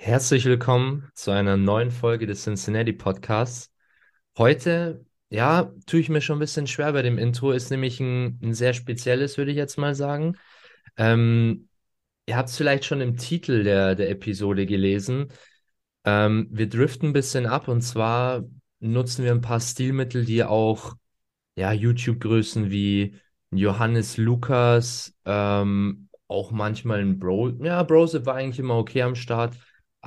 Herzlich willkommen zu einer neuen Folge des Cincinnati Podcasts. Heute, ja, tue ich mir schon ein bisschen schwer bei dem Intro, ist nämlich ein, ein sehr spezielles, würde ich jetzt mal sagen. Ähm, ihr habt es vielleicht schon im Titel der, der Episode gelesen. Ähm, wir driften ein bisschen ab und zwar nutzen wir ein paar Stilmittel, die auch ja, YouTube-Größen wie Johannes Lukas, ähm, auch manchmal ein Bro. Ja, Brose war eigentlich immer okay am Start,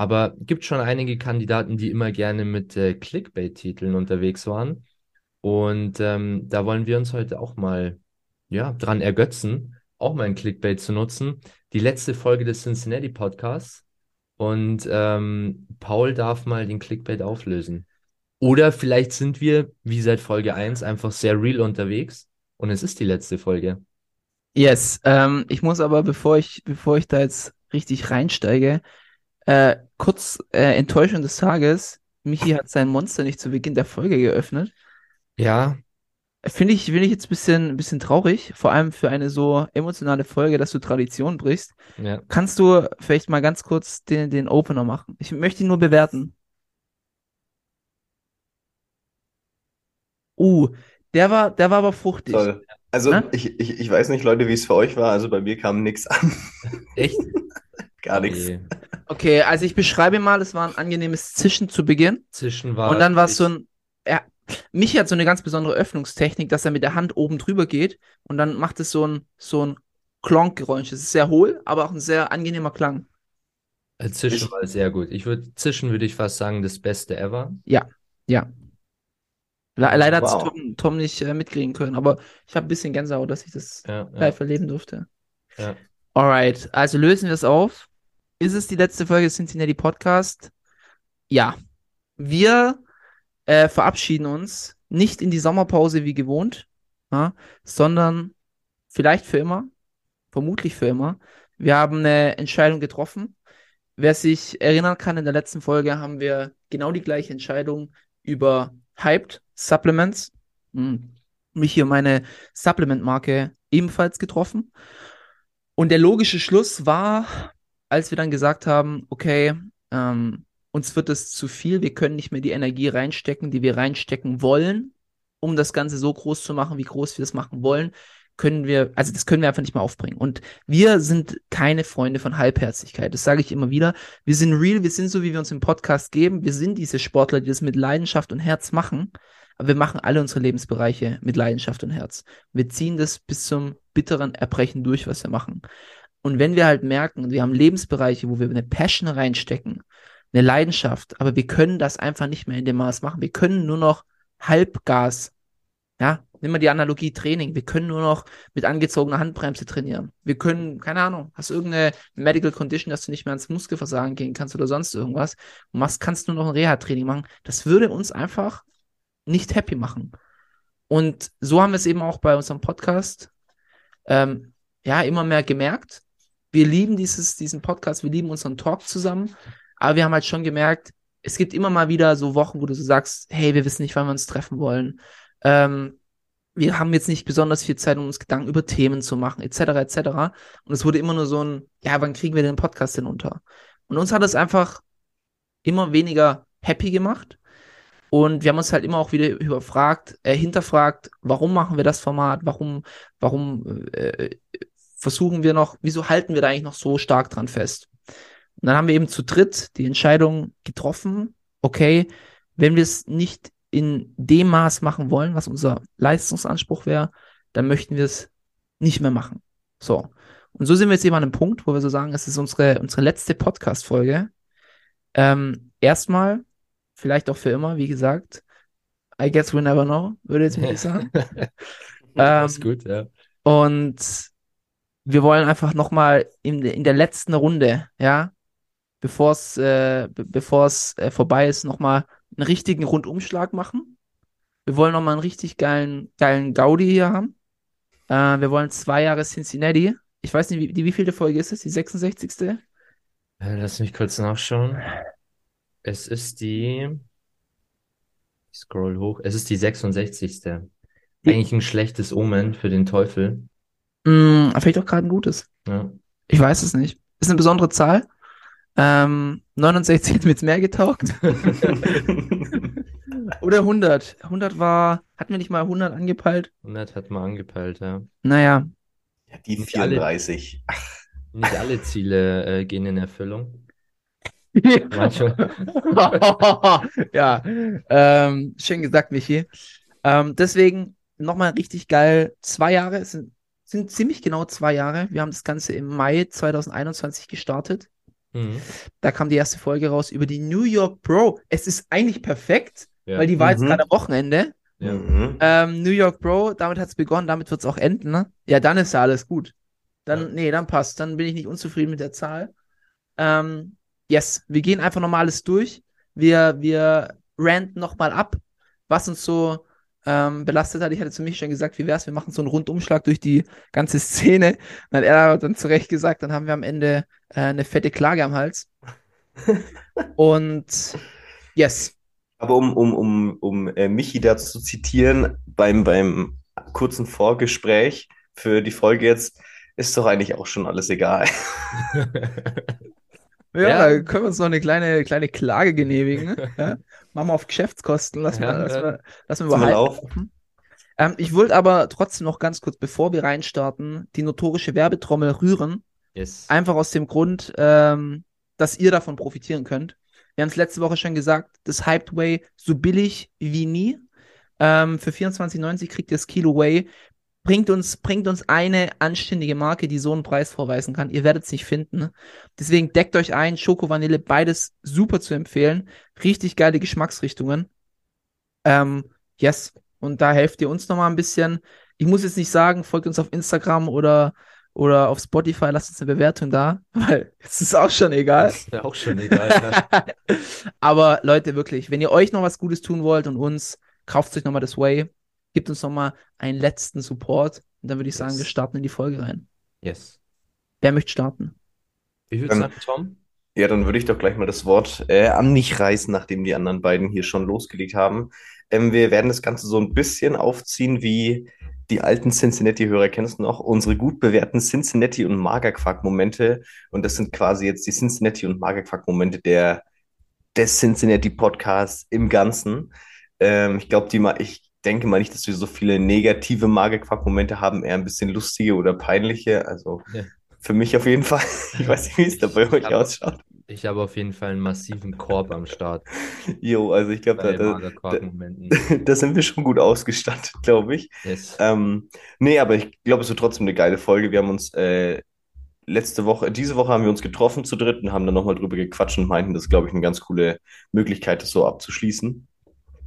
aber gibt schon einige Kandidaten, die immer gerne mit äh, Clickbait-Titeln unterwegs waren. Und ähm, da wollen wir uns heute auch mal ja, dran ergötzen, auch mal ein Clickbait zu nutzen. Die letzte Folge des Cincinnati Podcasts. Und ähm, Paul darf mal den Clickbait auflösen. Oder vielleicht sind wir, wie seit Folge 1, einfach sehr real unterwegs und es ist die letzte Folge. Yes, ähm, ich muss aber, bevor ich, bevor ich da jetzt richtig reinsteige, äh, kurz äh, Enttäuschung des Tages. Michi hat sein Monster nicht zu Beginn der Folge geöffnet. Ja. Finde ich, finde ich jetzt ein bisschen, ein bisschen traurig, vor allem für eine so emotionale Folge, dass du Tradition brichst. Ja. Kannst du vielleicht mal ganz kurz den, den Opener machen? Ich möchte ihn nur bewerten. Uh, der war, der war aber fruchtig. Toll. Also Hä? ich, ich, ich weiß nicht, Leute, wie es für euch war. Also bei mir kam nichts an. Echt? Gar nichts. Okay. Okay, also ich beschreibe mal, es war ein angenehmes Zischen zu Beginn. Zwischen war. Und dann war es so ein. Ja, Michi hat so eine ganz besondere Öffnungstechnik, dass er mit der Hand oben drüber geht und dann macht es so ein, so ein Klonkgeräusch. Es ist sehr hohl, aber auch ein sehr angenehmer Klang. Äh, Zischen war sehr gut. Ich würde, Zischen würde ich fast sagen, das Beste ever. Ja. Le leider hat es Wow. Tom, Tom nicht äh, mitkriegen können, aber ich habe ein bisschen Gänsehaut, dass ich das Ja, ja, live erleben durfte. ja. Alright, also lösen wir es auf. Ist es die letzte Folge des Cincinnati Podcast? Ja. Wir äh, verabschieden uns nicht in die Sommerpause wie gewohnt, ja, sondern vielleicht für immer, vermutlich für immer. Wir haben eine Entscheidung getroffen. Wer sich erinnern kann, in der letzten Folge haben wir genau die gleiche Entscheidung über Hyped Supplements, hm, mich hier meine Supplement-Marke ebenfalls getroffen. Und der logische Schluss war, als wir dann gesagt haben, okay, ähm, uns wird es zu viel, wir können nicht mehr die Energie reinstecken, die wir reinstecken wollen, um das Ganze so groß zu machen, wie groß wir das machen wollen, können wir, also das können wir einfach nicht mehr aufbringen. Und wir sind keine Freunde von Halbherzigkeit. Das sage ich immer wieder. Wir sind real, wir sind so, wie wir uns im Podcast geben. Wir sind diese Sportler, die das mit Leidenschaft und Herz machen. Aber wir machen alle unsere Lebensbereiche mit Leidenschaft und Herz. Wir ziehen das bis zum bitteren Erbrechen durch, was wir machen. Und wenn wir halt merken, wir haben Lebensbereiche, wo wir eine Passion reinstecken, eine Leidenschaft, aber wir können das einfach nicht mehr in dem Maß machen. Wir können nur noch Halbgas, ja, nimm mal die Analogie Training. Wir können nur noch mit angezogener Handbremse trainieren. Wir können, keine Ahnung, hast irgendeine Medical Condition, dass du nicht mehr ans Muskelversagen gehen kannst oder sonst irgendwas und machst, kannst nur noch ein Reha-Training machen. Das würde uns einfach nicht happy machen. Und so haben wir es eben auch bei unserem Podcast ähm, ja immer mehr gemerkt. Wir lieben dieses, diesen Podcast, wir lieben unseren Talk zusammen, aber wir haben halt schon gemerkt, es gibt immer mal wieder so Wochen, wo du so sagst, hey, wir wissen nicht, wann wir uns treffen wollen. Ähm, wir haben jetzt nicht besonders viel Zeit, um uns Gedanken über Themen zu machen, etc., etc. Und es wurde immer nur so ein, ja, wann kriegen wir den Podcast denn unter? Und uns hat es einfach immer weniger happy gemacht. Und wir haben uns halt immer auch wieder überfragt, äh, hinterfragt, warum machen wir das Format? Warum, warum äh, versuchen wir noch, wieso halten wir da eigentlich noch so stark dran fest? Und dann haben wir eben zu dritt die Entscheidung getroffen, okay, wenn wir es nicht in dem Maß machen wollen, was unser Leistungsanspruch wäre, dann möchten wir es nicht mehr machen. So. Und so sind wir jetzt eben an einem Punkt, wo wir so sagen, es ist unsere, unsere letzte Podcast-Folge. Ähm, erstmal, vielleicht auch für immer, wie gesagt, I guess we never know, würde jetzt nicht sagen. Das Ähm, ist gut, ja. Und wir wollen einfach nochmal in, in der letzten Runde, ja, bevor es äh, be- bevor es äh, vorbei ist, nochmal einen richtigen Rundumschlag machen. Wir wollen nochmal einen richtig geilen, geilen Gaudi hier haben. Äh, wir wollen zwei Jahre Cincinnati. Ich weiß nicht, wie, die wievielte Folge ist es? Die 66. Äh, Lass mich kurz nachschauen. Es ist die. Ich scroll hoch. Es ist die 66. Die- Eigentlich ein schlechtes Omen für den Teufel. Mm, vielleicht auch gerade ein gutes. Ja. Ich weiß es nicht. Ist eine besondere Zahl. Ähm, 69 hat mir jetzt mehr getaugt. Oder 100. 100 war, hatten wir nicht mal 100 angepeilt? 100 hat man angepeilt, ja. Naja. Ja, die Nicht alle. 34. Nicht alle Ziele äh, gehen in Erfüllung. Ja, ähm, schön gesagt, Michi. Ähm, deswegen nochmal richtig geil. Zwei Jahre, es sind, sind ziemlich genau zwei Jahre. Wir haben das Ganze im Mai 2021 gestartet. Mhm. Da kam die erste Folge raus über die New York Pro. Es ist eigentlich perfekt, Ja. weil die war jetzt Mhm. gerade am Wochenende. Ja. Mhm. Ähm, New York Bro, damit hat es begonnen, damit wird es auch enden, ne? Ja, dann ist ja alles gut. Dann, Ja. nee, dann passt. Dann bin ich nicht unzufrieden mit der Zahl. Ähm, yes, wir gehen einfach nochmal alles durch. Wir, wir ranten nochmal ab, was uns so ähm, belastet hat. Ich hatte zu mich schon gesagt, wie wär's, wir machen so einen Rundumschlag durch die ganze Szene. Dann hat er dann zu Recht gesagt, dann haben wir am Ende äh, eine fette Klage am Hals. Und yes, Aber um, um, um, um äh, Michi dazu zu zitieren, beim, beim kurzen Vorgespräch für die Folge jetzt, ist doch eigentlich auch schon alles egal. Ja, Ja. da können wir uns noch eine kleine, kleine Klage genehmigen. Ne? Machen wir auf Geschäftskosten. Lass Ja, mal, lass ja. mal, lass mal Lass mal überhalten. laufen. Ähm, ich wollte aber trotzdem noch ganz kurz, bevor wir reinstarten, die notorische Werbetrommel rühren. Yes. Einfach aus dem Grund, ähm, dass ihr davon profitieren könnt. Wir haben es letzte Woche schon gesagt, das Hyped Way so billig wie nie. Ähm, für 24,90 kriegt ihr das Kilo Whey. Bringt uns, bringt uns eine anständige Marke, die so einen Preis vorweisen kann. Ihr werdet es nicht finden. Deswegen deckt euch ein. Schoko, Vanille, beides super zu empfehlen. Richtig geile Geschmacksrichtungen. Ähm, yes. Und da helft ihr uns nochmal ein bisschen. Ich muss jetzt nicht sagen, folgt uns auf Instagram oder, oder auf Spotify, lasst uns eine Bewertung da, weil es ist auch schon egal. Ist ja auch schon egal. Aber Leute, wirklich, wenn ihr euch noch was Gutes tun wollt und uns, kauft euch nochmal das Way, gebt uns nochmal einen letzten Support und dann würde ich sagen, Yes. wir starten in die Folge rein. Yes. Wer möchte starten? Wie viel Dann- sagen, Tom? Ja, dann würde ich doch gleich mal das Wort äh, an mich reißen, nachdem die anderen beiden hier schon losgelegt haben. Ähm, wir werden das Ganze so ein bisschen aufziehen wie die alten Cincinnati-Hörer, kennst du noch? Unsere gut bewährten Cincinnati- und Magerquark-Momente. Und das sind quasi jetzt die Cincinnati- und Magerquark-Momente der, des Cincinnati-Podcasts im Ganzen. Ähm, ich glaube, die mal, ich denke mal nicht, dass wir so viele negative Magerquark-Momente haben, eher ein bisschen lustige oder peinliche. Also Ja. für mich auf jeden Fall. Ich weiß nicht, wie es da bei euch Aber- ausschaut. Ich habe auf jeden Fall einen massiven Korb am Start Jo, also ich glaube, da, da, Magerquark-Momenten. da sind wir schon gut ausgestattet, glaube ich. Yes. Ähm, nee, aber ich glaube, es wird trotzdem eine geile Folge. Wir haben uns äh, letzte Woche, diese Woche haben wir uns getroffen zu dritt und haben dann nochmal drüber gequatscht und meinten, das ist, glaube ich, eine ganz coole Möglichkeit, das so abzuschließen.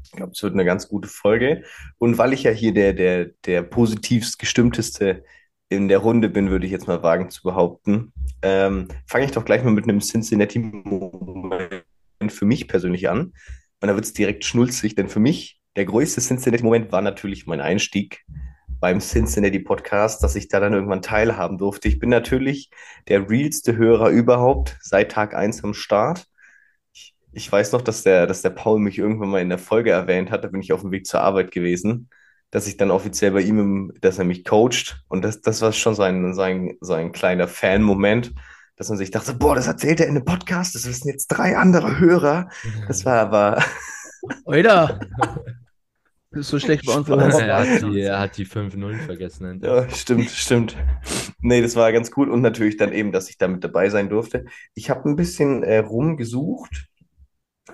Ich glaube, es wird eine ganz gute Folge. Und weil ich ja hier der, der, der positivst gestimmteste in der Runde bin, würde ich jetzt mal wagen zu behaupten, ähm, fange ich doch gleich mal mit einem Cincinnati-Moment für mich persönlich an. Und da wird es direkt schnulzig, denn für mich der größte Cincinnati-Moment war natürlich mein Einstieg beim Cincinnati Podcast, dass ich da dann irgendwann teilhaben durfte. Ich bin natürlich der realste Hörer überhaupt seit Tag eins am Start. Ich, weiß noch, dass der, dass der Paul mich irgendwann mal in der Folge erwähnt hat, da bin ich auf dem Weg zur Arbeit gewesen, dass ich dann offiziell bei ihm, im, dass er mich coacht. Und das, das war schon sein, sein, sein kleiner Fan-Moment, dass man sich dachte, boah, das erzählt er in einem Podcast, das wissen jetzt drei andere Hörer. Das war aber, Oida! So schlecht bei uns. Er hat die, er hat die 5-0 vergessen. Ja, stimmt, stimmt. Nee, das war ganz gut und natürlich dann eben, dass ich da mit dabei sein durfte. Ich habe ein bisschen äh, rumgesucht.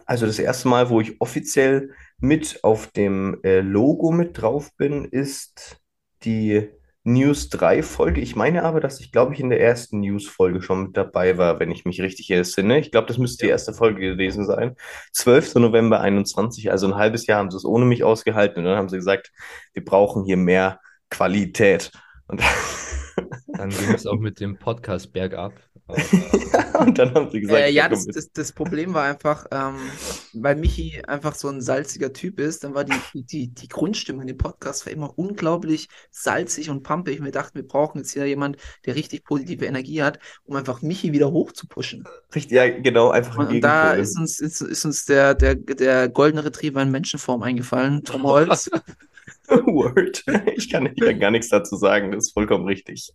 Also das erste Mal, wo ich offiziell mit auf dem äh, Logo mit drauf bin, ist die News 3 Folge. Ich meine aber, dass ich, glaube ich, in der ersten News Folge schon mit dabei war, wenn ich mich richtig entsinne. Ich glaube, das müsste die erste Folge gewesen sein. 12. November 21, also ein halbes Jahr haben sie es ohne mich ausgehalten und dann haben sie gesagt, wir brauchen hier mehr Qualität. Und Dann ging es auch mit dem Podcast bergab. Und dann haben sie gesagt, Äh, ja, das, das, das Problem war einfach, ähm, weil Michi einfach so ein salziger Typ ist, dann war die, die, die, Grundstimmung in dem Podcast war immer unglaublich salzig und pumpig. Wir dachten, wir brauchen jetzt hier jemand, der richtig positive Energie hat, um einfach Michi wieder hoch zu pushen. Richtig, ja, genau, einfach Und, und da ist uns, ist, ist uns der, der, der goldene Retriever in Menschenform eingefallen, Tom Holz. Word. Ich kann, ich kann gar nichts dazu sagen, das ist vollkommen richtig.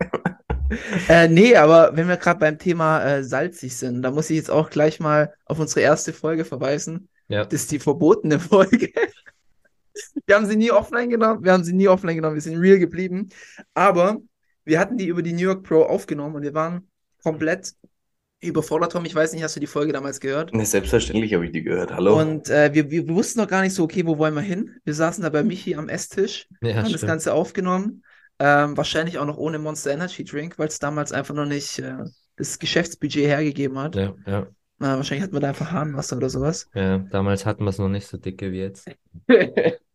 Äh, nee, aber wenn wir gerade beim Thema äh, salzig sind, da muss ich jetzt auch gleich mal auf unsere erste Folge verweisen. Ja. Das ist die verbotene Folge. Wir haben sie nie offline genommen, wir haben sie nie offline genommen, wir sind real geblieben. Aber wir hatten die über die New York Pro aufgenommen und wir waren komplett überfordert, Tom. Ich weiß nicht, hast du die Folge damals gehört? Ne, selbstverständlich habe ich die gehört. Hallo? Und äh, wir, wir wussten noch gar nicht so, okay, wo wollen wir hin? Wir saßen da bei Michi am Esstisch, Ja, haben das stimmt. Ganze aufgenommen. Ähm, wahrscheinlich auch noch ohne Monster Energy Drink, weil es damals einfach noch nicht äh, das Geschäftsbudget hergegeben hat. Ja, ja, Äh, wahrscheinlich hatten wir da einfach Hahnwasser oder sowas. ja. Damals hatten wir es noch nicht so dicke wie jetzt.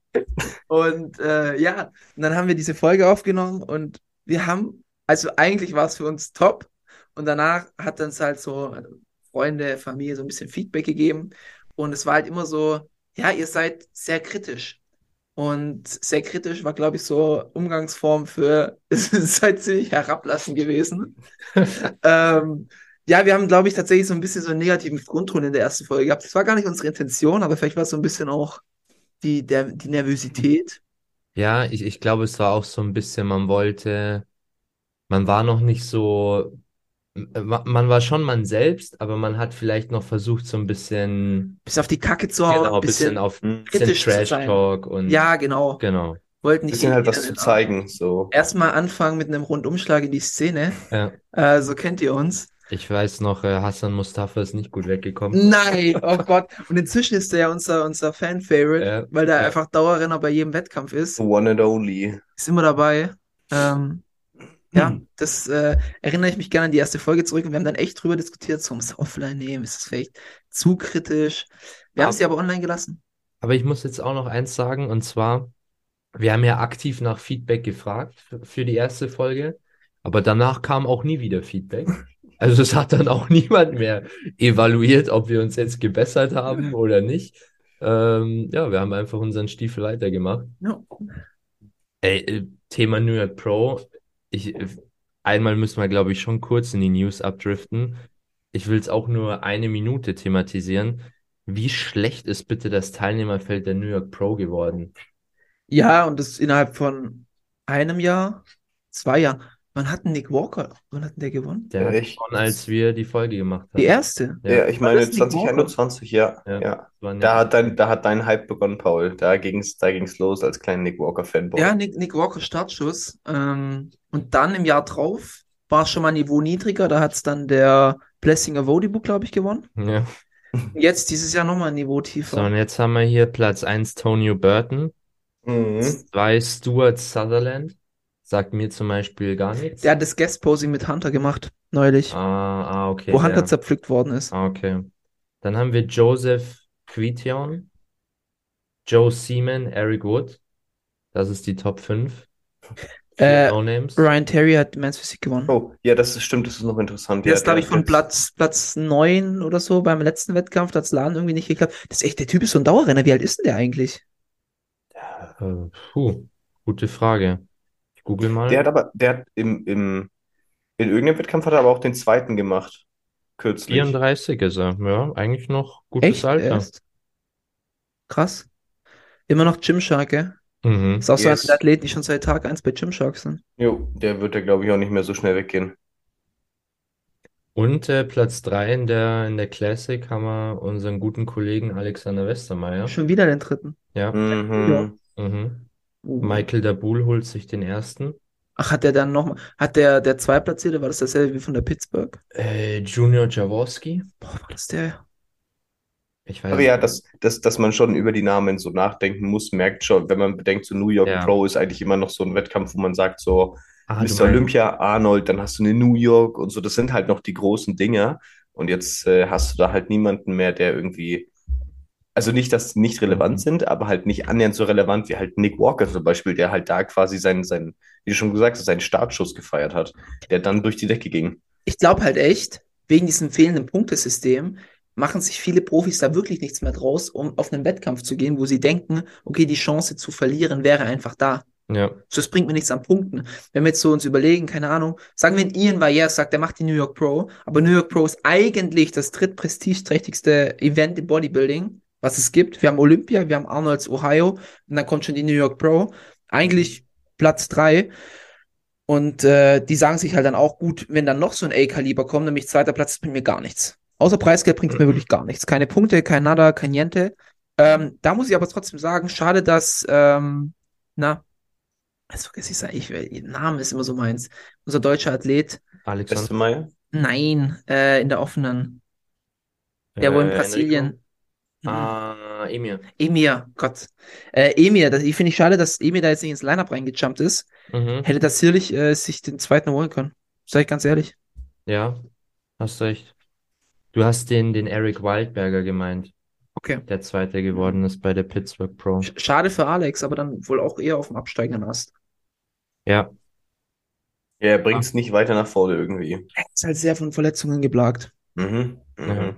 Und äh, ja, und dann haben wir diese Folge aufgenommen und wir haben, also eigentlich war es für uns top. Und danach hat uns halt so Freunde, Familie so ein bisschen Feedback gegeben. Und es war halt immer so, ja, ihr seid sehr kritisch. Und sehr kritisch war, glaube ich, so Umgangsform für, es seid ziemlich herablassend gewesen. ähm, ja, wir haben, glaube ich, tatsächlich so ein bisschen so einen negativen Grundton in der ersten Folge gehabt. Das war gar nicht unsere Intention, aber vielleicht war es so ein bisschen auch die, der, die Nervosität. Ja, ich, ich glaube, es war auch so ein bisschen, man wollte, man war noch nicht so, man, man war schon man selbst, aber man hat vielleicht noch versucht, so ein bisschen, Bis auf die Kacke zu hauen, genau, ein bisschen, bisschen auf, bisschen sein. Trash-Talk und ja, genau. genau. Wollten nicht bisschen halt was zu zeigen, so. Erstmal anfangen mit einem Rundumschlag in die Szene. Ja. Äh, so kennt ihr uns. Ich weiß noch, äh, Hassan Mustafa ist nicht gut weggekommen. Nein, oh Gott. Und inzwischen ist der ja unser, unser Fan-Favorite, Ja, weil der ja. einfach Dauerrenner bei jedem Wettkampf ist. One and only. Ist immer dabei. Ähm, ja, das äh, erinnere ich mich gerne an die erste Folge zurück und wir haben dann echt drüber diskutiert, so, muss offline nehmen, ist es vielleicht zu kritisch. Wir haben sie aber online gelassen. Aber ich muss jetzt auch noch eins sagen, und zwar, wir haben ja aktiv nach Feedback gefragt für, die erste Folge, aber danach kam auch nie wieder Feedback. Also es hat dann auch niemand mehr evaluiert, ob wir uns jetzt gebessert haben oder nicht. Ähm, ja, wir haben einfach unseren Stiefel weitergemacht. Ja. Ey, äh, Thema New York Pro. Ich, einmal müssen wir, glaube ich, schon kurz in die News abdriften. Ich will es auch nur eine Minute thematisieren. Wie schlecht ist bitte das Teilnehmerfeld der New York Pro geworden? Ja, und das innerhalb von einem Jahr, zwei Jahren. Wann hat denn Nick Walker, wann hat denn der gewonnen? Der Ja, hat echt? gewonnen, als wir die Folge gemacht haben. Die erste. Ja. Ja, ich War meine das Nick Walker? 2021, ja. Ja. Ja. Da hat dein, da hat dein Hype begonnen, Paul. Da ging's, da ging's los als kleiner Nick Walker-Fanboy. Ja, Nick, Nick Walker Startschuss. Ähm, und dann im Jahr drauf war es schon mal ein Niveau niedriger. Da hat es dann der Blessing of Odibu, glaube ich, gewonnen. Ja. Jetzt dieses Jahr nochmal ein Niveau So, tiefer. und jetzt haben wir hier Platz 1 Tonio Burton, Mhm. 2 Stuart Sutherland. Sagt mir zum Beispiel gar nichts. Der hat das Guest-Posing mit Hunter gemacht, neulich, Ah, ah, okay. wo Hunter der. zerpflückt worden ist. Ah, okay. Dann haben wir Joseph Quetion, Joe Seaman, Eric Wood. Das ist die Top 5. Vier Äh. Ryan Terry hat Men's Physik gewonnen. Oh, ja, das ist, stimmt, das ist noch interessant. Der Ja, ist, glaube ich, von hat Platz, Platz 9 oder so beim letzten Wettkampf. Da hat's Laden irgendwie nicht geklappt. Das ist echt, der Typ ist so ein Dauerrenner. Wie alt ist denn der eigentlich? Äh, puh, gute Frage. Google mal. Der hat aber, der hat im, im, in irgendeinem Wettkampf hat er aber auch den zweiten gemacht. Kürzlich. 34 ist er. Ja, eigentlich noch gutes Echt? Alter. Erst? Krass. Immer noch Gymshark, gell? Mhm. Ist auch so Yes. der Athleten, die schon seit Tag 1 bei Gymshark sind. Jo, der wird ja, glaube ich, auch nicht mehr so schnell weggehen. Und äh, Platz 3 in der, in der Classic haben wir unseren guten Kollegen Alexander Westermeier. Schon wieder den dritten. Ja. Mhm. Mhm. Michael Dabul holt sich den ersten. Ach, hat der dann nochmal, hat der, der Zweitplatzierte, war das dasselbe wie von der Pittsburgh? Äh, Junior Jaworski. Boah, war das der? Ich weiß Aber ja, dass, dass, dass man schon über die Namen so nachdenken muss, merkt schon, wenn man bedenkt, so New York Ja. Pro ist eigentlich immer noch so ein Wettkampf, wo man sagt, so Ah, Mr. Olympia, Arnold, dann hast du eine New York und so, das sind halt noch die großen Dinger. Und jetzt äh, hast du da halt niemanden mehr, der irgendwie, also nicht, dass sie nicht relevant sind, aber halt nicht annähernd so relevant wie halt Nick Walker zum Beispiel, der halt da quasi seinen, seinen, wie du schon gesagt hast, seinen Startschuss gefeiert hat, der dann durch die Decke ging. Ich glaube halt echt, wegen diesem fehlenden Punktesystem machen sich viele Profis da wirklich nichts mehr draus, um auf einen Wettkampf zu gehen, wo sie denken, okay, die Chance zu verlieren wäre einfach da. Ja. So, es bringt mir nichts an Punkten. Wenn wir jetzt so uns überlegen, keine Ahnung, sagen wir, Ian Valles sagt, er macht die New York Pro, aber New York Pro ist eigentlich das drittprestigeträchtigste Event im Bodybuilding, was es gibt. Wir haben Olympia, wir haben Arnolds Ohio und dann kommt schon die New York Pro. Eigentlich Platz drei. Und äh, die sagen sich halt dann auch gut, wenn dann noch so ein A-Kaliber kommt, nämlich zweiter Platz, das bringt mir gar nichts. Außer Preisgeld bringt es mir wirklich gar nichts. Keine Punkte, kein Nada, kein Niente. Ähm, da muss ich aber trotzdem sagen, schade, dass, ähm, na, jetzt vergesse ich es eigentlich, weil ihr Name ist immer so meins. Unser deutscher Athlet, Alexander. Westermeier? nein, äh, in der offenen, der wo in Äh, Brasilien. Mhm. Ah, Emir. Emir, Gott. Äh, Emir, das, ich finde ich schade, dass Emir da jetzt nicht ins Lineup reingejumpt ist. Mhm. Hätte das sicherlich äh, sich den zweiten holen können. Sag ich ganz ehrlich. Ja, hast recht. Du hast den, den Eric Wildberger gemeint, Okay. der Zweite geworden ist bei der Pittsburgh Pro. Sch- Schade für Alex, aber dann wohl auch eher auf dem absteigenden Ast. Ja, Ja, er bringt es nicht weiter nach vorne irgendwie. Er ist halt sehr von Verletzungen geplagt. Mhm. Mhm. Ja.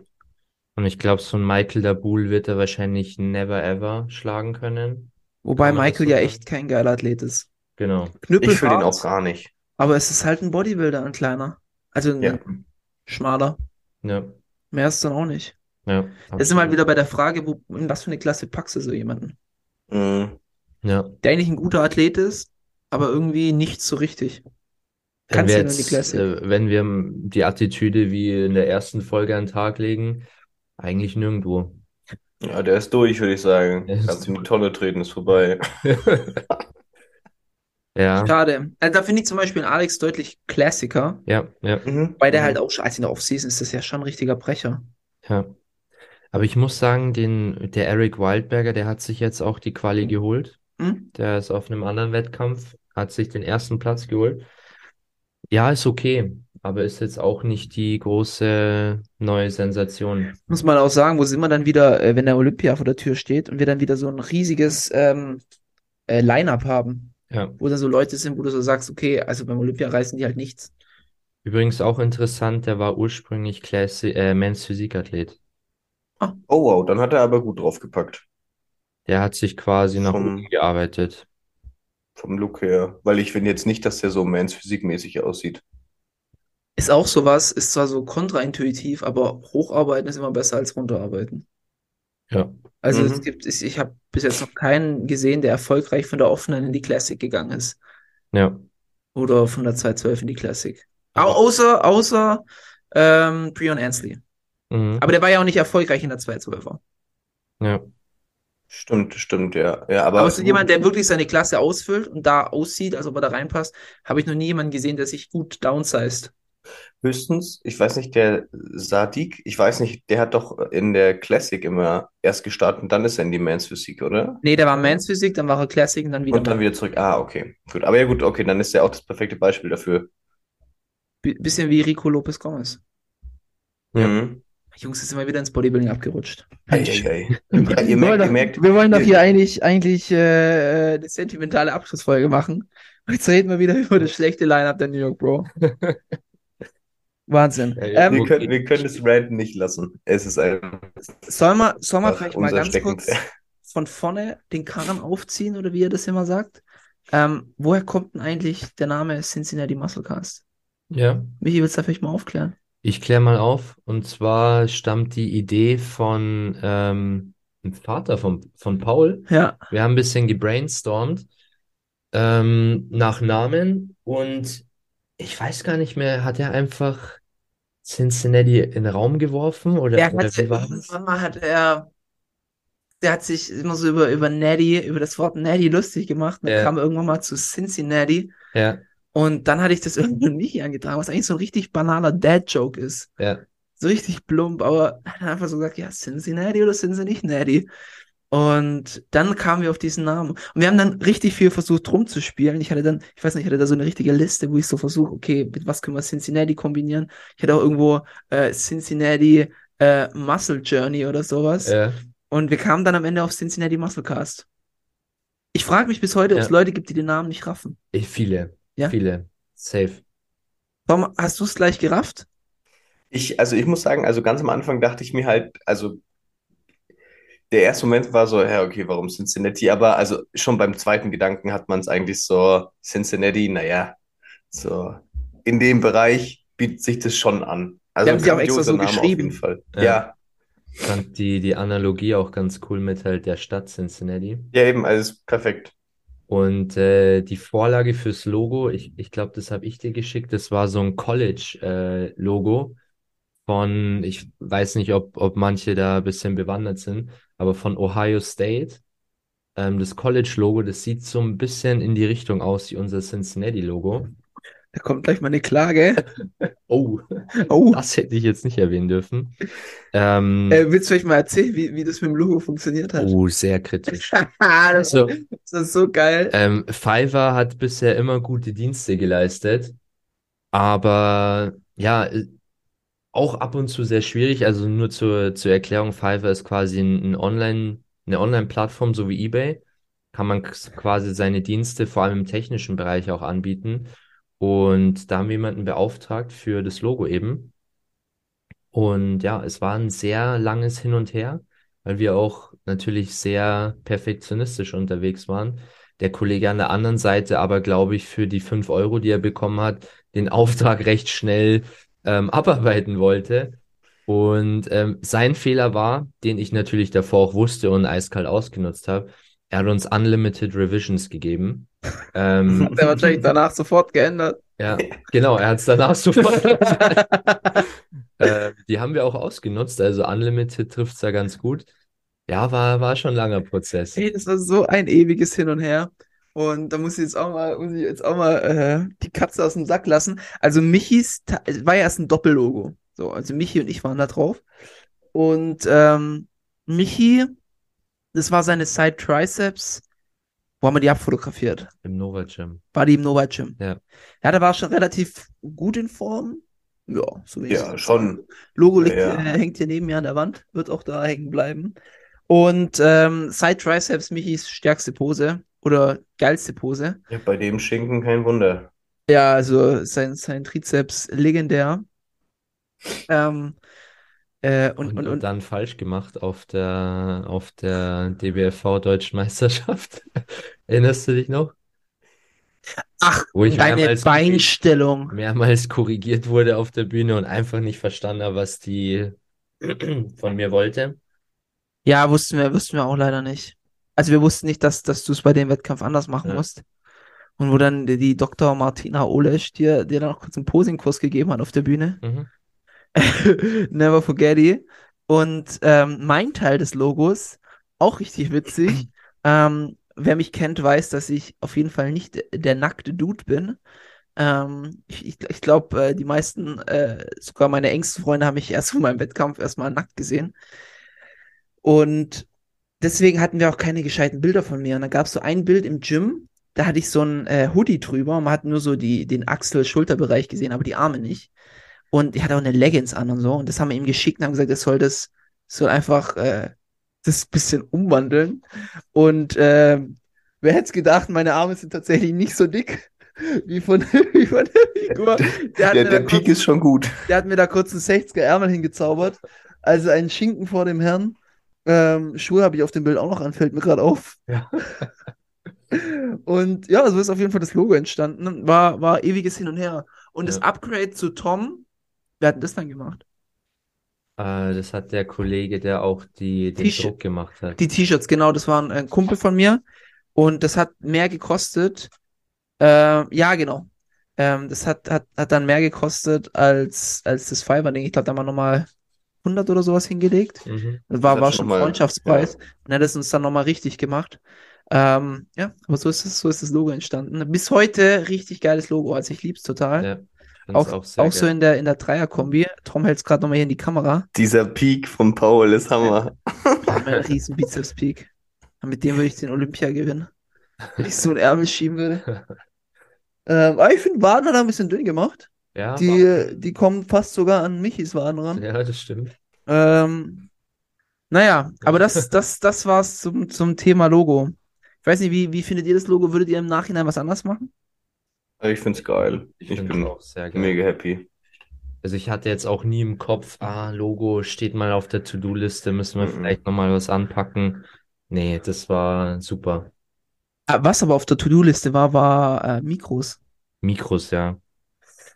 Und ich glaube, so ein Michael Dabul wird er wahrscheinlich never ever schlagen können. Wobei Michael so ja sagen? echt kein geiler Athlet ist. Genau. Ich fühle ihn Knüppelhart, auch gar nicht. aber es ist halt ein Bodybuilder, ein kleiner. Also ein Ja. schmaler. Ja, Mehr ist dann auch nicht. ja, Da sind wir halt wieder bei der Frage, wo, in was für eine Klasse packst du so jemanden? Mhm. Ja. Der eigentlich ein guter Athlet ist, aber irgendwie nicht so richtig. Wenn Kannst wir ja nur die Classic. äh, wenn wir die Attitüde wie in der ersten Folge an den Tag legen, eigentlich nirgendwo. Ja, der ist durch, würde ich sagen. Der ist Kannst in die. Tonne treten, ist vorbei. Ja, Schade. Also da finde ich zum Beispiel einen Alex deutlich Klassiker, ja, ja, Mhm. weil der Mhm. halt auch, also in der Offseason ist das ja schon ein richtiger Brecher. ja. Aber ich muss sagen, den, der Eric Wildberger, der hat sich jetzt auch die Quali geholt. Hm? Der ist auf einem anderen Wettkampf, hat sich den ersten Platz geholt. Ja, ist okay, aber ist jetzt auch nicht die große neue Sensation. Muss man auch sagen, wo sind wir dann wieder, äh, wenn der Olympia vor der Tür steht und wir dann wieder so ein riesiges ähm, äh, Line-Up haben, Ja. wo dann so Leute sind, wo du so sagst, okay, also beim Olympia reißen die halt nichts. Übrigens auch interessant, der war ursprünglich Classic, äh, Men's Physikathlet. Oh wow, dann hat er aber gut draufgepackt. Der hat sich quasi nach oben gearbeitet. Vom Look her. Weil ich finde jetzt nicht, dass der so Mans physikmäßig aussieht. Ist auch sowas, ist zwar so kontraintuitiv, aber hocharbeiten ist immer besser als runterarbeiten. Ja. Also Mhm. es gibt, ich, ich habe bis jetzt noch keinen gesehen, der erfolgreich von der offenen in die Classic gegangen ist. Ja. Oder von der 212 in die Classic. Au außer, außer ähm, Breon Ansley. Mhm. Aber der war ja auch nicht erfolgreich in der 212er. Ja. Stimmt, stimmt, ja. Ja, aber Aber so jemand, der wirklich seine Klasse ausfüllt und da aussieht, als ob er da reinpasst, habe ich noch nie jemanden gesehen, der sich gut downsized. Höchstens, ich weiß nicht, der Sadiq, ich weiß nicht, der hat doch in der Classic immer erst gestartet und dann ist er in die Mans Physik, oder? Nee, der war Mans Physik, dann war er Classic und dann wieder Und dann wieder zurück. Ah, okay. Gut. Aber ja, gut, okay, dann ist er auch das perfekte Beispiel dafür. B- bisschen wie Rico Lopez Gomez. Ja. Mhm. Jungs, sind wir wieder ins Bodybuilding abgerutscht. Ja, ihr Wir wollen merkt, doch, ihr merkt, wir wollen doch ihr- hier eigentlich, eigentlich äh, eine sentimentale Abschlussfolge machen. Jetzt reden wir wieder über das schlechte Line-Up der New York Bro. Wahnsinn. Ja, Ähm, wir können, wir können das Ranten nicht lassen. Es ist ein, soll man, soll man Ach, vielleicht mal ganz kurz Steckenpferd. von vorne den Karren aufziehen oder wie er das immer sagt? Ähm, woher kommt denn eigentlich der Name Cincinnati Musclecast? Ja. Michi, willst du da vielleicht mal aufklären? Ich kläre mal auf. Und zwar stammt die Idee von ähm, dem Vater von, von Paul. Ja, Wir haben ein bisschen gebrainstormt ähm, nach Namen und ich weiß gar nicht mehr, hat er einfach Cincinnati in den Raum geworfen oder, der oder hat, wie war das? mal hat er, der hat sich immer so über, über Natty, über das Wort Natty lustig gemacht. Dann Ja. kam irgendwann mal zu Cincinnati. Ja, Und dann hatte ich das irgendwann Michi angetragen, was eigentlich so ein richtig banaler Dad-Joke ist. ja, So richtig plump, aber er hat einfach so gesagt, ja, Cincinnati oder Cincinnati? Und dann kamen wir auf diesen Namen. Und wir haben dann richtig viel versucht rumzuspielen. Ich hatte dann, ich weiß nicht, ich hatte da so eine richtige Liste, wo ich so versuche, okay, mit was können wir Cincinnati kombinieren? Ich hatte auch irgendwo äh, Cincinnati äh, Muscle Journey oder sowas. ja. Und wir kamen dann am Ende auf Cincinnati Musclecast. Ich frage mich bis heute, ob es Ja. Leute gibt, die den Namen nicht raffen. Eh, Viele, Ja? viele. Safe. Tom, hast du es gleich gerafft? Ich, also ich muss sagen, also ganz am Anfang dachte ich mir halt, also der erste Moment war so, ja, okay, warum Cincinnati? Aber also schon beim zweiten Gedanken hat man es eigentlich so, Cincinnati, naja, so in dem Bereich bietet sich das schon an. Also Die haben sie auch extra so Name auf geschrieben. jeden Fall. Ja. Ja, Ich fand die, die Analogie auch ganz cool mit halt der Stadt Cincinnati. ja, eben, also ist perfekt. Und äh, die Vorlage fürs Logo, ich, ich glaube, das habe ich dir geschickt, das war so ein College-Logo von, ich weiß nicht, ob, ob manche da ein bisschen bewandert sind, aber von Ohio State. Ähm, das College-Logo, das sieht so ein bisschen in die Richtung aus wie unser Cincinnati-Logo. Da kommt gleich mal eine Klage. Oh, Oh. das hätte ich jetzt nicht erwähnen dürfen. Ähm, Äh, willst du euch mal erzählen, wie, wie das mit dem Logo funktioniert hat? oh, sehr kritisch. das, So. das ist so geil. Ähm, Fiverr hat bisher immer gute Dienste geleistet, aber ja, auch ab und zu sehr schwierig. Also nur zur, zur Erklärung, Fiverr ist quasi ein, Online, eine Online-Plattform, so wie eBay. Kann man quasi seine Dienste vor allem im technischen Bereich auch anbieten. Und da haben wir jemanden beauftragt für das Logo eben. Und ja, es war ein sehr langes Hin und Her, weil wir auch natürlich sehr perfektionistisch unterwegs waren. Der Kollege an der anderen Seite aber, glaube ich, für die 5 Euro, die er bekommen hat, den Auftrag recht schnell ähm, abarbeiten wollte. Und ähm, sein Fehler war, den ich natürlich davor auch wusste und eiskalt ausgenutzt habe, er hat uns Unlimited Revisions gegeben. Ähm, Hat er wahrscheinlich danach sofort geändert. ja, genau, er hat es danach sofort. äh, die haben wir auch ausgenutzt, also Unlimited trifft es da ganz gut. Ja, war, war schon ein langer Prozess. Hey, das war so ein ewiges Hin und Her. Und da muss ich jetzt auch mal, muss ich jetzt auch mal äh, die Katze aus dem Sack lassen. Also Michis war ja erst ein Doppellogo. So, also Michi und ich waren da drauf. Und ähm, Michi, das war seine Side Triceps. Wo haben wir die abfotografiert? Im Nova Gym. War die im Nova Gym? Ja. Ja, da war schon relativ gut in Form. Ja, so wie ich Ja, es schon. Logo liegt, Ja. äh, hängt hier neben mir an der Wand, wird auch da hängen bleiben. Und ähm, Side Triceps Michis stärkste Pose oder geilste Pose. Ja, bei dem Schinken kein Wunder. Ja, also sein, sein Trizeps legendär. Ähm, äh, und, Und, und, und, dann falsch gemacht auf der, auf der DBFV Deutschen Meisterschaft. Erinnerst du dich noch? ach, Wo ich deine mehrmals, Beinstellung. mehrmals korrigiert wurde auf der Bühne und einfach nicht verstanden habe, was die von mir wollte. Ja, wussten wir, wussten wir auch leider nicht. Also wir wussten nicht, dass, dass du es bei dem Wettkampf anders machen Ja. musst. Und wo dann die, die Dr. Martina Olesch dir, dir dann noch kurz einen Posingkurs gegeben hat auf der Bühne. Mhm. Never forget it. Und ähm, mein Teil des Logos, auch richtig witzig. ähm, wer mich kennt, weiß, dass ich auf jeden Fall nicht der nackte Dude bin. Ähm, ich ich, ich glaube, äh, die meisten, äh, sogar meine engsten Freunde, haben mich erst vor meinem Wettkampf erstmal nackt gesehen. Und deswegen hatten wir auch keine gescheiten Bilder von mir. Und dann gab es so ein Bild im Gym, da hatte ich so ein äh, Hoodie drüber und man hat nur so die, den Achsel-Schulterbereich gesehen, aber die Arme nicht. Und ich hatte auch eine Leggings an und so. Und das haben wir ihm geschickt und haben gesagt, das soll das, soll einfach äh, das bisschen umwandeln. Und äh, wer hätte es gedacht, meine Arme sind tatsächlich nicht so dick wie von, wie von der Figur. Der Der, der Peak kurz, ist schon gut. der hat mir da kurz einen 60er Ärmel hingezaubert. Also ein Schinken vor dem Herrn. Ähm, Schuhe habe ich auf dem Bild auch noch an, fällt mir gerade auf. Ja. Und ja, so ist auf jeden Fall das Logo entstanden. War, war ewiges Hin und Her. Und das Ja. Upgrade zu Tom, wer hat denn das dann gemacht? Äh, das hat der Kollege, der auch die, den Druck gemacht hat. Die T-Shirts, genau, das war ein, ein Kumpel von mir. Und das hat mehr gekostet. Äh, ja, genau. Ähm, das hat, hat, hat dann mehr gekostet als, als das Fiverr-Ding. Ich glaube, da wir nochmal 100 oder sowas hingelegt. Mhm. Das war, hat war schon mal- Freundschaftspreis. Und er hat es uns dann nochmal richtig gemacht. Ähm, ja, aber so ist es, so ist das Logo entstanden. Bis heute richtig geiles Logo. Also ich lieb's total. Ja, auch auch sehr auch so in der, in der Dreier-Kombi. Tom hält es gerade nochmal hier in die Kamera. Dieser Peak von Paul ist Hammer. Mein riesen Bizeps-Peak. Mit dem würde ich den Olympia gewinnen. Wenn ich so einen Ärmel schieben würde. Ähm, aber ich finde, Waden hat er ein bisschen dünn gemacht. Ja, Die, die kommen fast sogar an Michis Waden ran. ja, das stimmt. Ähm, naja, aber das, das, das war's zum, zum Thema Logo. Ich weiß nicht, wie, wie findet ihr das Logo? Würdet ihr im Nachhinein was anders machen? Ich find's geil. Ich find's bin auch sehr geil. mega happy. Also ich hatte jetzt auch nie im Kopf, ah, Logo steht mal auf der To-Do-Liste, müssen wir Mhm. vielleicht nochmal was anpacken. Nee, das war super. Ah, Was aber auf der To-Do-Liste war, war äh, Mikros. Mikros, ja.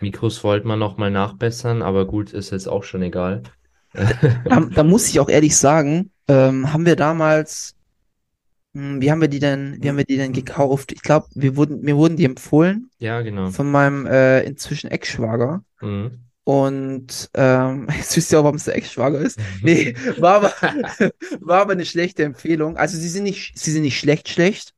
Mikros wollten wir nochmal nachbessern, aber gut, ist jetzt auch schon egal. Da, da muss ich auch ehrlich sagen, ähm, haben wir damals, hm, wie haben wir die denn, wie haben wir die denn gekauft? Ich glaube, wir wurden, mir wurden die empfohlen Ja, genau. von meinem äh, inzwischen Ex-Schwager. Mhm. Und ähm, jetzt wisst ihr auch, warum es der Ex-Schwager ist. Nee, war aber, war aber eine schlechte Empfehlung. Also sie sind nicht, sie sind nicht schlecht, schlecht.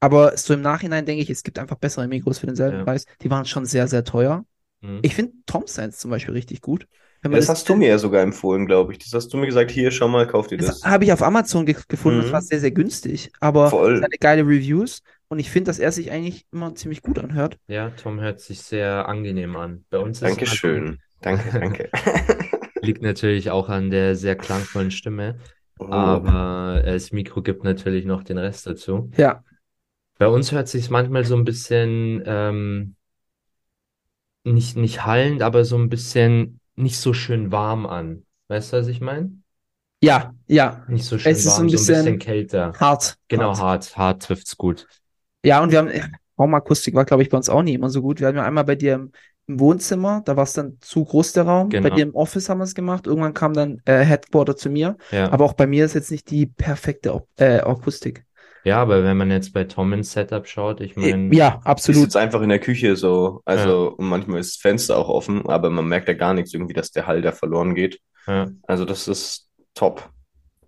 Aber so im Nachhinein denke ich, es gibt einfach bessere Mikros für denselben Ja. Preis. Die waren schon sehr, sehr teuer. Mhm. Ich finde Tom Science zum Beispiel richtig gut. Wenn man Das hast du mir ja sogar empfohlen, glaube ich. Das hast du mir gesagt, hier, schau mal, kauf dir Das das. habe ich auf Amazon ge gefunden, das Mhm. war sehr, sehr günstig. Aber Voll. es hat geile Reviews und ich finde, dass er sich eigentlich immer ziemlich gut anhört. Ja, Tom hört sich sehr angenehm an. Bei uns ist Dankeschön. Danke, danke. liegt natürlich auch an der sehr klangvollen Stimme, Oh. aber äh, das Mikro gibt natürlich noch den Rest dazu. Ja. Bei uns hört sich manchmal so ein bisschen ähm, nicht, nicht hallend, aber so ein bisschen nicht so schön warm an. Weißt du, was ich meine? Ja, ja. Nicht so schön Es ist warm, ein so ein bisschen bisschen kälter. Hart. Genau, hart. hart, hart trifft's gut. Ja, und wir haben, Raumakustik war, glaube ich, bei uns auch nie immer so gut. Wir hatten ja einmal bei dir im, im Wohnzimmer, da war es dann zu groß der Raum. Bei Genau. dir im Office haben wir es gemacht. Irgendwann kam dann äh, Headquarter zu mir. Ja. Aber auch bei mir ist jetzt nicht die perfekte äh, Akustik. Ja, aber wenn man jetzt bei Tom ins Setup schaut, ich meine, ja, absolut. sitze einfach in der Küche so, also und manchmal ist das Fenster auch offen, aber man merkt ja gar nichts irgendwie, dass der Hall da verloren geht. ja. Also das ist top.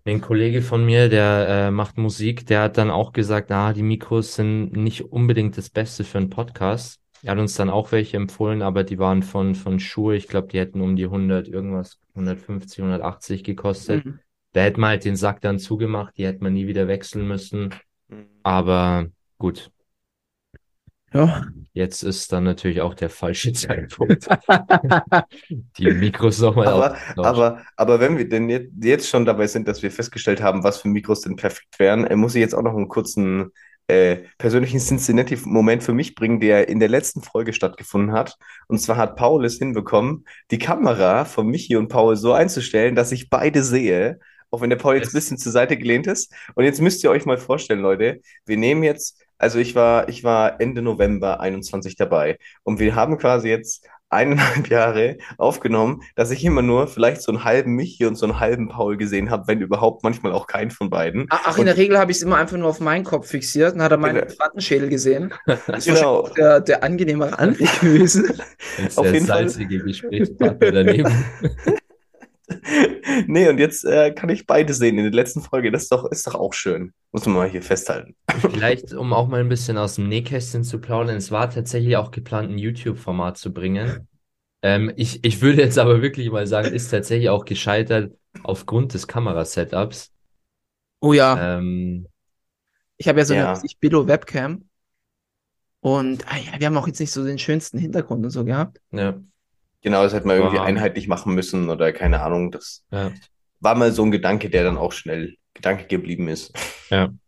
Ein Kollege von mir, der äh, macht Musik, der hat dann auch gesagt, ah, die Mikros sind nicht unbedingt das Beste für einen Podcast. Er hat uns dann auch welche empfohlen, aber die waren von, von Shure, ich glaube, die hätten um die 100 irgendwas, 150, 180 gekostet. Mhm. Da hätte man halt den Sack dann zugemacht, die hätte man nie wieder wechseln müssen. Aber gut, Ja. jetzt ist dann natürlich auch der falsche Zeitpunkt, die Mikros nochmal Aber, aber, aber wenn wir denn jetzt, jetzt schon dabei sind, dass wir festgestellt haben, was für Mikros denn perfekt wären, äh, muss ich jetzt auch noch einen kurzen äh, persönlichen Cincinnati-Moment für mich bringen, der in der letzten Folge stattgefunden hat. Und zwar hat Paul es hinbekommen, die Kamera von Michi und Paul so einzustellen, dass ich beide sehe, auch wenn der Paul jetzt ein bisschen zur Seite gelehnt ist. Und jetzt müsst ihr euch mal vorstellen, Leute, wir nehmen jetzt, also ich war, ich war Ende November 21 dabei und wir haben quasi jetzt eineinhalb Jahre aufgenommen, dass ich immer nur vielleicht so einen halben Michi und so einen halben Paul gesehen habe, wenn überhaupt manchmal auch keinen von beiden. Ach, ach, in der Regel habe ich es immer einfach nur auf meinen Kopf fixiert und hat er meinen Genau. Elefantenschädel gesehen. Das ist Genau. wahrscheinlich der, der angenehmere Anblick gewesen. Jetzt auf der jeden Fall. salzige Gesprächspartner daneben. Nee, und jetzt äh, kann ich beide sehen in der letzten Folge. Das ist doch, ist doch auch schön. Muss man mal hier festhalten. Vielleicht, um auch mal ein bisschen aus dem Nähkästchen zu plaudern, es war tatsächlich auch geplant, ein YouTube-Format zu bringen. Ähm, ich, ich würde jetzt aber wirklich mal sagen, ist tatsächlich auch gescheitert aufgrund des Kamerasetups. Oh ja, Ähm, ich habe ja so eine Ja. richtig Billo-Webcam. Und ah ja, wir haben auch jetzt nicht so den schönsten Hintergrund und so gehabt. ja, Genau, das hätte man irgendwie einheitlich machen müssen oder keine Ahnung. Das ja, war mal so ein Gedanke, der dann auch schnell Gedanke geblieben ist. ja.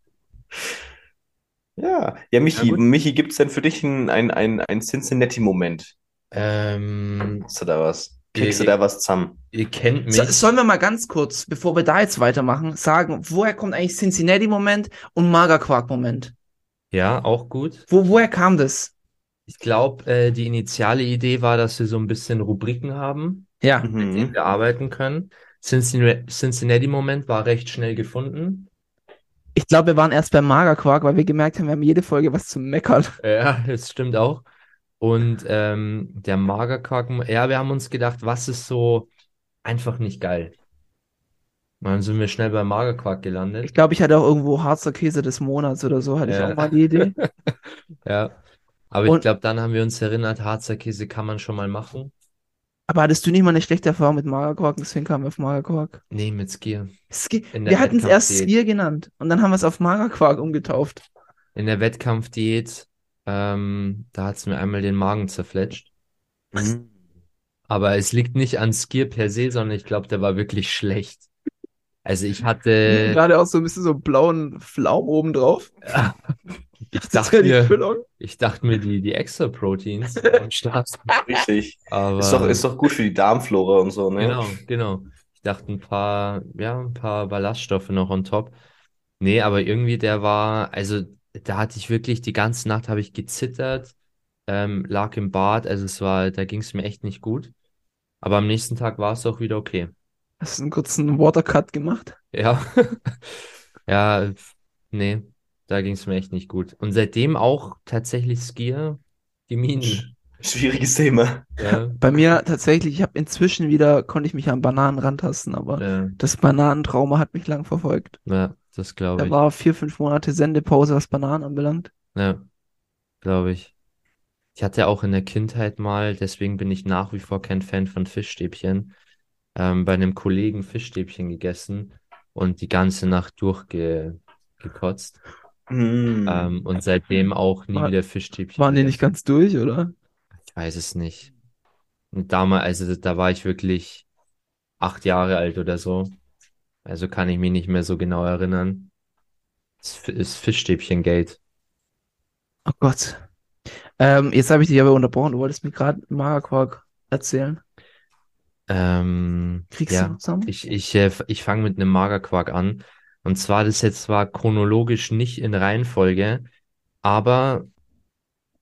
Ja, ja, Michi, Ja. Michi, gibt es denn für dich einen ein, ein, ein Cincinnati-Moment? Ähm, Hast du da was? Kriegst du Ihr- da was zusammen? ihr kennt mich. So, sollen wir mal ganz kurz, bevor wir da jetzt weitermachen, sagen, woher kommt eigentlich Cincinnati-Moment und Magerquark-Moment? Ja, auch gut. Wo, woher kam das? Ich glaube, äh, die initiale Idee war, dass wir so ein bisschen Rubriken haben, Ja, mit denen Mhm. wir arbeiten können. Cincinnati- Cincinnati-Moment war recht schnell gefunden. ich glaube, wir waren erst beim Magerquark, weil wir gemerkt haben, wir haben jede Folge was zu meckern. Ja, das stimmt auch. Und ähm, der Magerquark, ja, wir haben uns gedacht, was ist so einfach nicht geil? Dann sind wir schnell beim Magerquark Ich gelandet. glaube, ich hatte auch irgendwo Harzer Käse des Monats oder so, hatte ich Ja. auch mal die Idee. Ja. Aber ich Und- glaube, dann haben wir uns erinnert, Harzer Käse kann man schon mal machen. Aber hattest du nicht mal eine schlechte Erfahrung mit Magerquark? Deswegen kamen wir auf Magerquark. Nee, mit Skier. Ski wir hatten es erst. Skier genannt und dann haben wir es auf Magerquark umgetauft. In der Wettkampfdiät, ähm, da hat es mir einmal den Magen zerfletscht. Aber es liegt nicht an Skier per se, sondern ich glaube, der war wirklich schlecht. Also ich hatte, Gerade auch so ein bisschen so blauen Flaum oben drauf. Ich dachte mir, ich dachte mir, die, die extra Proteins am Start. Richtig. Aber Ist doch, ist doch gut für die Darmflora und so, ne? Genau, genau. Ich dachte ein paar, ja, ein paar Ballaststoffe noch on top. Nee, aber irgendwie der war, also da hatte ich wirklich die ganze Nacht habe ich gezittert, ähm, lag im Bad, also es war, da ging es mir echt nicht gut. Aber am nächsten Tag war es auch wieder okay. Hast du einen kurzen Watercut gemacht? Ja, ja, nee, da ging es mir echt nicht gut. Und seitdem auch tatsächlich Skier gemieden. Schwieriges Thema. Ja, Bei mir tatsächlich, ich habe inzwischen wieder, konnte ich mich an Bananen rantasten, aber ja, das Bananentrauma hat mich lang verfolgt. ja, das glaube Da ich. war vier, fünf Monate Sendepause, was Bananen anbelangt. Ja, glaube ich. Ich hatte auch in der Kindheit mal, deswegen bin ich nach wie vor kein Fan von Fischstäbchen, ähm, bei einem Kollegen Fischstäbchen gegessen und die ganze Nacht durchgekotzt. Mm. Ähm, und seitdem auch nie War- wieder Fischstäbchen Waren die nicht ganz durch, oder? Ich weiß es nicht. Und damals, also da war ich wirklich acht Jahre alt oder so. Also kann ich mich nicht mehr so genau erinnern. Es ist Fischstäbchen-Gate. Oh Gott. Ähm, jetzt habe ich dich aber unterbrochen. Du wolltest mir gerade Magerquark erzählen. Ähm, Kriegst du ja, noch zusammen? ich, ich, äh, ich fange mit einem Magerquark an. Und zwar, das jetzt zwar chronologisch nicht in Reihenfolge, aber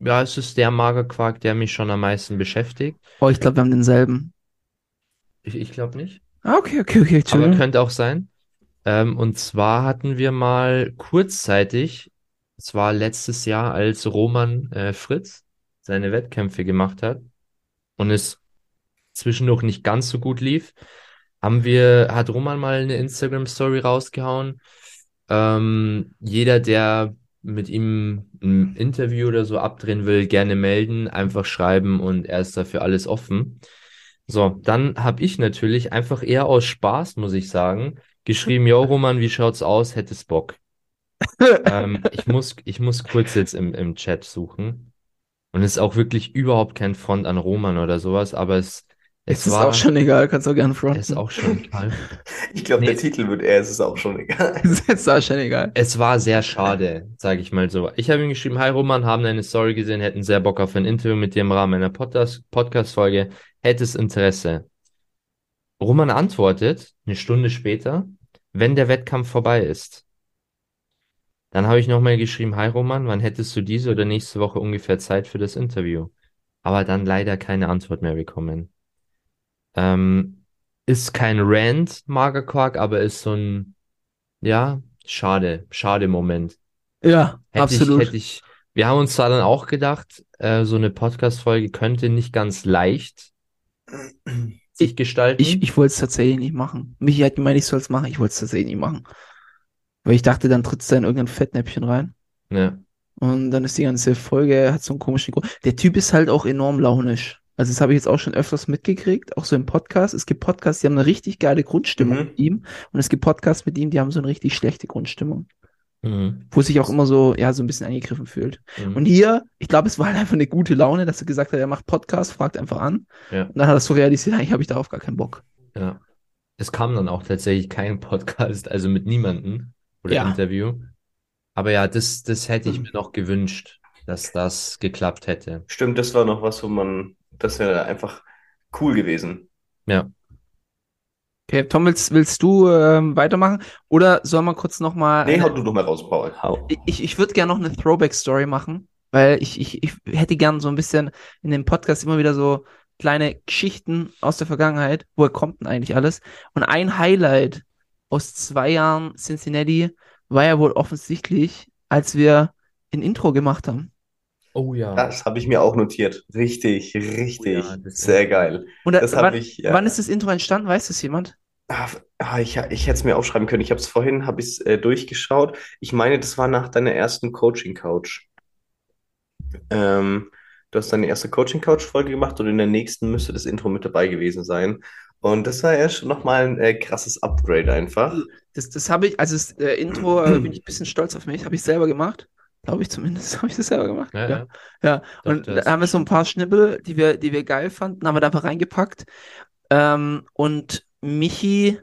ja, es ist der Magerquark, der mich schon am meisten beschäftigt. Oh, ich glaube, wir haben denselben. Ich, ich glaube nicht. Ah, okay, okay, okay. Aber könnte auch sein. Ähm, und zwar hatten wir mal kurzzeitig, es war letztes Jahr, als Roman äh, Fritz seine Wettkämpfe gemacht hat und es zwischendurch nicht ganz so gut lief, haben wir, hat Roman mal eine Instagram-Story rausgehauen. Ähm, jeder, der mit ihm ein Interview oder so abdrehen will, gerne melden, einfach schreiben und er ist dafür alles offen. So, dann habe ich natürlich einfach eher aus Spaß, muss ich sagen, geschrieben, yo, Roman, wie schaut's aus? Hättest Bock? ähm, ich muss, ich muss kurz jetzt im, im Chat suchen. Und es ist auch wirklich überhaupt kein Front an Roman oder sowas, aber es, es Es ist war, auch schon egal, kannst auch gerne fronten. es ist auch schon egal. Ich glaube, Nee. der Titel wird eher, es ist auch schon egal. Es ist auch schon egal. Es war sehr schade, sage ich mal so. Ich habe ihm geschrieben, hi Roman, haben deine Story gesehen, hätten sehr Bock auf ein Interview mit dir im Rahmen einer Podcast- Podcast-Folge, hättest Interesse. Roman antwortet, eine Stunde später, wenn der Wettkampf vorbei ist. Dann habe ich nochmal geschrieben, hi Roman, wann hättest du diese oder nächste Woche ungefähr Zeit für das Interview? Aber dann leider keine Antwort mehr bekommen. Ähm, ist kein Rant, Magerquark, aber ist so ein, ja, schade, schade Moment. Ja, Hätte ich, absolut. hätte ich, wir haben uns zwar dann auch gedacht, äh, so eine Podcast-Folge könnte nicht ganz leicht sich gestalten. Ich, ich wollte es tatsächlich nicht machen. Michi hat gemeint, ich soll es machen. Ich wollte es tatsächlich nicht machen. Weil ich dachte, dann trittst du in irgendein Fettnäpfchen rein. Ja, Und dann ist die ganze Folge, hat so einen komischen Grund. Der Typ ist halt auch enorm launisch. Also das habe ich jetzt auch schon öfters mitgekriegt, auch so im Podcast. Es gibt Podcasts, die haben eine richtig geile Grundstimmung Mhm. mit ihm. Und es gibt Podcasts mit ihm, die haben so eine richtig schlechte Grundstimmung. mhm. Wo sich auch immer so, ja, so ein bisschen angegriffen fühlt. Mhm. Und hier, ich glaube, es war halt einfach eine gute Laune, dass er gesagt hat, er macht Podcast, fragt einfach an. Ja. Und dann hat er so realisiert, eigentlich habe ich darauf gar keinen Bock. Ja. Es kam dann auch tatsächlich kein Podcast, also mit niemandem oder Ja. Interview. Aber ja, das, das hätte ich mir noch gewünscht, dass das geklappt hätte. Stimmt, das war noch was, wo man, das wäre einfach cool gewesen. Ja. Okay, Tom, willst, willst du ähm, weitermachen? Oder soll man kurz nochmal. Nee, hau du doch mal raus, Paul. Hau. Ich, ich würde gerne noch eine Throwback-Story machen, weil ich, ich, ich hätte gern so ein bisschen in dem Podcast immer wieder so kleine Geschichten aus der Vergangenheit. Woher kommt denn eigentlich alles? Und ein Highlight aus zwei Jahren Cincinnati war ja wohl offensichtlich, als wir ein Intro gemacht haben. Oh ja. Das habe ich mir auch notiert. Richtig, richtig. Oh ja, Sehr geil. Und da, Das wann, ich, ja. wann ist das Intro entstanden? Weiß das jemand? Ah, ah, ich, ich hätte es mir aufschreiben können. Ich habe es vorhin, habe ich äh, durchgeschaut. Ich meine, das war nach deiner ersten Coaching-Couch. Ähm, du hast deine erste Coaching-Couch-Folge gemacht und in der nächsten müsste das Intro mit dabei gewesen sein. Und das war ja schon nochmal ein äh, krasses Upgrade einfach. Das, das habe ich, also das äh, Intro, äh, bin ich ein bisschen stolz auf mich, habe ich selber gemacht. Glaube ich zumindest, habe ich das selber gemacht. Ja, ja. Ja, Doch, und da haben wir so ein paar Schnippel, die wir, die wir geil fanden, haben wir da einfach reingepackt. Ähm, und Michi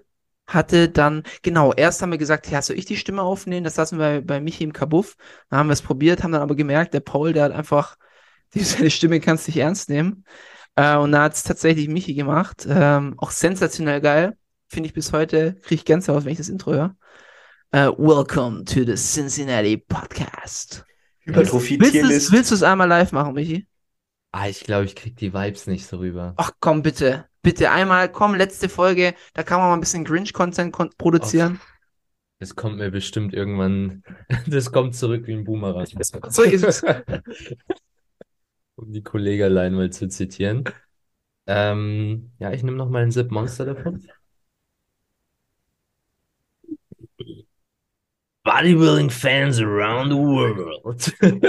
hatte dann, genau, erst haben wir gesagt, ja, soll ich die Stimme aufnehmen? Das saßen wir bei, bei Michi im Kabuff. Dann haben wir es probiert, haben dann aber gemerkt, der Paul, der hat einfach, die, seine Stimme kannst du nicht ernst nehmen. Äh, und da hat es tatsächlich Michi gemacht. Ähm, auch sensationell geil. Finde ich bis heute, kriege ich Gänsehaut, wenn ich das Intro höre. Äh, welcome to the Cincinnati Podcast. Hypertrophie Willst du es einmal live machen, Michi? Ah, ich glaube, ich krieg die Vibes nicht so rüber. Ach komm, bitte. Bitte einmal, komm, letzte Folge, da kann man mal ein bisschen Grinch-Content produzieren. Das kommt mir bestimmt irgendwann, das kommt zurück wie ein Boomerang. So ist es. Um die Kollegelein mal zu zitieren. Ähm, ja, ich nehme noch mal einen Sip Monster davon. Bodybuilding fans around the world.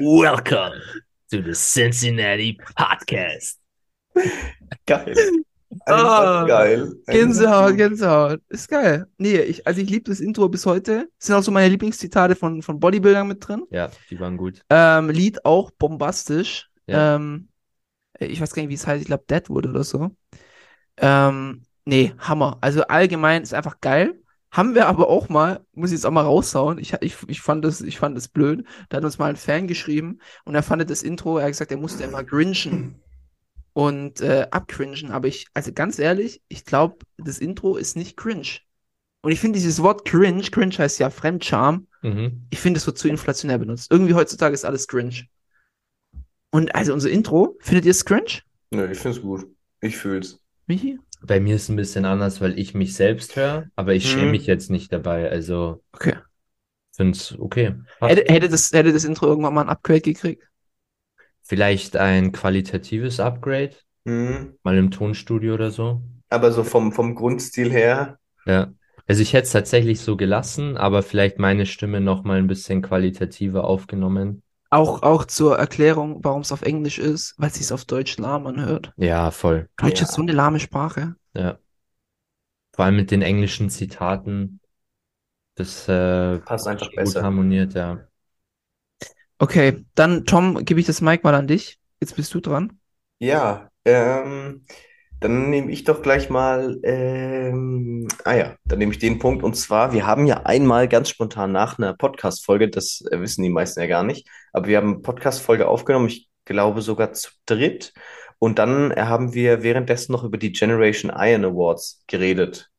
Welcome to the Cincinnati Podcast. Geil. Ah, geil. Gänsehaut, Gänsehaut. Ist geil. Nee, ich, also ich liebe das Intro bis heute. Sind auch so meine Lieblingszitate von, von Bodybuildern mit drin. Ja, die waren gut. Ähm, Lied auch bombastisch. Ja. Ähm, ich weiß gar nicht, wie es heißt. Ich glaube, Deadwood oder so. Ähm, nee, Hammer. Also allgemein ist einfach geil. Haben wir aber auch mal, muss ich jetzt auch mal raushauen. Ich, ich, ich fand das, ich fand das blöd. Da hat uns mal ein Fan geschrieben und er fand das Intro, er hat gesagt, er musste immer grinchen und äh, abcringen. Aber ich, also ganz ehrlich, ich glaube, das Intro ist nicht cringe. Und ich finde dieses Wort cringe, cringe heißt ja Fremdscham, Mhm. ich finde, es wird zu inflationär benutzt. Irgendwie heutzutage ist alles cringe. Und also unser Intro, findet ihr es cringe? Nö, ich find's gut. Ich fühl's. Michi? Bei mir ist es ein bisschen anders, weil ich mich selbst höre, aber ich schäme Mhm. mich jetzt nicht dabei. Also, Okay. finde es okay. Hätte, hätte, das, hätte das Intro irgendwann mal ein Upgrade gekriegt? Vielleicht ein qualitatives Upgrade, Mhm. mal im Tonstudio oder so. Aber so vom, vom Grundstil her, Ja. Also ich hätte es tatsächlich so gelassen, aber vielleicht meine Stimme noch mal ein bisschen qualitativer aufgenommen. Auch, auch zur Erklärung, warum es auf Englisch ist, weil es sich auf Deutsch lahm anhört. Ja, voll. Deutsch Ja. ist so eine lahme Sprache. Ja. Vor allem mit den englischen Zitaten. Das äh, passt einfach gut besser. harmoniert, ja. Okay, dann Tom, gebe ich das Mic mal an dich. Jetzt bist du dran. Ja, ähm, dann nehme ich doch gleich mal, ähm, ah ja, dann nehme ich den Punkt. Und zwar, wir haben ja einmal ganz spontan nach einer Podcast-Folge, das äh, wissen die meisten ja gar nicht, aber wir haben eine Podcast-Folge aufgenommen, ich glaube sogar zu dritt. Und dann haben wir währenddessen noch über die Generation Iron Awards geredet.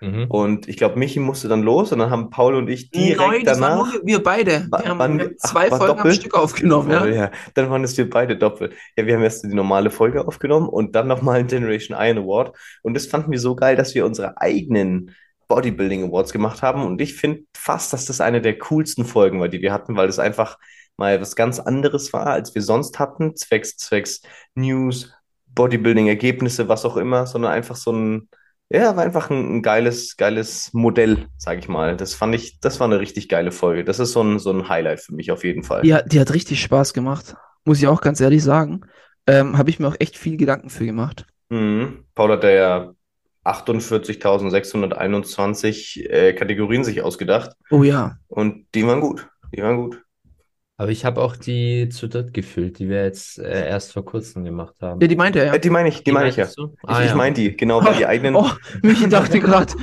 Mhm. Und ich glaube, Michi musste dann los und dann haben Paul und ich direkt Nein, das waren danach. nur wir beide. Wir haben, wann- wir haben ach, zwei war Folgen am? Stück aufgenommen, Oh, ja. ja, dann waren es wir beide doppelt. Ja, wir haben erst die normale Folge aufgenommen und dann nochmal einen Generation Iron Award. Und das fanden wir so geil, dass wir unsere eigenen Bodybuilding Awards gemacht haben. Und ich finde fast, dass das eine der coolsten Folgen war, die wir hatten, weil es einfach mal was ganz anderes war, als wir sonst hatten. Zwecks, zwecks News, Bodybuilding-Ergebnisse, was auch immer, sondern einfach so ein, ja, war einfach ein, ein geiles, geiles Modell, sag ich mal. Das fand ich, das war eine richtig geile Folge. Das ist so ein, so ein Highlight für mich auf jeden Fall. Hat- die hat richtig Spaß gemacht. Muss ich auch ganz ehrlich sagen. Ähm, Habe ich mir auch echt viel Gedanken für gemacht. Mhm. Paul hat da ja 48.621 äh, Kategorien sich ausgedacht Oh ja. und die waren gut. Die waren gut. Aber ich habe auch die zu dritt gefüllt, die wir jetzt äh, erst vor kurzem gemacht haben. Ja, die meinte er ja. Äh, die meine ich, die meine ich ja. du? Ich, Ah, ich ja. meine die, genau, weil die eigenen. Oh, Michi dachte gerade,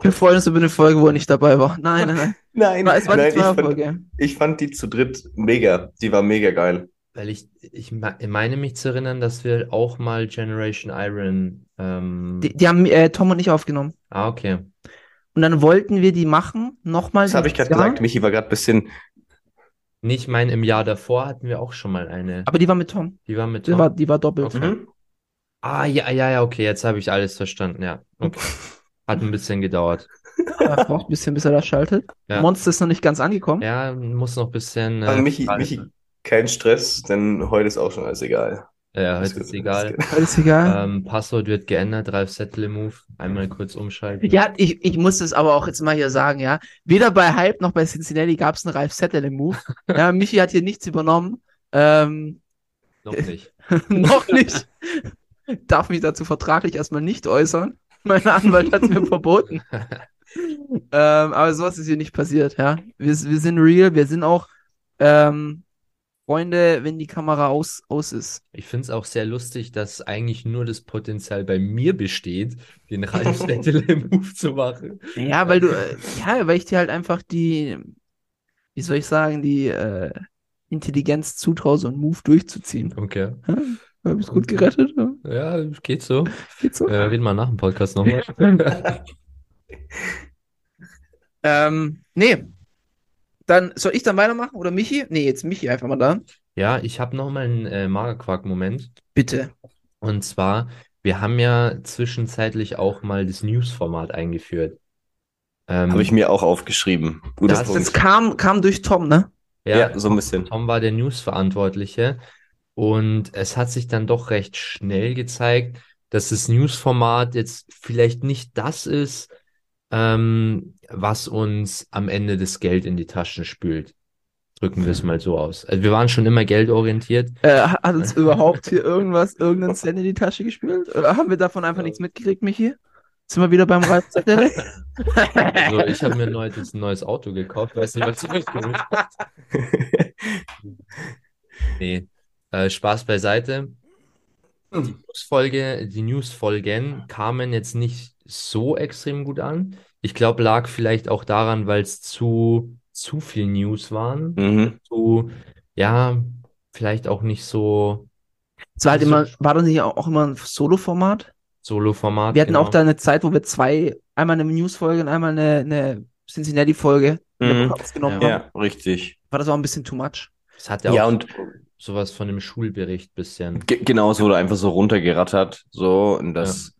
wir freuen uns über eine Folge, wo er nicht dabei war. Nein, nein, nein. Nein, Es war die nein, ich fand, ich fand die zu dritt mega. Die war mega geil. Weil ich, ich me- meine mich zu erinnern, dass wir auch mal Generation Iron. Ähm, Die, die haben äh, Tom und ich aufgenommen. ah, okay. Und dann wollten wir die machen, nochmal Das habe ich gerade gesagt. Michi war gerade ein bisschen. Nicht mein, im Jahr davor hatten wir auch schon mal eine. Aber die war mit Tom. Die war mit Die Tom. war, die war doppelt. Okay. Mhm. Ah, ja, ja, ja, okay, jetzt habe ich alles verstanden, ja. Okay. Hat ein bisschen gedauert. Er braucht ein bisschen, bis er das schaltet. Ja. Monster ist noch nicht ganz angekommen. Ja, muss noch ein bisschen. Also Äh, Michi, Frage- Michi, kein Stress, denn heute ist auch schon alles egal. Ja, Das heute ist geht- egal. das. Alles egal. Ähm, Passwort wird geändert, Ralf Settle-Move. Einmal kurz umschalten. Ja, ich, ich muss es aber auch jetzt mal hier sagen, ja. Weder bei Hype noch bei Cincinnati gab es einen Ralf Settel im Move. Ja, Michi hat hier nichts übernommen. Ähm, Noch nicht. noch nicht. Darf mich dazu vertraglich erstmal nicht äußern. Mein Anwalt hat es mir verboten. ähm, aber sowas ist hier nicht passiert, ja. Wir, wir sind real, wir sind auch, ähm, Freunde, wenn die Kamera aus, aus ist. Ich finde es auch sehr lustig, dass eigentlich nur das Potenzial bei mir besteht, den Ralf Move zu machen. Ja, weil du, äh, ja, weil ich dir halt einfach die, wie soll ich sagen, die äh, Intelligenz zutraue, so einen Move durchzuziehen. Okay. Ja, hab ich's gut gerettet? Ja, Ja, geht so. geht so. Äh, reden wir nach dem Podcast nochmal. Ähm, nee. Dann soll ich dann weitermachen oder Michi? Nee, jetzt Michi einfach mal da. Ja, ich habe nochmal einen äh, Magerquark-Moment. Bitte. Und zwar, wir haben ja zwischenzeitlich auch mal das News-Format eingeführt. Ähm, Habe ich mir auch aufgeschrieben. Guter Das- Punkt. Das kam, kam durch Tom, ne? Ja, so ein bisschen. Tom war der News-Verantwortliche und es hat sich dann doch recht schnell gezeigt, dass das News-Format jetzt vielleicht nicht das ist, ähm, was uns am Ende das Geld in die Taschen spült. Drücken wir es mal so aus. Also wir waren schon immer geldorientiert. Äh, hat uns überhaupt hier irgendwas, irgendeinen Cent in die Tasche gespielt? Oder haben wir davon einfach nichts mitgekriegt, Michi? Sind wir wieder beim Ralf Zettel? Also ich habe mir ein neues, ein neues Auto gekauft, weiß nicht, was ich gewünscht habe. Nee, äh, Spaß beiseite. Die Newsfolge, die Newsfolgen kamen jetzt nicht so extrem gut an. Ich glaube, lag vielleicht auch daran, weil es zu, zu viel News waren. Mhm. Zu, ja, vielleicht auch nicht so Es war halt immer, war das nicht auch auch immer ein Solo-Format? Solo-Format. Wir hatten auch genau. da eine Zeit, wo wir zwei, einmal eine News-Folge und einmal eine, eine Cincinnati-Folge Mhm. aufgenommen haben. Ja, richtig. War das auch ein bisschen too much? Es hat ja Ja, auch und sowas von einem Schulbericht bisschen. ge genau, es wurde einfach so runtergerattert. So, und das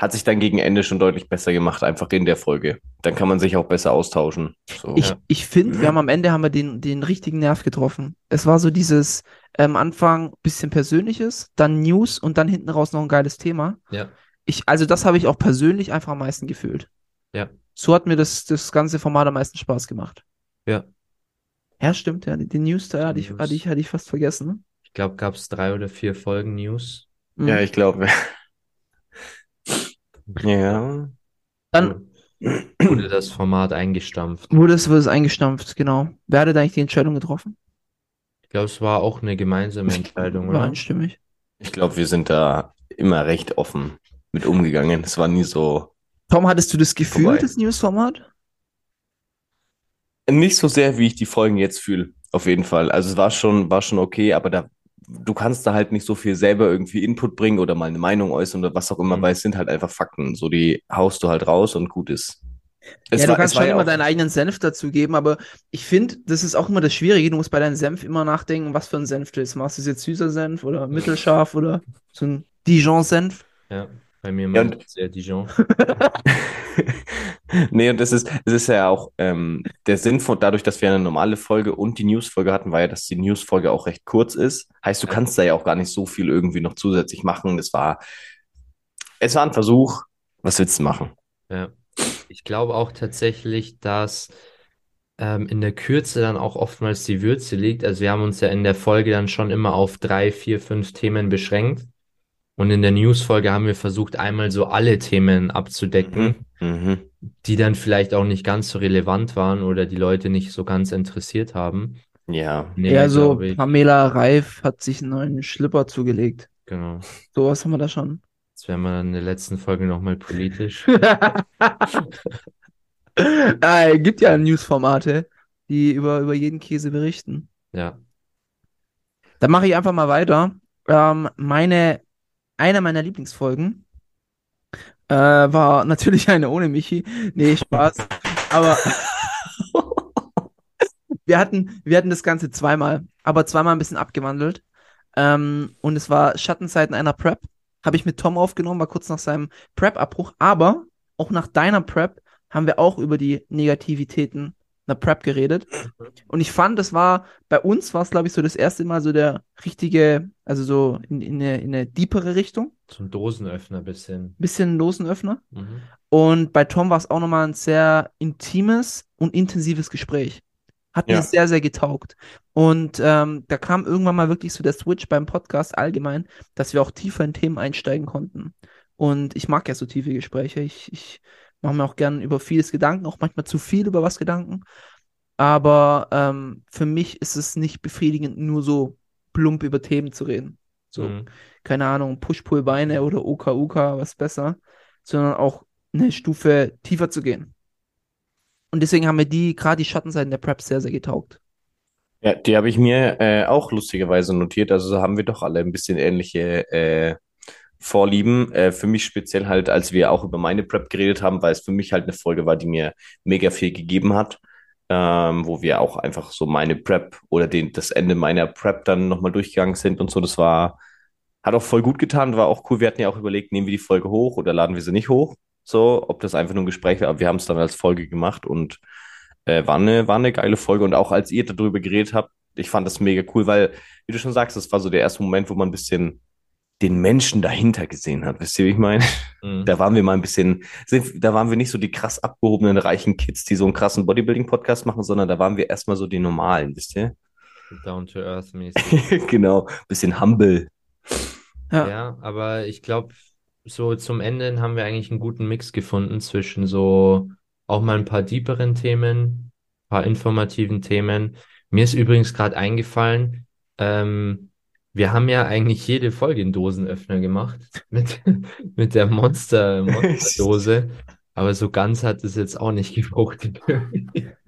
hat sich dann gegen Ende schon deutlich besser gemacht, einfach in der Folge. Dann kann man sich auch besser austauschen. So. Ich, Ja. ich finde, wir haben am Ende haben wir den, den richtigen Nerv getroffen. Es war so dieses ähm, Anfang bisschen Persönliches, dann News und dann hinten raus noch ein geiles Thema. Ja. Ich, also das habe ich auch persönlich einfach am meisten gefühlt. Ja. So hat mir das, das ganze Format am meisten Spaß gemacht. Ja. Ja, stimmt, ja. Den News-Teil hatte ich, News. hatte ich, hatte ich fast vergessen. Ich glaube, gab es drei oder vier Folgen News. Mhm. Ja, ich glaube. Ja. Dann wurde das Format eingestampft. wurde es, wurde es eingestampft, genau. Wer hatte da eigentlich die Entscheidung getroffen? Ich glaube, es war auch eine gemeinsame Entscheidung, War oder? einstimmig. Ich glaube, wir sind da immer recht offen mit umgegangen. Es war nie so, Tom, hattest du das Gefühl, Vorbei. das News-Format? nicht so sehr, wie ich die Folgen jetzt fühle. Auf jeden Fall. Also es war schon, war schon okay, aber da, du kannst da halt nicht so viel selber irgendwie Input bringen oder mal eine Meinung äußern oder was auch immer, Mhm. weil es sind halt einfach Fakten. So, die haust du halt raus und gut ist. Es ja, war- du kannst schon ja immer deinen eigenen Senf dazu geben, aber ich finde, das ist auch immer das Schwierige. Du musst bei deinem Senf immer nachdenken, was für ein Senf du jetzt machst. Ist es jetzt süßer Senf oder mittelscharf oder so ein Dijon-Senf? Ja, bei mir Ja, und- sehr Dijon. Nee, und das ist, das ist ja auch ähm, der Sinn von, dadurch, dass wir eine normale Folge und die News-Folge hatten, war ja, dass die News-Folge auch recht kurz ist. Heißt, du kannst da ja auch gar nicht so viel irgendwie noch zusätzlich machen. Das war, es war ein Versuch. Was willst du machen? Ja. Ich glaube auch tatsächlich, dass ähm, in der Kürze dann auch oftmals die Würze liegt. Also wir haben uns ja in der Folge dann schon immer auf drei, vier, fünf Themen beschränkt. Und in der News-Folge haben wir versucht, einmal so alle Themen abzudecken, Mhm. die dann vielleicht auch nicht ganz so relevant waren oder die Leute nicht so ganz interessiert haben. Ja. Nee, Ja, so ich. Pamela Reif hat sich einen neuen Schlipper zugelegt. Genau. Sowas haben wir da schon. Jetzt werden wir dann in der letzten Folge nochmal politisch. äh, gibt ja Newsformate, die über, über jeden Käse berichten. Ja. Dann mache ich einfach mal weiter. Ähm, meine, eine meiner Lieblingsfolgen äh, war natürlich eine ohne Michi. Nee, Spaß. Aber wir hatten, wir hatten das Ganze zweimal, aber zweimal ein bisschen abgewandelt. Ähm, und es war Schattenseiten einer Prep. Habe ich mit Tom aufgenommen, war kurz nach seinem Prep-Abbruch. Aber auch nach deiner Prep haben wir auch über die Negativitäten einer Prep geredet. Und ich fand, das war, bei uns war es, glaube ich, so das erste Mal so der richtige, also so in, in, eine, in eine deepere Richtung. Ein Dosenöffner bisschen. Bisschen Losenöffner. Mhm. Und bei Tom war es auch nochmal ein sehr intimes und intensives Gespräch. Hat mir Ja. sehr, sehr getaugt. Und ähm, da kam irgendwann mal wirklich so der Switch beim Podcast allgemein, dass wir auch tiefer in Themen einsteigen konnten. Und ich mag ja so tiefe Gespräche. Ich, ich mache mir auch gern über vieles Gedanken, auch manchmal zu viel über was Gedanken. Aber ähm, für mich ist es nicht befriedigend, nur so plump über Themen zu reden. So, Mhm. keine Ahnung, Push-Pull-Beine oder OKUK, was besser, sondern auch eine Stufe tiefer zu gehen. Und deswegen haben mir die, gerade die Schattenseiten der Prep sehr, sehr getaugt. Ja, die habe ich mir äh, auch lustigerweise notiert. Also haben wir doch alle ein bisschen ähnliche äh, Vorlieben. Äh, für mich speziell halt, als wir auch über meine Prep geredet haben, weil es für mich halt eine Folge war, die mir mega viel gegeben hat. Ähm, wo wir auch einfach so meine Prep oder den, das Ende meiner Prep dann nochmal durchgegangen sind und so. Das war, hat auch voll gut getan, war auch cool. Wir hatten ja auch überlegt, nehmen wir die Folge hoch oder laden wir sie nicht hoch? So, ob das einfach nur ein Gespräch war, aber wir haben es dann als Folge gemacht und äh, war eine, war eine geile Folge. Und auch als ihr darüber geredet habt, ich fand das mega cool, weil, wie du schon sagst, das war so der erste Moment, wo man ein bisschen den Menschen dahinter gesehen hat. Wisst ihr, wie ich meine? Mhm. Da waren wir mal ein bisschen, sind, da waren wir nicht so die krass abgehobenen reichen Kids, die so einen krassen Bodybuilding-Podcast machen, sondern da waren wir erstmal so die normalen, wisst ihr? Down to Earth mäßig. genau, bisschen humble. Ja. Ja, aber ich glaube, so zum Ende haben wir eigentlich einen guten Mix gefunden zwischen so auch mal ein paar deeperen Themen, ein paar informativen Themen. Mir ist übrigens gerade eingefallen, ähm, wir haben ja eigentlich jede Folge einen Dosenöffner gemacht mit, mit der Monster, Monsterdose, aber so ganz hat es jetzt auch nicht gefruchtet.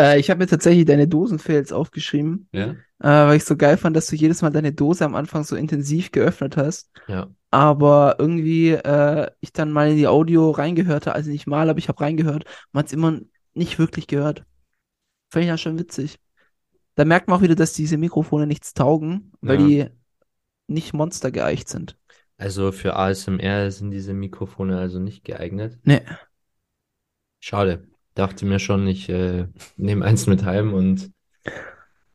Äh, ich habe mir tatsächlich deine Dosenfails aufgeschrieben, Ja? äh, weil ich so geil fand, dass du jedes Mal deine Dose am Anfang so intensiv geöffnet hast. Ja. Aber irgendwie äh, ich dann mal in die Audio reingehört habe, also nicht mal, aber ich habe reingehört, man hat es immer nicht wirklich gehört. Fand ich ja schon witzig. Da merkt man auch wieder, dass diese Mikrofone nichts taugen, weil Ja. die nicht Monster geeicht sind. Also für ASMR sind diese Mikrofone also nicht geeignet. Nee. Schade. Dachte mir schon, ich äh, nehme eins mit heim und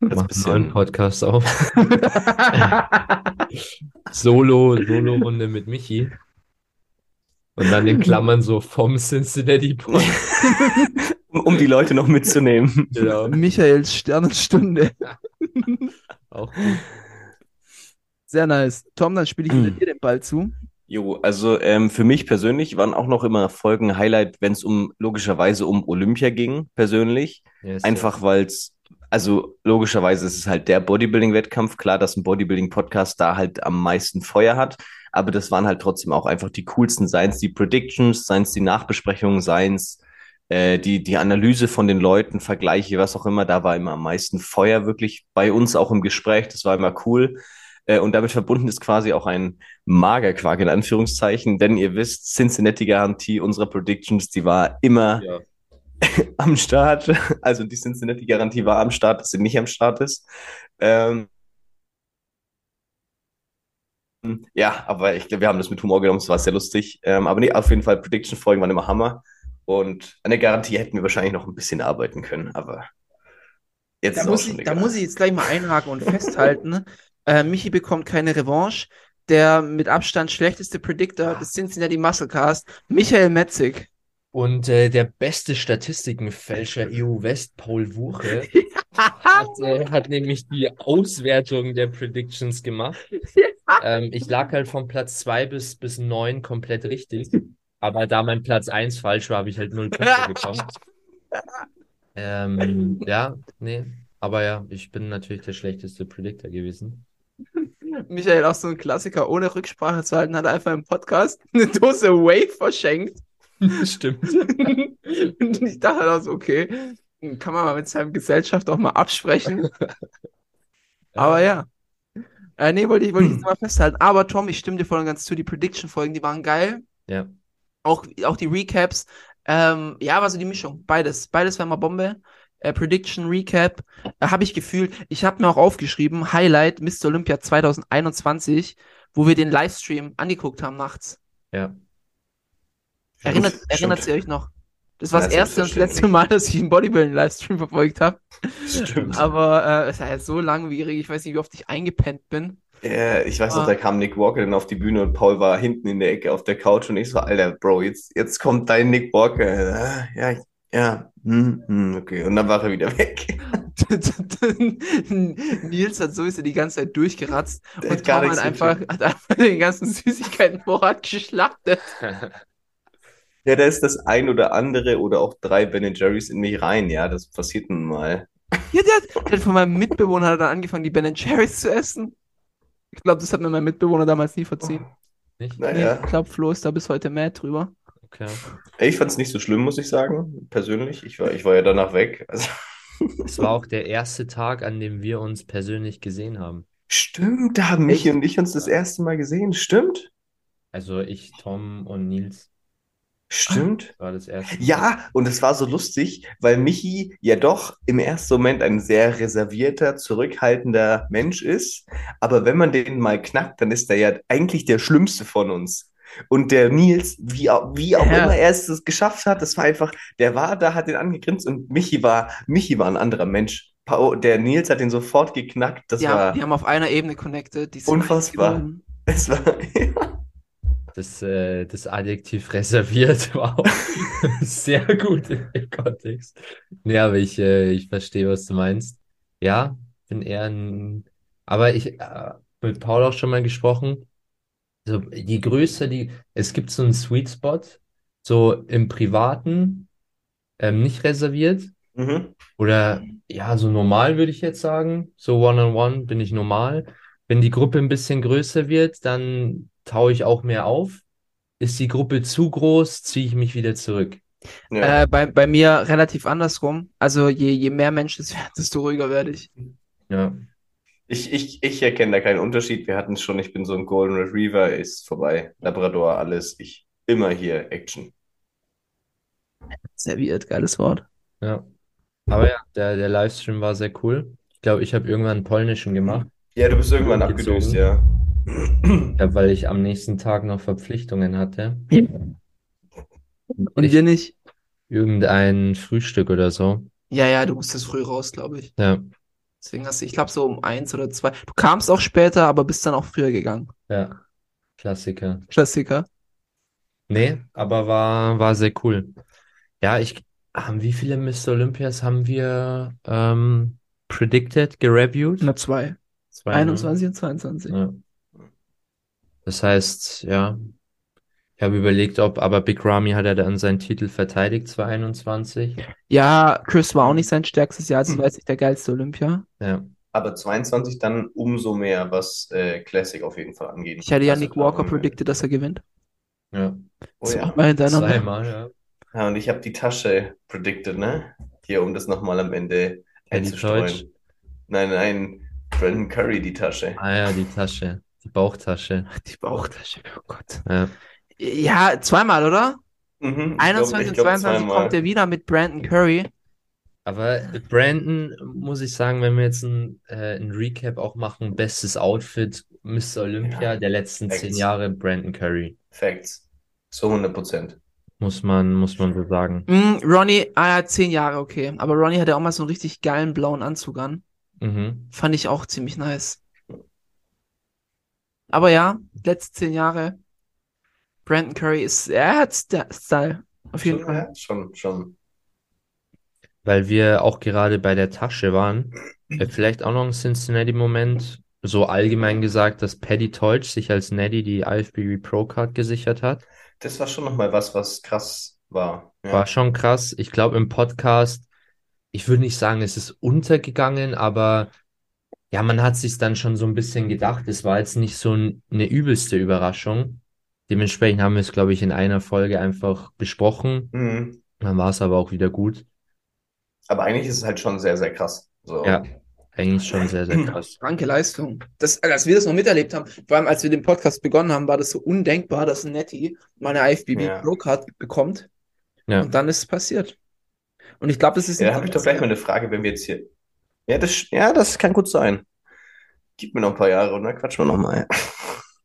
mache einen neuen Podcast auf. Solo, Solo-Runde mit Michi. Und dann in Klammern so vom Cincinnati Pod. Um, um die Leute noch mitzunehmen. Genau. Michaels Sternenstunde. Auch gut. Sehr nice. Tom, dann spiele ich wieder dir den Ball zu. Jo, also ähm, für mich persönlich waren auch noch immer Folgen Highlight, wenn es um logischerweise um Olympia ging, persönlich. Yes, Einfach weil es, also logischerweise ist es halt der Bodybuilding-Wettkampf. Klar, dass ein Bodybuilding-Podcast da halt am meisten Feuer hat, aber das waren halt trotzdem auch einfach die coolsten, seien es die Predictions, seien es die Nachbesprechungen, seien es äh, die, die Analyse von den Leuten, Vergleiche, was auch immer, da war immer am meisten Feuer wirklich bei uns auch im Gespräch. Das war immer cool. Äh, und damit verbunden ist quasi auch ein Magerquark in Anführungszeichen, denn ihr wisst, Cincinnati-Garantie unserer Predictions, die war immer Ja. am Start. Also die Cincinnati-Garantie war am Start, dass sie nicht am Start ist. Ähm, ja, aber ich glaube, wir haben das mit Humor genommen, es war sehr lustig. Ähm, aber nee, auf jeden Fall, Prediction-Folgen waren immer Hammer. Und an der Garantie hätten wir wahrscheinlich noch ein bisschen arbeiten können, aber jetzt Da ist auch muss schon ich, da muss ich jetzt gleich mal einhaken und festhalten. Äh, Michi bekommt keine Revanche. Der mit Abstand schlechteste Predictor des Cincinnati Musclecast, Michael Metzig. Und äh, der beste Statistikenfälscher EU West, Paul Wuche, hat, äh, hat nämlich die Auswertung der Predictions gemacht. Ähm, ich lag halt von Platz 2 bis, bis 9 komplett richtig. Aber da mein Platz 1 falsch war, habe ich halt null Punkte bekommen. Ähm, ja, nee. Aber ja, ich bin natürlich der schlechteste Predictor gewesen. Michael, auch so ein Klassiker, ohne Rücksprache zu halten, hat er einfach im Podcast eine Dose Wave verschenkt. Stimmt. Und ich dachte auch so, okay, kann man mal mit seinem Gesellschaft auch mal absprechen. Aber ja. Äh, nee, wollte ich, wollte ich jetzt mal festhalten. Aber Tom, ich stimme dir voll und ganz zu, die Prediction-Folgen, die waren geil. Ja. Auch, auch die Recaps. Ähm, ja, war so die Mischung. Beides. Beides war mal Bombe. Äh, Prediction, Recap. Äh, habe ich gefühlt. Ich habe mir auch aufgeschrieben, Highlight Mr. Olympia 2021, wo wir den Livestream angeguckt haben nachts. Ja. Erinnert, Stimmt. erinnert ihr euch noch? Das war Ja, das erste und das letzte. Mal, dass ich einen Bodybuilding-Livestream verfolgt habe. Stimmt. Aber äh, es war ja so langwierig. Ich weiß nicht, wie oft ich eingepennt bin. Äh, ich weiß noch, Ah. da kam Nick Walker dann auf die Bühne und Paul war hinten in der Ecke auf der Couch und ich so, Alter, Bro, jetzt, jetzt kommt dein Nick Walker. Äh, ja, ja, hm, hm, okay. Und dann war er wieder weg. Nils hat sowieso die ganze Zeit durchgeratzt Der und Tom hat einfach, hat einfach den ganzen Süßigkeitenvorrat geschlachtet. Ja, da ist das ein oder andere oder auch drei Ben Jerry's in mich rein, ja, das passiert nun mal. Ja, der hat, der von meinem Mitbewohner hat er dann angefangen, die Ben Jerry's zu essen. Ich glaube, das hat mir mein Mitbewohner damals nie verziehen. Nicht? Nee, Naja, ich glaube, Flo ist da bis heute mad drüber. Okay. ich fand es nicht so schlimm, muss ich sagen, persönlich. Ich war, ich war ja danach weg. Also, Es war auch der erste Tag, an dem wir uns persönlich gesehen haben. stimmt, da haben Michi und ich uns das erste Mal gesehen. Stimmt, Also ich, Tom und Nils stimmt. war das erste Mal. Ja, und es war so lustig, weil Michi ja doch im ersten Moment ein sehr reservierter, zurückhaltender Mensch ist. Aber wenn man den mal knackt, dann ist er ja eigentlich der Schlimmste von uns. Und der Nils, wie, au- wie auch Ja. immer er es geschafft hat, das war einfach, der war da, hat den angegrinst und Michi war, Michi war ein anderer Mensch. Der Nils hat den sofort geknackt. Das Die war, haben, die haben auf einer Ebene connected. Unfassbar. es war, ja. Das, äh, das Adjektiv reserviert war auch sehr gut im Kontext. Nee, aber ich, äh, ich verstehe, was du meinst. Ja, bin eher ein. Aber ich äh, mit Paul auch schon mal gesprochen. So, je größer die. Es gibt so einen Sweet Spot, so im Privaten, ähm, nicht reserviert. Mhm. Oder ja, so normal würde ich jetzt sagen. So One-on-One bin ich normal. Wenn die Gruppe ein bisschen größer wird, dann taue ich auch mehr auf. Ist die Gruppe zu groß, ziehe ich mich wieder zurück. Ja. Äh, bei, bei mir relativ andersrum. Also je, je mehr Menschen es werden, desto ruhiger werde ich. Ja. Ich, ich, ich erkenne da keinen Unterschied. Wir hatten es schon, ich bin so ein Golden Retriever, ist vorbei. Labrador, alles. Ich immer hier Action. Serviert, geiles Wort. Ja. Aber ja, der, der Livestream war sehr cool. Ich glaube, ich habe irgendwann einen polnischen gemacht, Ja, du bist irgendwann abgedüst, ja. Ja, weil ich am nächsten Tag noch Verpflichtungen hatte. Und Ich- wir nicht? Irgendein Frühstück oder so. Ja, ja, du musstest früh raus, glaube ich. Ja, Deswegen hast du, ich glaube, so um eins oder zwei. Du kamst auch später, aber bist dann auch früher gegangen. ja. Klassiker. Klassiker. Nee, aber war, war sehr cool. Ja, ich, haben, wie viele Mr. Olympias haben wir ähm, predicted, gereviewt? Na, zwei. Zwei, ne? 21 und 22. Ja. Das heißt, ja, ich habe überlegt, ob, aber Big Ramy hat ja dann seinen Titel verteidigt, 2021. Ja, Chris war auch nicht sein stärkstes Jahr, also war jetzt nicht der geilste Olympia. Ja, Aber 22 dann umso mehr, was äh, Classic auf jeden Fall angeht. Ich hatte ja Also Nick Walker predicted, dass er gewinnt. ja. Oh ja. Zweimal hintereinander. Zweimal, ja. Ja, und ich habe die Tasche predicted, ne? Hier, um das nochmal am Ende einzustreuen. Nein, nein, Brandon Curry, die Tasche. Ah ja, die Tasche, die Bauchtasche. Die Bauchtasche, oh Gott. Ja, Ja, zweimal, oder? Mhm, ich 21 glaub- ich und glaub 22 zweimal. kommt er wieder mit Brandon Curry. aber Brandon, muss ich sagen, wenn wir jetzt ein, äh, ein Recap auch machen, bestes Outfit, Mr. Olympia Ja, der letzten zehn Facts. Jahre, Brandon Curry. Facts. So 100 Prozent. Muss man, muss man so sagen. Mm, Ronnie, ah ja, 10 Jahre, okay. Aber Ronnie hatte auch mal so einen richtig geilen blauen Anzug an. Mhm. Fand ich auch ziemlich nice. Aber ja, letzte 10 Jahre. Brandon Curry ist, er hat Style. Auf jeden Schon, Fall. ja, schon, schon. Weil wir auch gerade bei der Tasche waren, äh, vielleicht auch noch ein Cincinnati-Moment, so allgemein gesagt, dass Paddy Deutsch sich als Natty die IFBB Pro Card gesichert hat. Das war schon nochmal was, was krass war. Ja. War schon krass. Ich glaube, im Podcast, ich würde nicht sagen, es ist untergegangen, aber ja, man hat sich dann schon so ein bisschen gedacht. Es war jetzt nicht so ein, eine übelste Überraschung. Dementsprechend haben wir es, glaube ich, in einer Folge einfach besprochen. Mhm. Dann war es aber auch wieder gut. Aber eigentlich ist es halt schon sehr, sehr krass. So. Ja, eigentlich schon sehr, sehr krass. Kranke Leistung. Das, als wir das noch miterlebt haben, vor allem als wir den Podcast begonnen haben, war das so undenkbar, dass ein Nettie mal eine IFBB Ja. Pro Card bekommt. Ja. Und dann ist es passiert. Und ich glaube, das ist Ja, da nicht habe ich doch gleich mal eine Frage, wenn wir jetzt hier. Ja, das, ja, das kann gut sein. Gib mir noch ein paar Jahre und dann quatschen wir nochmal.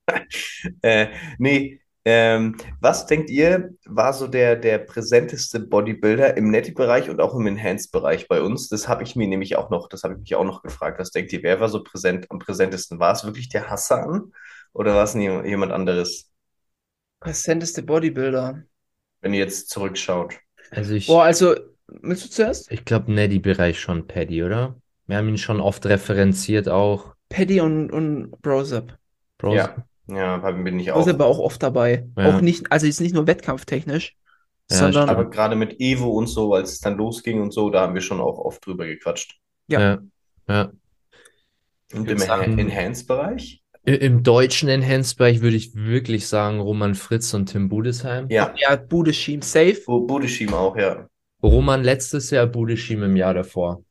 äh, nee, ähm, was denkt ihr, war so der, der präsenteste Bodybuilder im Netty-Bereich und auch im Enhanced-Bereich bei uns? Das habe ich mir nämlich auch noch, das habe ich mich auch noch gefragt. Was denkt ihr, wer war so präsent, am präsentesten? War es wirklich der Hassan oder war es jemand anderes, präsenteste Bodybuilder. wenn ihr jetzt zurückschaut? Also ich, Boah, also, willst du zuerst? ich glaube, Neddy-Bereich schon Paddy, oder? Wir haben ihn schon oft referenziert auch. Paddy und, und Brosep. Bros. Ja, ja, bin ich auch. Brosep war auch oft dabei. Ja. Auch nicht, also jetzt nicht nur wettkampftechnisch, Ja, sondern Aber gerade mit Evo und so, als es dann losging und so, da haben wir schon auch oft drüber gequatscht. Ja. Ja, ja. Und im? I- Im deutschen Enhanced-Bereich würde ich wirklich sagen Roman Fritz und Tim Budesheim. Ja, ja, Budeschim safe. Bu- Budeshim auch, ja. Roman letztes Jahr, Budeshim im Jahr davor.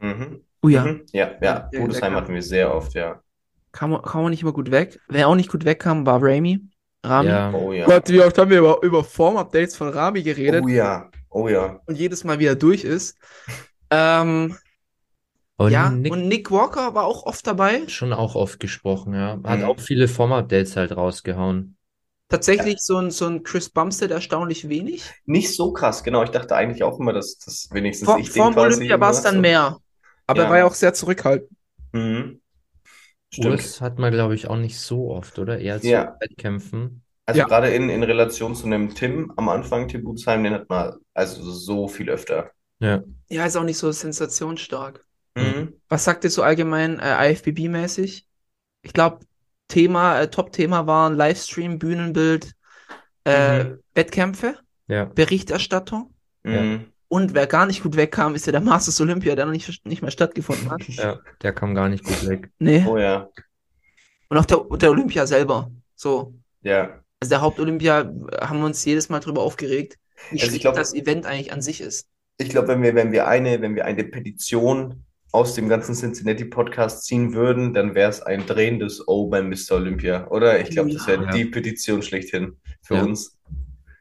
Mhm. Oh ja, Mhm. Ja, ja, Budesheim der- hatten wir sehr oft, ja. kam, man- kam man nicht immer gut weg. Wer auch nicht gut wegkam, war Rami. Rami. Ja, Oh ja. Gott, wie oft haben wir über, über Form-Updates von Rami geredet Oh ja, oh ja. und jedes Mal wieder durch ist. Ähm, und ja, Nick und Nick Walker war auch oft dabei. schon auch oft gesprochen, ja. Hat Mhm. auch viele Form-Updates halt rausgehauen. Tatsächlich so ein, so ein Chris Bumstead erstaunlich wenig. Nicht so krass, genau. Ich dachte eigentlich auch immer, dass das wenigstens Vor, ich den vor dem quasi Olympia war es dann so- mehr. Aber er Ja. war ja auch sehr zurückhaltend. Mhm. Stimmt. Urs hat man, glaube ich, auch nicht so oft, oder? Eher zu Ja. Wettkämpfen. Also Ja. gerade in, in Relation zu einem Tim am Anfang, Tim Budesheim, den hat man also so viel öfter. Ja. Ja, ist auch nicht so sensationsstark. Mhm. Was sagt ihr so allgemein äh, IFBB-mäßig? Ich glaube, Thema, äh, Top-Thema waren Livestream, Bühnenbild, äh, Mhm. Wettkämpfe, Ja. Berichterstattung. Ja. Mhm. Und wer gar nicht gut wegkam, ist ja der Masters Olympia, der noch nicht, nicht mehr stattgefunden hat. Ja, der kam gar nicht gut weg. Nee. Oh ja, Und auch der, der Olympia selber. So. ja. Also der Hauptolympia haben wir uns jedes Mal drüber aufgeregt, wie Also glaub- das Event eigentlich an sich ist. Ich glaube, wenn wir, wenn wir eine, wenn wir eine Petition aus dem ganzen Cincinnati Podcast ziehen würden, dann wäre es ein drehendes O beim Mr. Olympia, oder? Ich glaube, das wäre Ja. die Petition schlechthin für Ja. uns.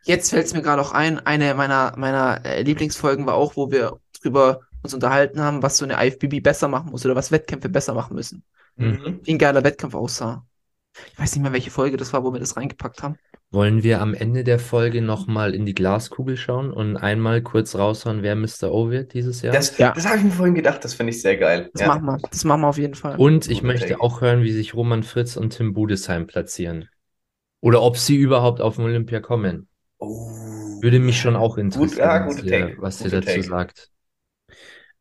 Jetzt fällt es mir gerade auch ein, eine meiner, meiner äh, Lieblingsfolgen war auch, wo wir drüber uns unterhalten haben, was so eine IFBB besser machen muss oder was Wettkämpfe besser machen müssen. Mhm. Wie ein geiler Wettkampf aussah. Ich weiß nicht mehr, welche Folge das war, wo wir das reingepackt haben. Wollen wir am Ende der Folge nochmal in die Glaskugel schauen und einmal kurz raushauen, wer Mr. O wird dieses Jahr? Das, Ja. das habe ich mir vorhin gedacht, das finde ich sehr geil. Das Ja. machen wir. Das machen wir auf jeden Fall. Und ich Guter möchte auch hören, wie sich Roman Fritz und Tim Budesheim platzieren. Oder ob sie überhaupt auf den Olympia kommen. Oh. Würde mich schon auch interessieren, ja, was ihr, was ihr dazu Take. sagt.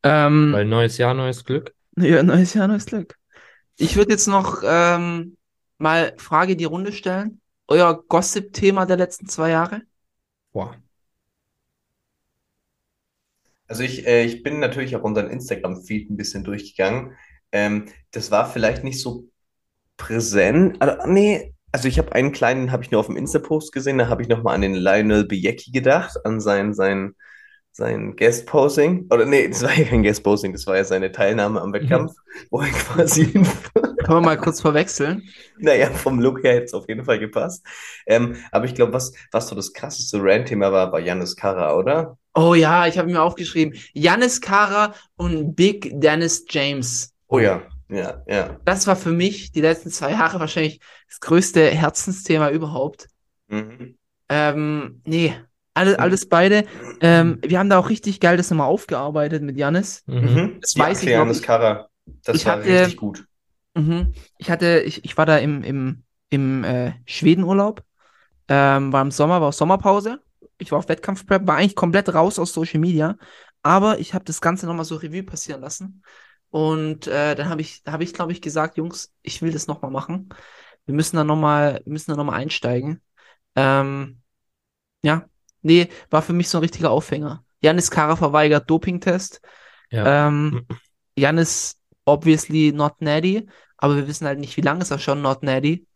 Ähm, Weil neues Jahr, neues Glück. ja, neues Jahr, neues Glück. Ich würde jetzt noch ähm, mal Frage in die Runde stellen. Euer Gossip-Thema der letzten zwei Jahre? Boah. Also ich, äh, ich bin natürlich auch unseren Instagram-Feed ein bisschen durchgegangen. Ähm, das war vielleicht nicht so präsent. Also, nee, also ich habe einen kleinen, habe ich nur auf dem Insta-Post gesehen, da habe ich nochmal an den Lionel Biecki gedacht, an sein, sein, sein Guest-Posing. Oder nee, das war ja kein Guest-Posing, das war ja seine Teilnahme am Wettkampf, wo er quasi, Können wir mal kurz verwechseln? naja, vom Look her hätte es auf jeden Fall gepasst. Ähm, aber ich glaube, was, was so das krasseste Rant-Thema war, war Yannis Kara, oder? Oh ja, ich habe mir aufgeschrieben. Janis Kara und Big Dennis James. Oh ja, ja, ja. Das war für mich die letzten zwei Jahre wahrscheinlich das größte Herzensthema überhaupt. Mhm. Ähm, nee, alles, alles beide. Ähm, wir haben da auch richtig geil das nochmal aufgearbeitet mit Janis. Mhm. Mhm. Das Die weiß ich noch. Janis Kara, das Ich war hatte- richtig gut. Mhm. Ich hatte, ich, ich war da im, im, im äh, Schwedenurlaub, ähm, war im Sommer, war auch Sommerpause. Ich war auf Wettkampfprep, war eigentlich komplett raus aus Social Media, aber ich habe das Ganze nochmal so Revue passieren lassen. Und äh, dann habe ich, habe ich, glaube ich, gesagt, Jungs, ich will das nochmal machen. Wir müssen da nochmal, wir müssen da nochmal einsteigen. Ähm, ja, nee, war für mich so ein richtiger Aufhänger. Janis Kara verweigert Dopingtest. Ja. Ähm, Janis obviously not natty, aber wir wissen halt nicht, wie lange ist er schon not natty.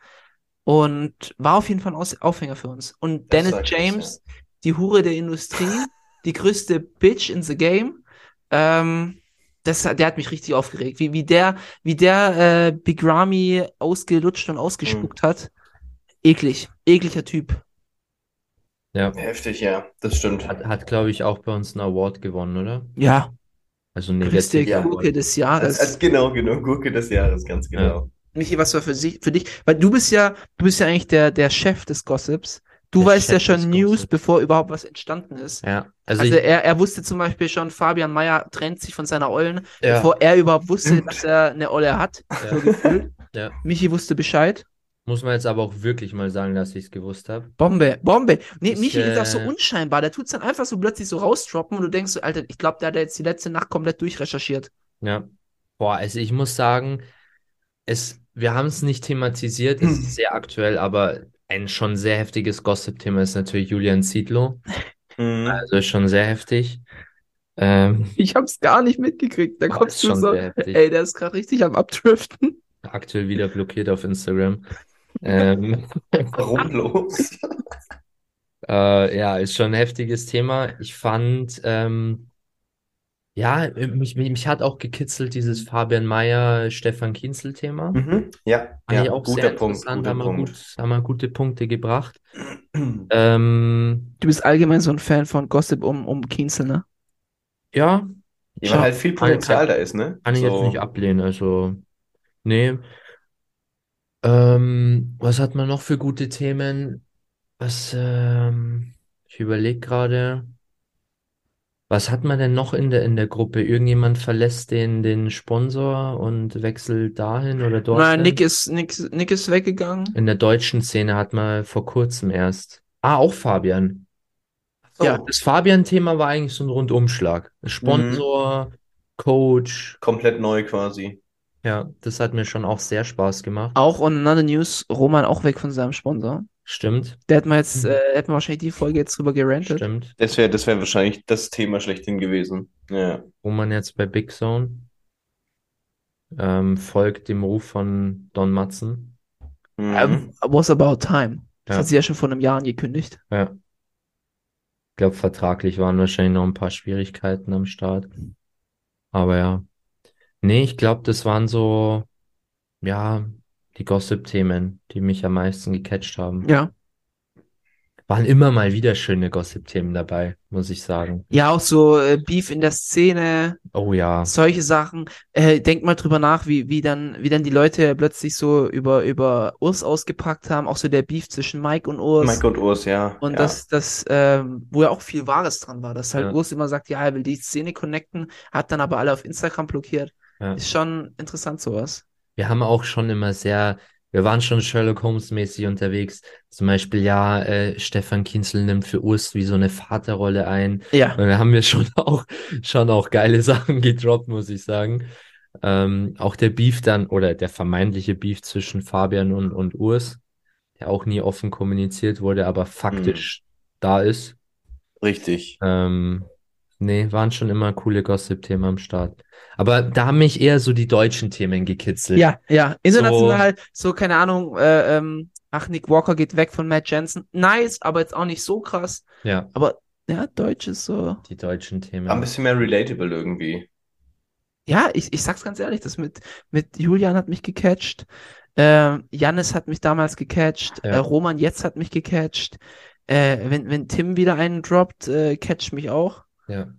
Und war auf jeden Fall ein Aufhänger für uns. Und Das Dennis James, die Hure der Industrie, die größte Bitch in the game. Ähm, das, der hat mich richtig aufgeregt. Wie, wie der, wie der äh, Big Ramy ausgelutscht und ausgespuckt hat. Eklig. Ekliger Typ. Ja. Heftig, ja, das stimmt. Hat, hat glaube ich, auch bei uns einen Award gewonnen, oder? Ja. Also Größte negativen Gurke Award. des Jahres. als genau, genau, Gurke des Jahres, ganz genau. Michi, was war für, sich, für dich? Weil du bist ja, du bist ja eigentlich der, der Chef des Gossips. Du Der weißt ja schon News, bevor überhaupt was entstanden ist. Ja, also, Also ich, er, er wusste zum Beispiel schon, Fabian Mayer trennt sich von seiner Ollen, ja, bevor er überhaupt wusste, dass er eine Olle hat. So ja, gefühlt. ja. Michi wusste Bescheid. Muss man jetzt aber auch wirklich mal sagen, dass ich es gewusst habe. Bombe, Bombe. Nee, Ich, Michi ist auch so äh, unscheinbar. Der tut's dann einfach so plötzlich so rausdroppen und du denkst so, Alter, ich glaube, der hat jetzt die letzte Nacht komplett durchrecherchiert. Ja. Boah, also ich muss sagen, es, wir haben es nicht thematisiert, es ist sehr aktuell, aber ein schon sehr heftiges Gossip-Thema ist natürlich Julian Zietlow. Mhm. Also ist schon sehr heftig. Ähm, Ich hab's gar nicht mitgekriegt. Da Boah, kommst ist du schon so, ey, der ist gerade richtig am Abdriften. aktuell wieder blockiert auf Instagram. Ähm, Warum bloß? Äh, ja, ist schon ein heftiges Thema. Ich fand, ähm, ja, mich, mich, mich hat auch gekitzelt dieses Fabian Mayer, Stefan Kienzel-Thema. Mhm. Ja, Fand ja, ich auch guter sehr Punkt, interessant, guter haben wir Punkt. gut, haben wir gute Punkte gebracht. Ähm, Du bist allgemein so ein Fan von Gossip um, um Kienzel, ne? ja, Ja, weil halt viel Kann- Potenzial da ist, ne? kann ich jetzt So. nicht ablehnen, also, nee. Ähm, was hat man noch für gute Themen? Was, ähm, ich überlege gerade. Was hat man denn noch in der, in der Gruppe? Irgendjemand verlässt den, den Sponsor und wechselt dahin oder Na, dorthin? Nick ist, Nick, Nick ist weggegangen. In der deutschen Szene hat man vor kurzem erst. Ah, auch Fabian. So. Ja. Das Fabian-Thema war eigentlich so ein Rundumschlag. Mhm. Sponsor, Coach. Komplett neu quasi. Ja, das hat mir schon auch sehr Spaß gemacht. Auch on another news, Roman auch weg von seinem Sponsor. Stimmt, Der hat mal jetzt, Mhm. äh, hätten wir wahrscheinlich die Folge jetzt drüber gerantet. stimmt. Das wäre das wär wahrscheinlich das Thema schlechthin gewesen. Ja. Roman jetzt bei Big Zone. Ähm, folgt dem Ruf von Don Matzen. Mhm. Ähm, was about time? Das Ja. hat sie ja schon vor einem Jahr angekündigt. Ja. Ich glaube, vertraglich waren wahrscheinlich noch ein paar Schwierigkeiten am Start. Aber ja. Nee, ich glaube, das waren so, ja, die Gossip-Themen, die mich am meisten gecatcht haben. Ja. Waren immer mal wieder schöne Gossip-Themen dabei, muss ich sagen. Ja, auch so äh, Beef in der Szene, Oh ja. solche Sachen. Äh, denk mal drüber nach, wie, wie dann, wie dann die Leute plötzlich so über, über Urs ausgepackt haben, auch so der Beef zwischen Mike und Urs. Mike und Urs, ja. Und ja. das, das, ähm, wo ja auch viel Wahres dran war, dass halt Ja. Urs immer sagt, ja, er will die Szene connecten, hat dann aber alle auf Instagram blockiert. Ja. Ist schon interessant sowas. Wir haben auch schon immer sehr, wir waren schon Sherlock Holmes mäßig unterwegs. Zum Beispiel, ja, äh, Stefan Kienzel nimmt für Urs wie so eine Vaterrolle ein. Ja. Und da haben wir schon auch, schon auch geile Sachen gedroppt, muss ich sagen. Ähm, auch der Beef dann, oder der vermeintliche Beef zwischen Fabian und, und Urs, der auch nie offen kommuniziert wurde, aber faktisch da ist. Richtig. Ähm, nee, waren schon immer coole Gossip-Themen am Start. Aber da haben mich eher so die deutschen Themen gekitzelt. Ja, ja. International, so, keine Ahnung, äh, ähm, ach, Nick Walker geht weg von Matt Jensen. Nice, aber jetzt auch nicht so krass. Ja, Aber, ja, Deutsch ist so. die deutschen Themen. War ein bisschen mehr relatable irgendwie. Ja, ich, ich sag's ganz ehrlich, das mit, mit Julian hat mich gecatcht. Ähm, Jannis hat mich damals gecatcht. Ja. Äh, Roman jetzt hat mich gecatcht. Äh, wenn, wenn Tim wieder einen droppt, äh, catcht mich auch. Ja,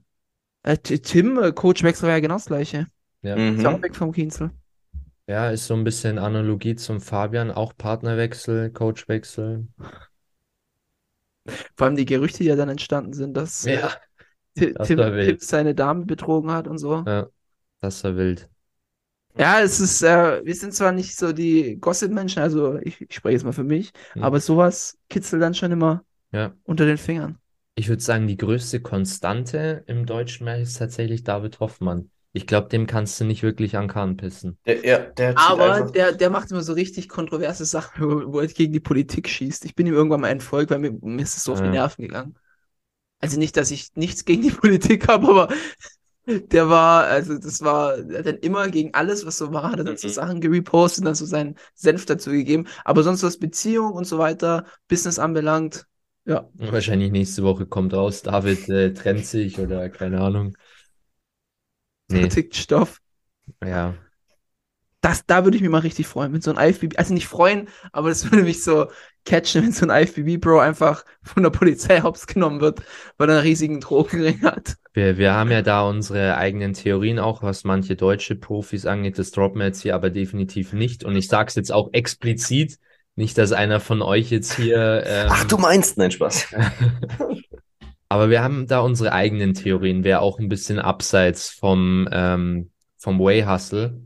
Äh, Tim, äh, Coach Wechsel war ja genau das gleiche. ja. Ist auch Mhm. weg vom Kienzel. Ja, ist so ein bisschen Analogie zum Fabian, auch Partnerwechsel, Coachwechsel. Vor allem die Gerüchte, die ja dann entstanden sind, dass äh, Ja, Ti- das Tim. Tim seine Dame betrogen hat und so. ja, das war wild. Ja, es ist, äh, wir sind zwar nicht so die Gossip-Menschen, also ich, ich spreche jetzt mal für mich, Mhm. aber sowas kitzelt dann schon immer Ja. unter den Fingern. Ich würde sagen, die größte Konstante im deutschen Markt ist tatsächlich David Hoffmann. Ich glaube, dem kannst du nicht wirklich an Kahn pissen. Der, ja, der Aber der, der macht immer so richtig kontroverse Sachen, wo, wo er gegen die Politik schießt. Ich bin ihm irgendwann mal entfolgt, weil mir, mir ist es so auf die Ja. Nerven gegangen. Also nicht, dass ich nichts gegen die Politik habe, aber der war, also das war, der hat dann immer gegen alles, was so war, hat er dann so Mhm. Sachen gerepostet und dann so seinen Senf dazu gegeben. Aber sonst was Beziehung und so weiter, Business anbelangt, ja. Wahrscheinlich nächste Woche kommt raus, David äh, trennt sich oder keine Ahnung. Nee, Tickt Stoff. ja. Das, da würde ich mich mal richtig freuen, wenn so ein IFBB, also nicht freuen, aber das würde mich so catchen, wenn so ein IFBB-Bro einfach von der Polizei hops genommen wird, weil er einen riesigen Drogenring hat. Wir, wir haben ja da unsere eigenen Theorien auch, was manche deutsche Profis angeht. Das droppen wir jetzt hier aber definitiv nicht. Und ich sage es jetzt auch explizit, nicht, dass einer von euch jetzt hier. Ähm, Ach, du meinst, nein, Spaß. aber wir haben da unsere eigenen Theorien, wer auch ein bisschen abseits vom, ähm, vom Way Hustle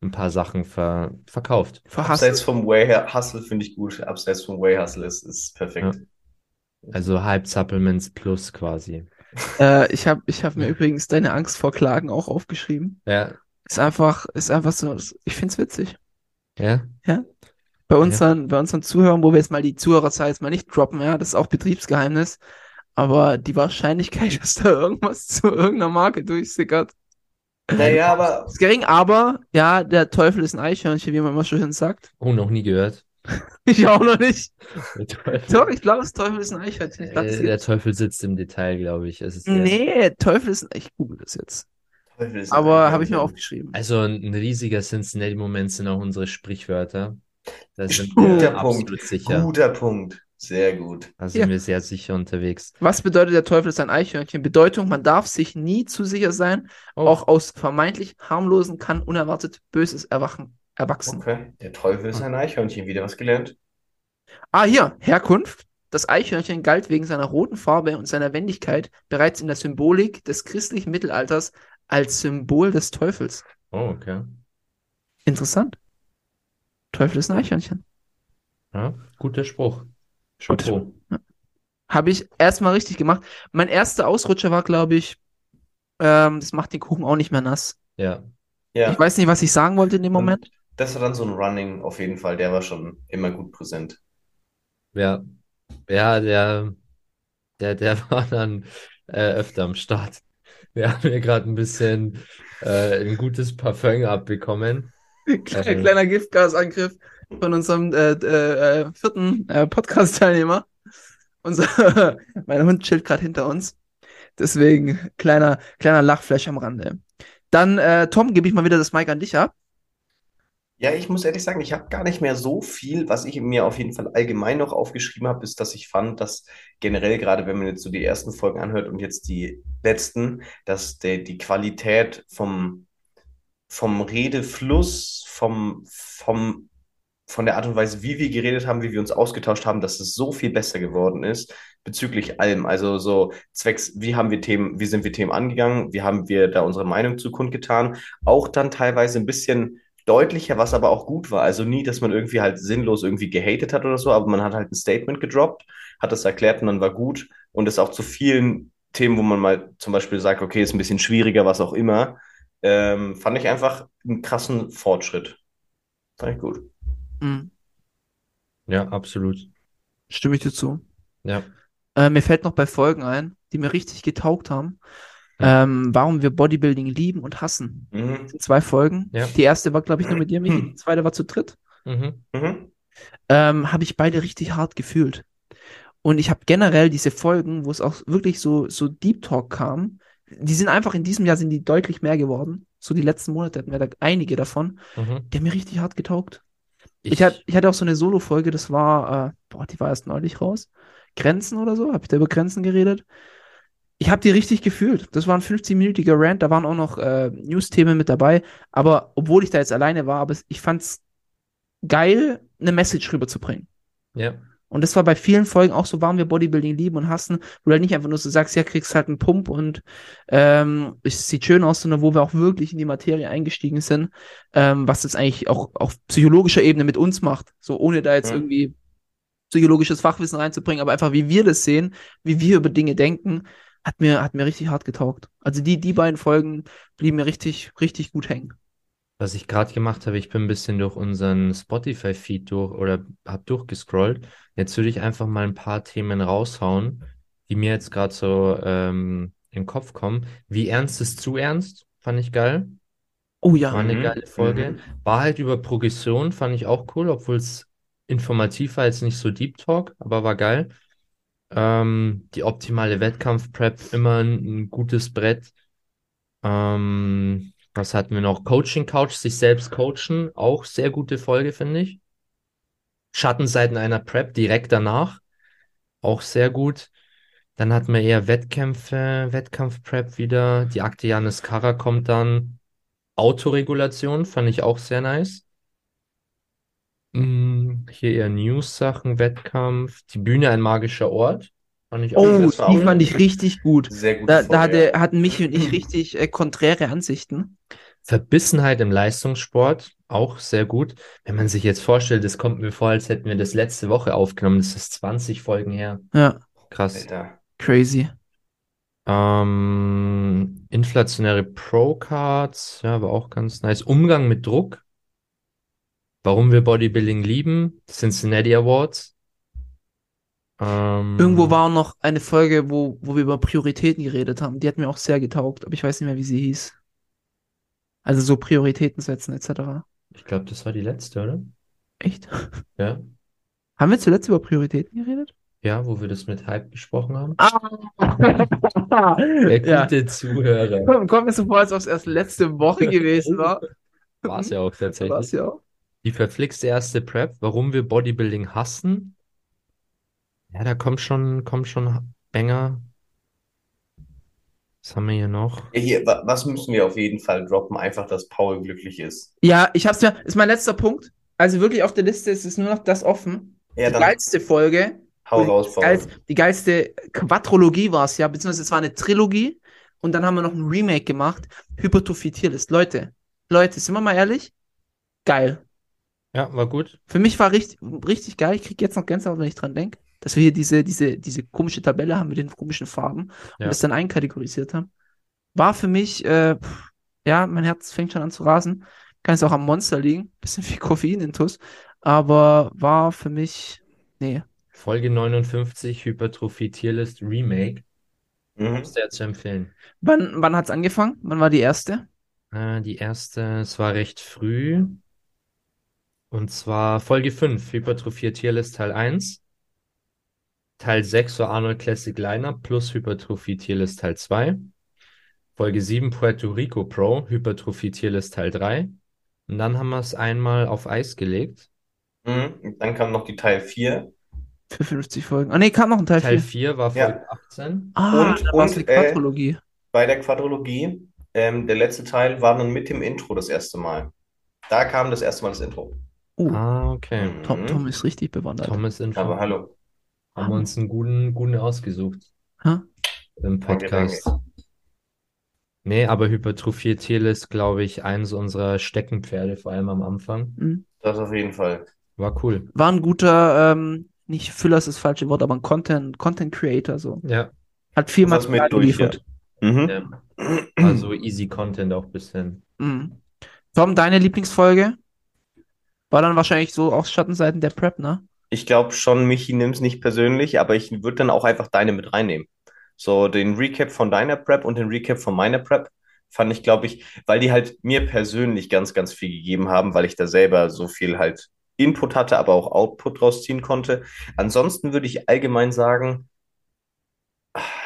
ein paar Sachen ver verkauft. Abseits Verhasst. vom Way Hustle finde ich gut. Abseits vom Way Hustle ist, ist perfekt. Also Hype Supplements Plus quasi. Äh, ich habe ich hab mir übrigens deine Angst vor Klagen auch aufgeschrieben. Ja, Ist einfach, ist einfach so, ich find's witzig. ja, Bei unseren, bei unseren Zuhörern, wo wir jetzt mal die Zuhörerzahl jetzt mal nicht droppen, ja, das ist auch Betriebsgeheimnis. aber die Wahrscheinlichkeit, dass da irgendwas zu irgendeiner Marke durchsickert, Naja, aber ist gering. Aber ja, der Teufel ist ein Eichhörnchen, wie man immer schön sagt. Oh, noch nie gehört. Ich auch noch nicht. Doch, ich glaube, das Teufel ist ein Eichhörnchen. Ich glaub, das äh, der Teufel sitzt im Detail, glaube ich. Es ist Nee, Teufel ist ein. Ich google das jetzt. Teufel ist ein Aber habe ich mir aufgeschrieben. Also ein riesiger Cincinnati-Moment sind auch unsere Sprichwörter. Da sind Guter wir Punkt. absolut sicher. Guter Punkt. Sehr gut. Da sind Ja. wir sehr sicher unterwegs. Was bedeutet der Teufel ist ein Eichhörnchen? Bedeutung, man darf sich nie zu sicher sein. Oh. Auch aus vermeintlich harmlosen kann unerwartet Böses erwachen, erwachsen. Okay. Der Teufel ist ein Eichhörnchen. Wieder was gelernt. Ah, hier, Herkunft. Das Eichhörnchen galt wegen seiner roten Farbe und seiner Wendigkeit bereits in der Symbolik des christlichen Mittelalters als Symbol des Teufels. Oh, okay. Interessant. Teufel ist ein Eichhörnchen. Ja, guter Spruch. Chapeau. Habe ich erstmal richtig gemacht. Mein erster Ausrutscher war, glaube ich, ähm, das macht den Kuchen auch nicht mehr nass. Ja. Ja. Ich weiß nicht, was ich sagen wollte in dem Moment. Das war dann so ein Running auf jeden Fall. Der war schon immer gut präsent. Ja. Ja, der, der, der war dann äh, öfter am Start. Wir haben hier gerade ein bisschen äh, ein gutes Parfum abbekommen. Kleiner, Also- kleiner Giftgasangriff von unserem äh, äh, äh, vierten äh, Podcast-Teilnehmer. Unser, mein Hund chillt gerade hinter uns. Deswegen kleiner, kleiner Lachflash am Rande. Dann, äh, Tom, gebe ich mal wieder das Mic an dich ab. Ja, ich muss ehrlich sagen, ich habe gar nicht mehr so viel. Was ich mir auf jeden Fall allgemein noch aufgeschrieben habe, ist, dass ich fand, dass generell, gerade wenn man jetzt so die ersten Folgen anhört und jetzt die letzten, dass der, die Qualität vom, vom Redefluss, vom, vom, von der Art und Weise, wie wir geredet haben, wie wir uns ausgetauscht haben, dass es so viel besser geworden ist bezüglich allem. Also so zwecks, wie haben wir Themen, wie sind wir Themen angegangen, wie haben wir da unsere Meinung zu kundgetan, auch dann teilweise ein bisschen deutlicher, was aber auch gut war. Also nie, dass man irgendwie halt sinnlos irgendwie gehatet hat oder so, aber man hat halt ein Statement gedroppt, hat das erklärt und dann war gut und ist auch zu vielen Themen, wo man mal zum Beispiel sagt, okay, ist ein bisschen schwieriger, was auch immer, ähm, fand ich einfach einen krassen Fortschritt. Fand ich gut. Mhm. Ja, absolut. Stimme ich dir zu. Ja. Äh, mir fällt noch bei Folgen ein, die mir richtig getaugt haben, ähm, warum wir Bodybuilding lieben und hassen. Mhm. Das sind zwei Folgen. Ja. Die erste war, glaube ich, nur mit dir, Michi. Die zweite war zu dritt. Mhm. Mhm. ähm, habe ich beide richtig hart gefühlt. Und ich habe generell diese Folgen, wo es auch wirklich so, so Deep Talk kam, die sind einfach in diesem Jahr sind die deutlich mehr geworden. So die letzten Monate hatten wir da einige davon. Mhm. Die haben mir richtig hart getaugt. Ich, hatte, ich hatte auch so eine Solo-Folge, das war, äh, boah, die war erst neulich raus. Grenzen oder so, habe ich da über Grenzen geredet. Ich habe die richtig gefühlt. Das war ein 15-minütiger Rant, da waren auch noch äh, News-Themen mit dabei. Aber obwohl ich da jetzt alleine war, aber es- ich fand's geil, eine Message rüberzubringen. Ja. Und das war bei vielen Folgen auch so, warum wir Bodybuilding lieben und hassen, wo du halt nicht einfach nur so sagst, ja, kriegst halt einen Pump und ähm, es sieht schön aus, sondern wo wir auch wirklich in die Materie eingestiegen sind, ähm, was das eigentlich auch auf psychologischer Ebene mit uns macht. So ohne da jetzt Ja. irgendwie psychologisches Fachwissen reinzubringen, aber einfach wie wir das sehen, wie wir über Dinge denken, hat mir, hat mir richtig hart getaugt. Also die, die beiden Folgen blieben mir richtig, richtig gut hängen. Was ich gerade gemacht habe, ich bin ein bisschen durch unseren Spotify-Feed durch oder habe durchgescrollt. Jetzt würde ich einfach mal ein paar Themen raushauen, die mir jetzt gerade so ähm, in den Kopf kommen. Wie ernst ist zu ernst? Fand ich geil. Oh ja. War eine Mhm. geile Folge. Mhm. War halt über Progression, fand ich auch cool, obwohl es informativ war, jetzt nicht so Deep Talk, aber war geil. Ähm, die optimale Wettkampf-Prep, immer ein, ein gutes Brett. Ähm, was hatten wir noch? Coaching Couch, sich selbst coachen, auch sehr gute Folge, finde ich. Schattenseiten einer Prep direkt danach, auch sehr gut. Dann hatten wir eher Wettkämpfe, Wettkampf-Prep wieder. Die Akte Janis Karrer kommt dann. Autoregulation fand ich auch sehr nice. Mm, Hier eher News-Sachen, Wettkampf. Die Bühne ein magischer Ort. Fand ich auch Oh, die fand ich richtig gut. Sehr gute Da, da hatte, hatten Michi und ich richtig äh, konträre Ansichten. Verbissenheit im Leistungssport, auch sehr gut. Wenn man sich jetzt vorstellt, das kommt mir vor, als hätten wir das letzte Woche aufgenommen. Das ist 20 Folgen her. Ja, Krass. Alter. crazy. Ähm, inflationäre Pro-Cards, ja, war auch ganz nice. Umgang mit Druck. Warum wir Bodybuilding lieben. Cincinnati Awards. Ähm, Irgendwo war auch noch eine Folge, wo, wo wir über Prioritäten geredet haben. Die hat mir auch sehr getaugt, aber ich weiß nicht mehr, wie sie hieß. Also so Prioritäten setzen etc. Ich glaube, das war die letzte, oder? Echt? Ja. Haben wir zuletzt über Prioritäten geredet? Ja, wo wir das mit Hype besprochen haben. Ah! Der Ja. gute Zuhörer. Komm, kommt mir so vor, als ob es erst letzte Woche gewesen war. War es ja auch tatsächlich. ja auch. Die verflixte erste Prep, warum wir Bodybuilding hassen. Ja, da kommt schon, kommt schon Banger. Was haben wir hier noch? Ja, Hier, wa- was müssen wir auf jeden Fall droppen? Einfach, dass Paul glücklich ist. Ja, ich hab's mir, ist mein letzter Punkt. Also wirklich auf der Liste ist es nur noch das offen. Ja, Die dann geilste Folge, hau die, raus, Paul. geilste, die geilste Quadrologie war es ja, beziehungsweise es war eine Trilogie und dann haben wir noch ein Remake gemacht. Hypertrophie Tierlist. Leute, Leute, sind wir mal ehrlich? Geil. Ja, war gut. Für mich war richtig, richtig geil. Ich krieg jetzt noch Gänsehaut, wenn ich dran denke, dass wir hier diese, diese, diese komische Tabelle haben mit den komischen Farben und Ja. das dann einkategorisiert haben. War für mich, äh, pff, ja, mein Herz fängt schon an zu rasen. Kann es auch am Monster liegen. Bisschen viel Koffein intus. Aber war für mich, nee. Folge 59, Hypertrophie Tierlist Remake. Mhm. Sehr zu empfehlen. Wann, wann hat's angefangen? Wann war die erste? Äh, die erste, es war recht früh. Und zwar Folge 5, Hypertrophie Tierlist Teil 1. Teil 6 war Arnold Classic Lineup plus Hypertrophie Tierlist Teil 2. Folge 7 Puerto Rico Pro, Hypertrophie Tierlist Teil 3. Und dann haben wir es einmal auf Eis gelegt. Mhm. Und Dann kam noch die Teil 4. Für 50 Folgen. Ah, nee, kam noch ein Teil Teil 4. 4 war Ja. Folge 18. Ah, Und- und, eine äh, Quadrologie. Bei der Quadrologie, ähm, der letzte Teil war dann mit dem Intro das erste Mal. Da kam das erste Mal das Intro. Uh, Ah, okay. Tom. Tom ist richtig bewandert. Thomas Info. Aber hallo. Haben wir uns einen guten, guten ausgesucht Hä? im Danke, Podcast. Nee, aber Hypertrophie Tierlist, glaube ich, eins unserer Steckenpferde, vor allem am Anfang. Mhm. Das auf jeden Fall. War cool. War ein guter, ähm, nicht Füller ist das falsche Wort, aber ein Content, Content Creator, so. Ja, Hat viel Material durch, geliefert. Mhm. ja. Also easy Content auch ein bisschen. Mhm. Tom, deine Lieblingsfolge? War dann wahrscheinlich so auch Schattenseiten der Prep, ne? Ich glaube schon, Michi nimmt's nicht persönlich, aber ich würde dann auch einfach deine mit reinnehmen. So den Recap von deiner Prep und den Recap von meiner Prep fand ich, glaube ich, weil die halt mir persönlich ganz, ganz viel gegeben haben, weil ich da selber so viel halt Input hatte, aber auch Output draus ziehen konnte. Ansonsten würde ich allgemein sagen,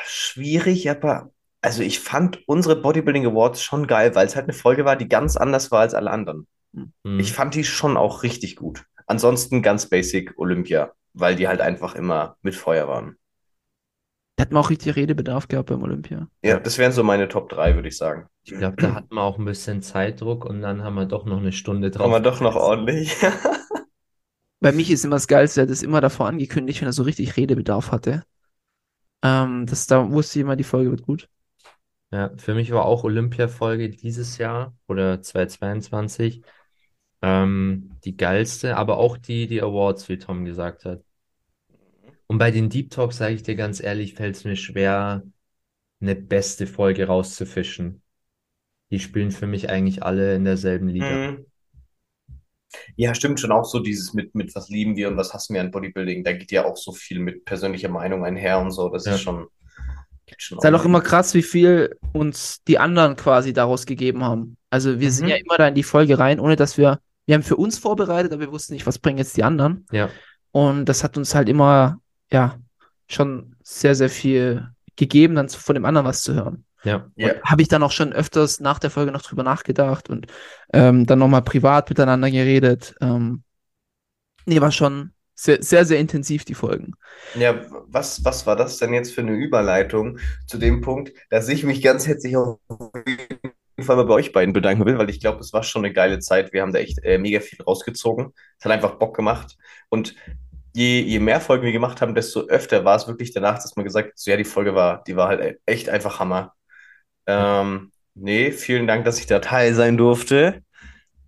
schwierig, aber also ich fand unsere Bodybuilding Awards schon geil, weil es halt eine Folge war, die ganz anders war als alle anderen. Hm. Ich fand die schon auch richtig gut. Ansonsten ganz basic Olympia, weil die halt einfach immer mit Feuer waren. Da hat man auch richtig Redebedarf gehabt beim Olympia. Ja, das wären so meine Top 3, würde ich sagen. Ich glaube, da hatten wir auch ein bisschen Zeitdruck und dann haben wir doch noch eine Stunde drauf. Aber doch noch ordentlich. Bei mich ist immer das Geilste, er hat es immer davor angekündigt, wenn er so richtig Redebedarf hatte. Ähm, das, da wusste ich immer, die Folge wird gut. Ja, für mich war auch Olympia-Folge dieses Jahr oder 2022 ähm, die geilste, aber auch die, die Awards, wie Tom gesagt hat. Und bei den Deep Talks, sage ich dir ganz ehrlich, fällt es mir schwer, eine beste Folge rauszufischen. Die spielen für mich eigentlich alle in derselben Liga. Mhm. Ja, stimmt schon auch so dieses mit, mit was lieben wir und was hassen wir an Bodybuilding. Da geht ja auch so viel mit persönlicher Meinung einher und so. Das Ja. ist schon, geht schon Ist halt auch immer krass, wie viel uns die anderen quasi daraus gegeben haben. Also wir sind Mhm. ja immer da in die Folge rein, ohne dass wir, wir haben für uns vorbereitet, aber wir wussten nicht, was bringen jetzt die anderen. Ja, Und das hat uns halt immer, ja, schon sehr, sehr viel gegeben, dann von dem anderen was zu hören. ja. Ja. Habe ich dann auch schon öfters nach der Folge noch drüber nachgedacht und ähm, dann nochmal privat miteinander geredet. Ähm, nee, war schon sehr, sehr, sehr intensiv, die Folgen. Ja, was, was war das denn jetzt für eine Überleitung zu dem Punkt, dass ich mich ganz herzlich auf jeden Fall mal bei euch beiden bedanken will, weil ich glaube, es war schon eine geile Zeit. Wir haben da echt äh, mega viel rausgezogen. Es hat einfach Bock gemacht. Und je, je mehr Folgen wir gemacht haben, desto öfter war es wirklich danach, dass man gesagt hat, so, ja, die Folge war, die war halt echt einfach Hammer. Ähm, nee, vielen Dank, dass ich da Teil sein durfte.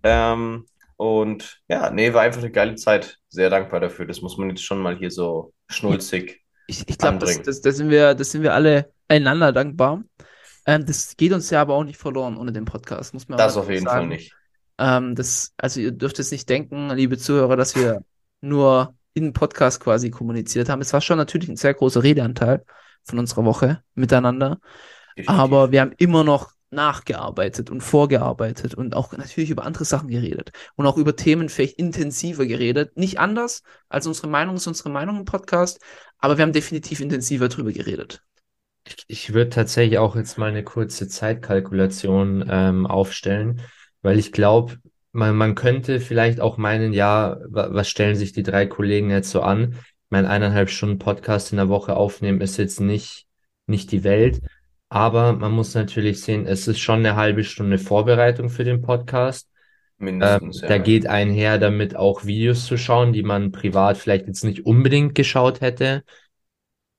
Ähm, und ja, nee, war einfach eine geile Zeit. Sehr dankbar dafür. Das muss man jetzt schon mal hier so schnulzig. Ich, ich glaube, das, das, das sind wir, das sind wir alle einander dankbar. Ähm, das geht uns ja aber auch nicht verloren ohne den Podcast, muss man Das auf jeden sagen. Fall nicht. Ähm, das, also ihr dürft jetzt nicht denken, liebe Zuhörer, dass wir nur in den Podcast quasi kommuniziert haben. Es war schon natürlich ein sehr großer Redeanteil von unserer Woche miteinander. Aber wir haben immer noch nachgearbeitet und vorgearbeitet und auch natürlich über andere Sachen geredet und auch über Themen vielleicht intensiver geredet. Nicht anders als unsere Meinung ist unsere Meinung im Podcast, aber wir haben definitiv intensiver drüber geredet. Ich, ich würde tatsächlich auch jetzt mal eine kurze Zeitkalkulation ähm, aufstellen, weil ich glaube, man, man könnte vielleicht auch meinen, ja, wa- was stellen sich die drei Kollegen jetzt so an? Mein eineinhalb Stunden Podcast in der Woche aufnehmen ist jetzt nicht, nicht die Welt. Aber man muss natürlich sehen, es ist schon eine halbe Stunde Vorbereitung für den Podcast. Ähm, Mindestens, ja. da geht einher damit auch Videos zu schauen, die man privat vielleicht jetzt nicht unbedingt geschaut hätte.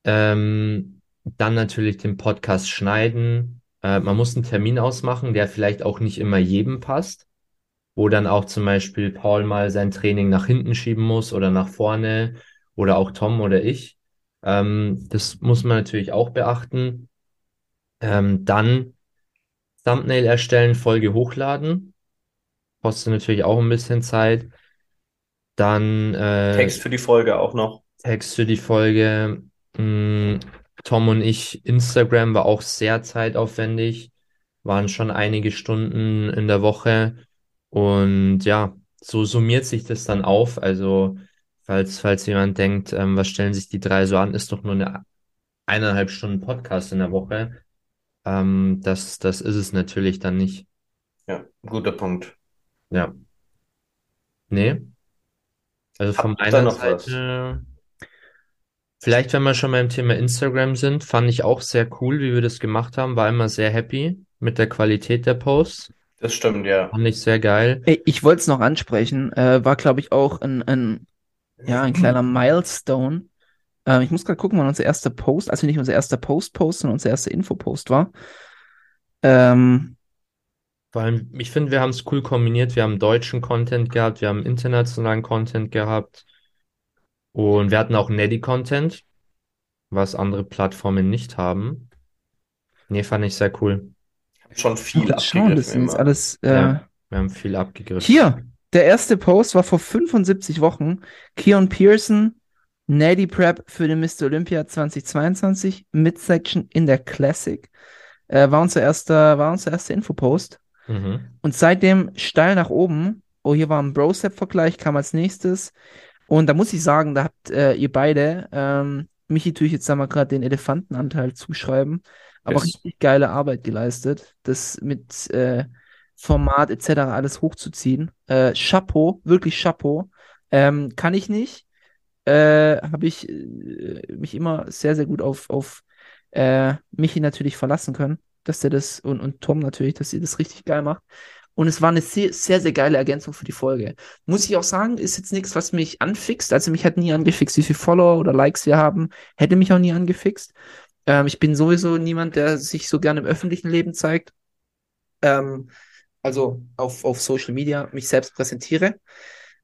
Ähm, dann natürlich den Podcast schneiden. Äh, man muss einen Termin ausmachen, der vielleicht auch nicht immer jedem passt, wo dann auch zum Beispiel Paul mal sein Training nach hinten schieben muss oder nach vorne oder auch Tom oder ich. Ähm, das muss man natürlich auch beachten. Ähm, dann Thumbnail erstellen, Folge hochladen. Kostet natürlich auch ein bisschen Zeit. Dann äh, Text für die Folge auch noch. Text für die Folge. Mm, Tom und ich, Instagram war auch sehr zeitaufwendig, waren schon einige Stunden in der Woche. Und ja, so summiert sich das dann auf. Also, falls, falls jemand denkt, ähm, was stellen sich die drei so an, ist doch nur eine eineinhalb Stunden Podcast in der Woche. Ähm, das, das ist es natürlich dann nicht. Ja, guter Punkt. Ja. Nee. Also von Habt meiner noch was? Vielleicht, wenn wir schon beim Thema Instagram sind, fand ich auch sehr cool, wie wir das gemacht haben. War immer sehr happy mit der Qualität der Posts. Das stimmt, ja. Fand ich sehr geil. Ey, ich wollte es noch ansprechen, äh, war glaube ich auch ein, ein, ja, ein kleiner Milestone. Ähm, ich muss gerade gucken, wann unser erster Post, also nicht unser erster Post-Post, sondern unser erster Infopost war. Ähm, Vor allem, ich finde, wir haben es cool kombiniert. Wir haben deutschen Content gehabt, wir haben internationalen Content gehabt und wir hatten auch Neddy-Content, was andere Plattformen nicht haben. Nee, fand ich sehr cool. Schon viel das abgegriffen sind jetzt immer. alles, äh, Ja. Wir haben viel abgegriffen. Hier, der erste Post war vor 75 Wochen. Keon Pearson, Natty Prep für den Mr. Olympia 2022, Midsection in der Classic. Äh, war unser erster, war unser erster Infopost. Mhm. Und seitdem steil nach oben. Oh, hier war ein Brosep-Vergleich, kam als nächstes. Und da muss ich sagen, da habt äh, ihr beide, ähm, Michi tue ich jetzt da mal gerade den Elefantenanteil zuschreiben, aber Yes. richtig geile Arbeit geleistet, das mit äh, Format etc. alles hochzuziehen. Äh, Chapeau, wirklich Chapeau. Ähm, kann ich nicht. Äh, Habe ich äh, mich immer sehr, sehr gut auf, auf äh, Michi natürlich verlassen können, dass der das und, und Tom natürlich, dass ihr das richtig geil macht. Und es war eine sehr, sehr, sehr geile Ergänzung für die Folge. Muss ich auch sagen, ist jetzt nichts, was mich anfixt. Also mich hat nie angefixt, wie viele Follower oder Likes wir haben. Hätte mich auch nie angefixt. Ähm, ich bin sowieso niemand, der sich so gerne im öffentlichen Leben zeigt. Ähm, also auf, auf Social Media mich selbst präsentiere.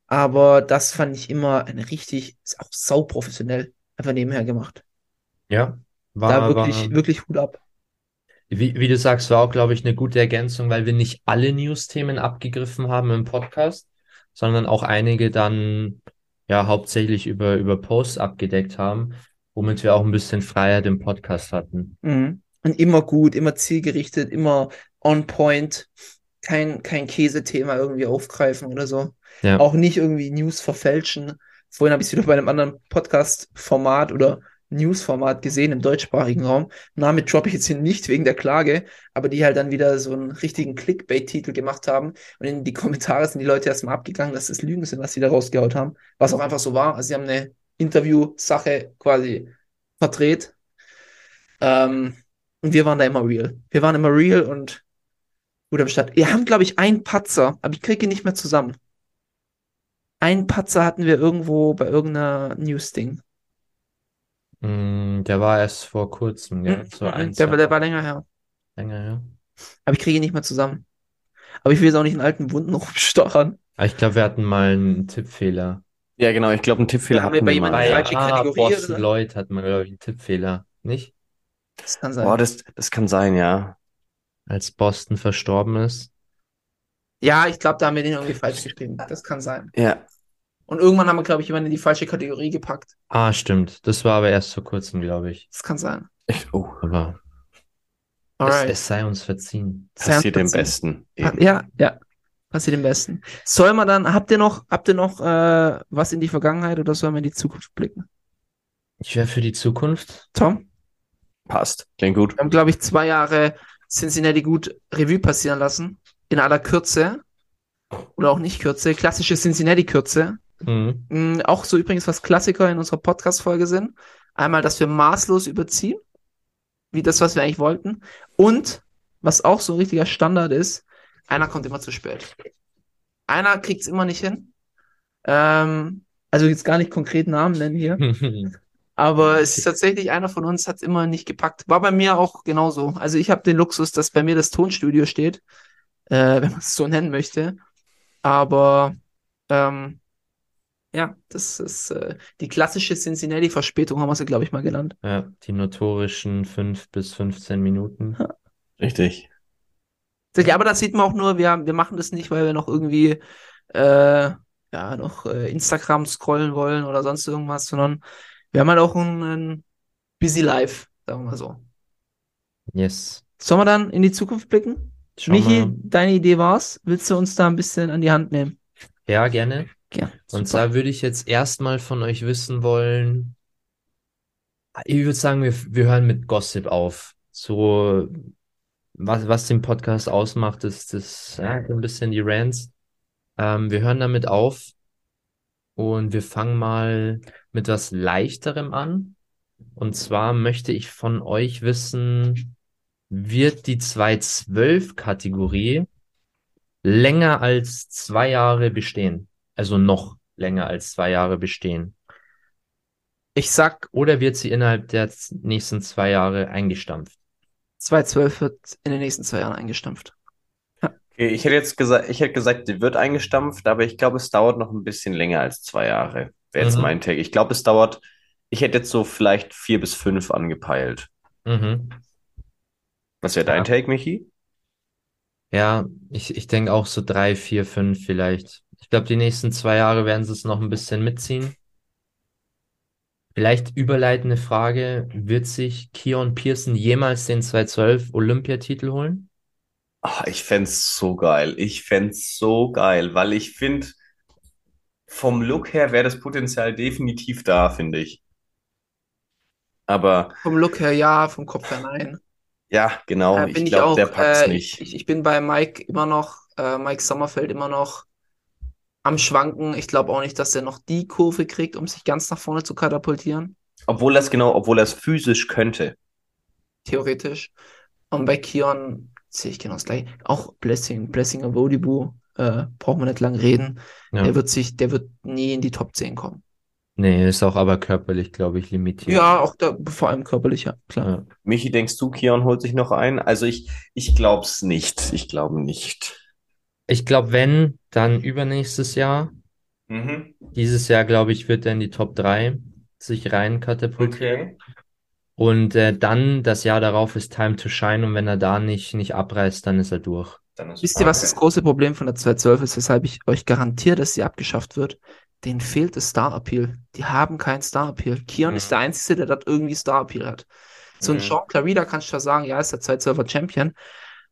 Aber das fand ich immer eine richtig, ist auch sauprofessionell einfach nebenher gemacht. Ja, Da war, wirklich, war, wirklich Hut ab. Wie, wie du sagst, war auch, glaube ich, eine gute Ergänzung, weil wir nicht alle News-Themen abgegriffen haben im Podcast, sondern auch einige dann ja hauptsächlich über, über Posts abgedeckt haben, womit wir auch ein bisschen Freiheit im Podcast hatten. Mhm. Und immer gut, immer zielgerichtet, immer on point. Kein, kein Käsethema irgendwie aufgreifen oder so. Ja. Auch nicht irgendwie News verfälschen. Vorhin habe ich es wieder bei einem anderen Podcast-Format oder News-Format gesehen im deutschsprachigen Raum. Name droppe ich jetzt hier nicht wegen der Klage, aber die halt dann wieder so einen richtigen Clickbait-Titel gemacht haben. Und in die Kommentare sind die Leute erstmal abgegangen, dass das Lügen sind, was sie da rausgehaut haben. Was auch einfach so war. Also sie haben eine Interview-Sache quasi verdreht. Ähm, und wir waren da immer real. Wir waren immer real und gut am Start. Wir haben, glaube ich, einen Patzer, aber ich kriege ihn nicht mehr zusammen. Einen Patzer hatten wir irgendwo bei irgendeiner News-Ding. Mm, der war erst vor kurzem, ja, Mhm, so mhm, ein, der, zwei der war länger her. länger, ja. Aber ich kriege ihn nicht mehr zusammen. Aber ich will jetzt auch nicht in alten Wunden rumstochern. Aber ich glaube, wir hatten mal einen Tippfehler. Ja, genau, ich glaube, einen Tippfehler Da haben wir hatten bei wir jemandem mal. Bei falsche ah, Kategorie Boston oder? Lloyd hatten wir, glaube ich, einen Tippfehler, nicht? Das kann sein. Boah, das, das kann sein, ja. Als Boston verstorben ist. Ja, ich glaube, da haben wir den irgendwie falsch geschrieben. Das kann sein. Ja. Und irgendwann haben wir, glaube ich, jemanden in die falsche Kategorie gepackt. Ah, stimmt. Das war aber erst vor kurzem, glaube ich. Das kann sein. Oh, Aber es, es sei uns verziehen. passiert dem Besten. Eben. Ja, ja. Passiert dem Besten. Soll man dann, habt ihr noch, habt ihr noch äh, was in die Vergangenheit oder sollen wir in die Zukunft blicken? Ich wäre für die Zukunft. Tom? Passt. Klingt gut. Wir haben, glaube ich, zwei Jahre Cincinnati gut Revue passieren lassen. In aller Kürze. Oder auch nicht Kürze. Klassische Cincinnati-Kürze. Mhm. Mm, Auch so übrigens, was Klassiker in unserer Podcast-Folge sind. Einmal, dass wir maßlos überziehen. Wie das, was wir eigentlich wollten. Und, was auch so ein richtiger Standard ist, einer kommt immer zu spät. Einer kriegt es immer nicht hin. Ähm, also jetzt gar nicht konkret Namen nennen hier. Aber es ist tatsächlich, einer von uns hat es immer nicht gepackt. War bei mir auch genauso. Also ich habe den Luxus, dass bei mir das Tonstudio steht, äh, wenn man es so nennen möchte. Aber ähm, ja, das ist äh, die klassische Cincinnati-Verspätung, haben wir sie, glaube ich, mal genannt. Ja, die notorischen 5 bis 15 Minuten. Richtig. Ja, aber das sieht man auch nur, wir, wir machen das nicht, weil wir noch irgendwie äh, ja, noch äh, Instagram scrollen wollen oder sonst irgendwas, sondern wir haben halt auch ein, ein busy life, sagen wir mal so. Yes. Sollen wir dann in die Zukunft blicken? Schau Michi, mal. deine Idee war's. Willst du uns da ein bisschen an die Hand nehmen? Ja, gerne. Ja, Und super. zwar würde ich jetzt erstmal von euch wissen wollen, ich würde sagen, wir, wir hören mit Gossip auf. So, was, was den Podcast ausmacht, ist das, ja, ein bisschen die Rants. Ähm, wir hören damit auf und wir fangen mal mit was Leichterem an. Und zwar möchte ich von euch wissen, wird die 212-Kategorie länger als zwei Jahre bestehen? Also noch länger als zwei Jahre bestehen? Ich sag, Oder wird sie innerhalb der nächsten zwei Jahre eingestampft? 2012 wird in den nächsten zwei Jahren eingestampft. Okay, ich hätte jetzt gesagt, ich hätte gesagt, die wird eingestampft, aber ich glaube, es dauert noch ein bisschen länger als zwei Jahre. Wäre jetzt Mhm. mein Take. Ich glaube, es dauert, ich hätte jetzt so vielleicht vier bis fünf angepeilt. Mhm. Was wäre Ja. dein Take, Michi? Ja, ich, ich denke auch so drei, vier, fünf vielleicht. Ich glaube, die nächsten zwei Jahre werden sie es noch ein bisschen mitziehen. Vielleicht überleitende Frage, wird sich Keon Pearson jemals den 212 Olympiatitel holen? Ah, ich fänd's so geil. Ich fänd's so geil, weil ich finde, vom Look her wäre das Potenzial definitiv da, finde ich. Aber Vom Look her ja, vom Kopf her nein. ja, genau, Da ich glaube, auch, der packt's äh, nicht. ich, ich bin bei Mike immer noch, äh, Mike Sommerfeld immer noch am Schwanken. Ich glaube auch nicht, dass er noch die Kurve kriegt, um sich ganz nach vorne zu katapultieren, Obwohl er es genau, obwohl er es physisch könnte. theoretisch. Und bei Kion sehe ich genau das gleiche. Auch Blessing, Blessing Awodibu, äh, braucht man nicht lang reden. Ja. Der wird sich, der wird nie in die Top 10 kommen. Nee, ist auch aber körperlich, glaube ich, limitiert. Ja, auch da, vor allem körperlich, ja, klar. Ja. Michi, denkst du, Kion holt sich noch ein? Also ich, ich glaub's nicht. Ich glaube nicht. Ich glaube, wenn, dann übernächstes Jahr. Mhm. Dieses Jahr, glaube ich, wird er in die Top 3 sich rein katapultieren. Okay. Und äh, dann, das Jahr darauf ist Time to Shine und wenn er da nicht, nicht abreißt, dann ist er durch. Dann ist Wisst ihr, was das große Problem von der 212 ist, weshalb ich euch garantiere, dass sie abgeschafft wird? Denen fehlt das Star-Appeal. Die haben keinen Star-Appeal. Kion Mhm. ist der Einzige, der dort irgendwie Star-Appeal hat. So ein Mhm. Sean Clarida kannst du ja sagen, ja, ist der 212er Champion,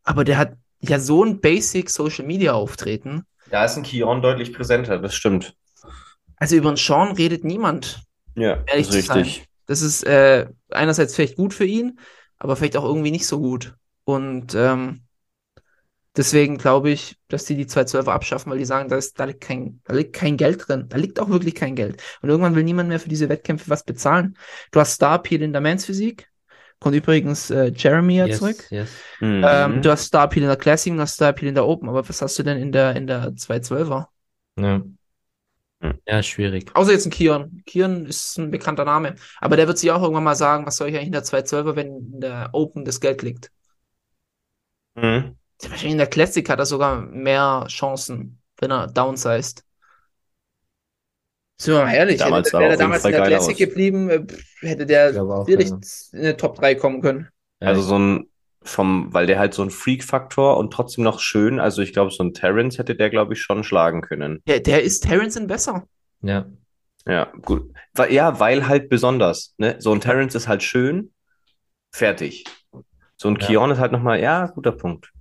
aber der hat ja so ein Basic Social Media Auftreten. Da ist ein Kion deutlich präsenter, das stimmt. Also über einen Sean redet niemand. Ja, Ehrlich ist zu sein. richtig. Das ist äh, einerseits vielleicht gut für ihn, aber vielleicht auch irgendwie nicht so gut. Und ähm, deswegen glaube ich, dass die die 212er abschaffen, weil die sagen, da, ist, da, liegt kein, da liegt kein Geld drin. Da liegt auch wirklich kein Geld. Und irgendwann will niemand mehr für diese Wettkämpfe was bezahlen. Du hast Star Appeal in der Men's Physik. Kommt übrigens äh, Jeremy ja Yes, zurück. yes. Mhm. Ähm, du hast Star Appeal in der Classic und du hast Star Appeal in der Open. Aber was hast du denn in der, in der 212er? Ja. Hm. Ja, schwierig. Außer jetzt ein Kion. Kion ist ein bekannter Name. Aber der wird sich auch irgendwann mal sagen, was soll ich eigentlich in der 212er, wenn in der Open das Geld liegt. Mhm. Wahrscheinlich in der Classic hat er sogar mehr Chancen, wenn er downsized. Sind wir mal ehrlich, Damals hätte, sah er wäre er auf jeden damals in der Classic aus. geblieben, äh, hätte der Ich glaube auch, sicherlich ja. in eine Top 3 kommen können. Ja, Also so ein vom, weil der halt so ein Freak-Faktor und trotzdem noch schön, also ich glaube, so ein Terrence hätte der, glaube ich, schon schlagen können. Der, der ist Terrence besser. Ja. Ja, gut. Weil- Ja, weil halt besonders. Ne? So ein Terrence ist halt schön, fertig. So ein Ja. Keon ist halt nochmal, ja, guter Punkt.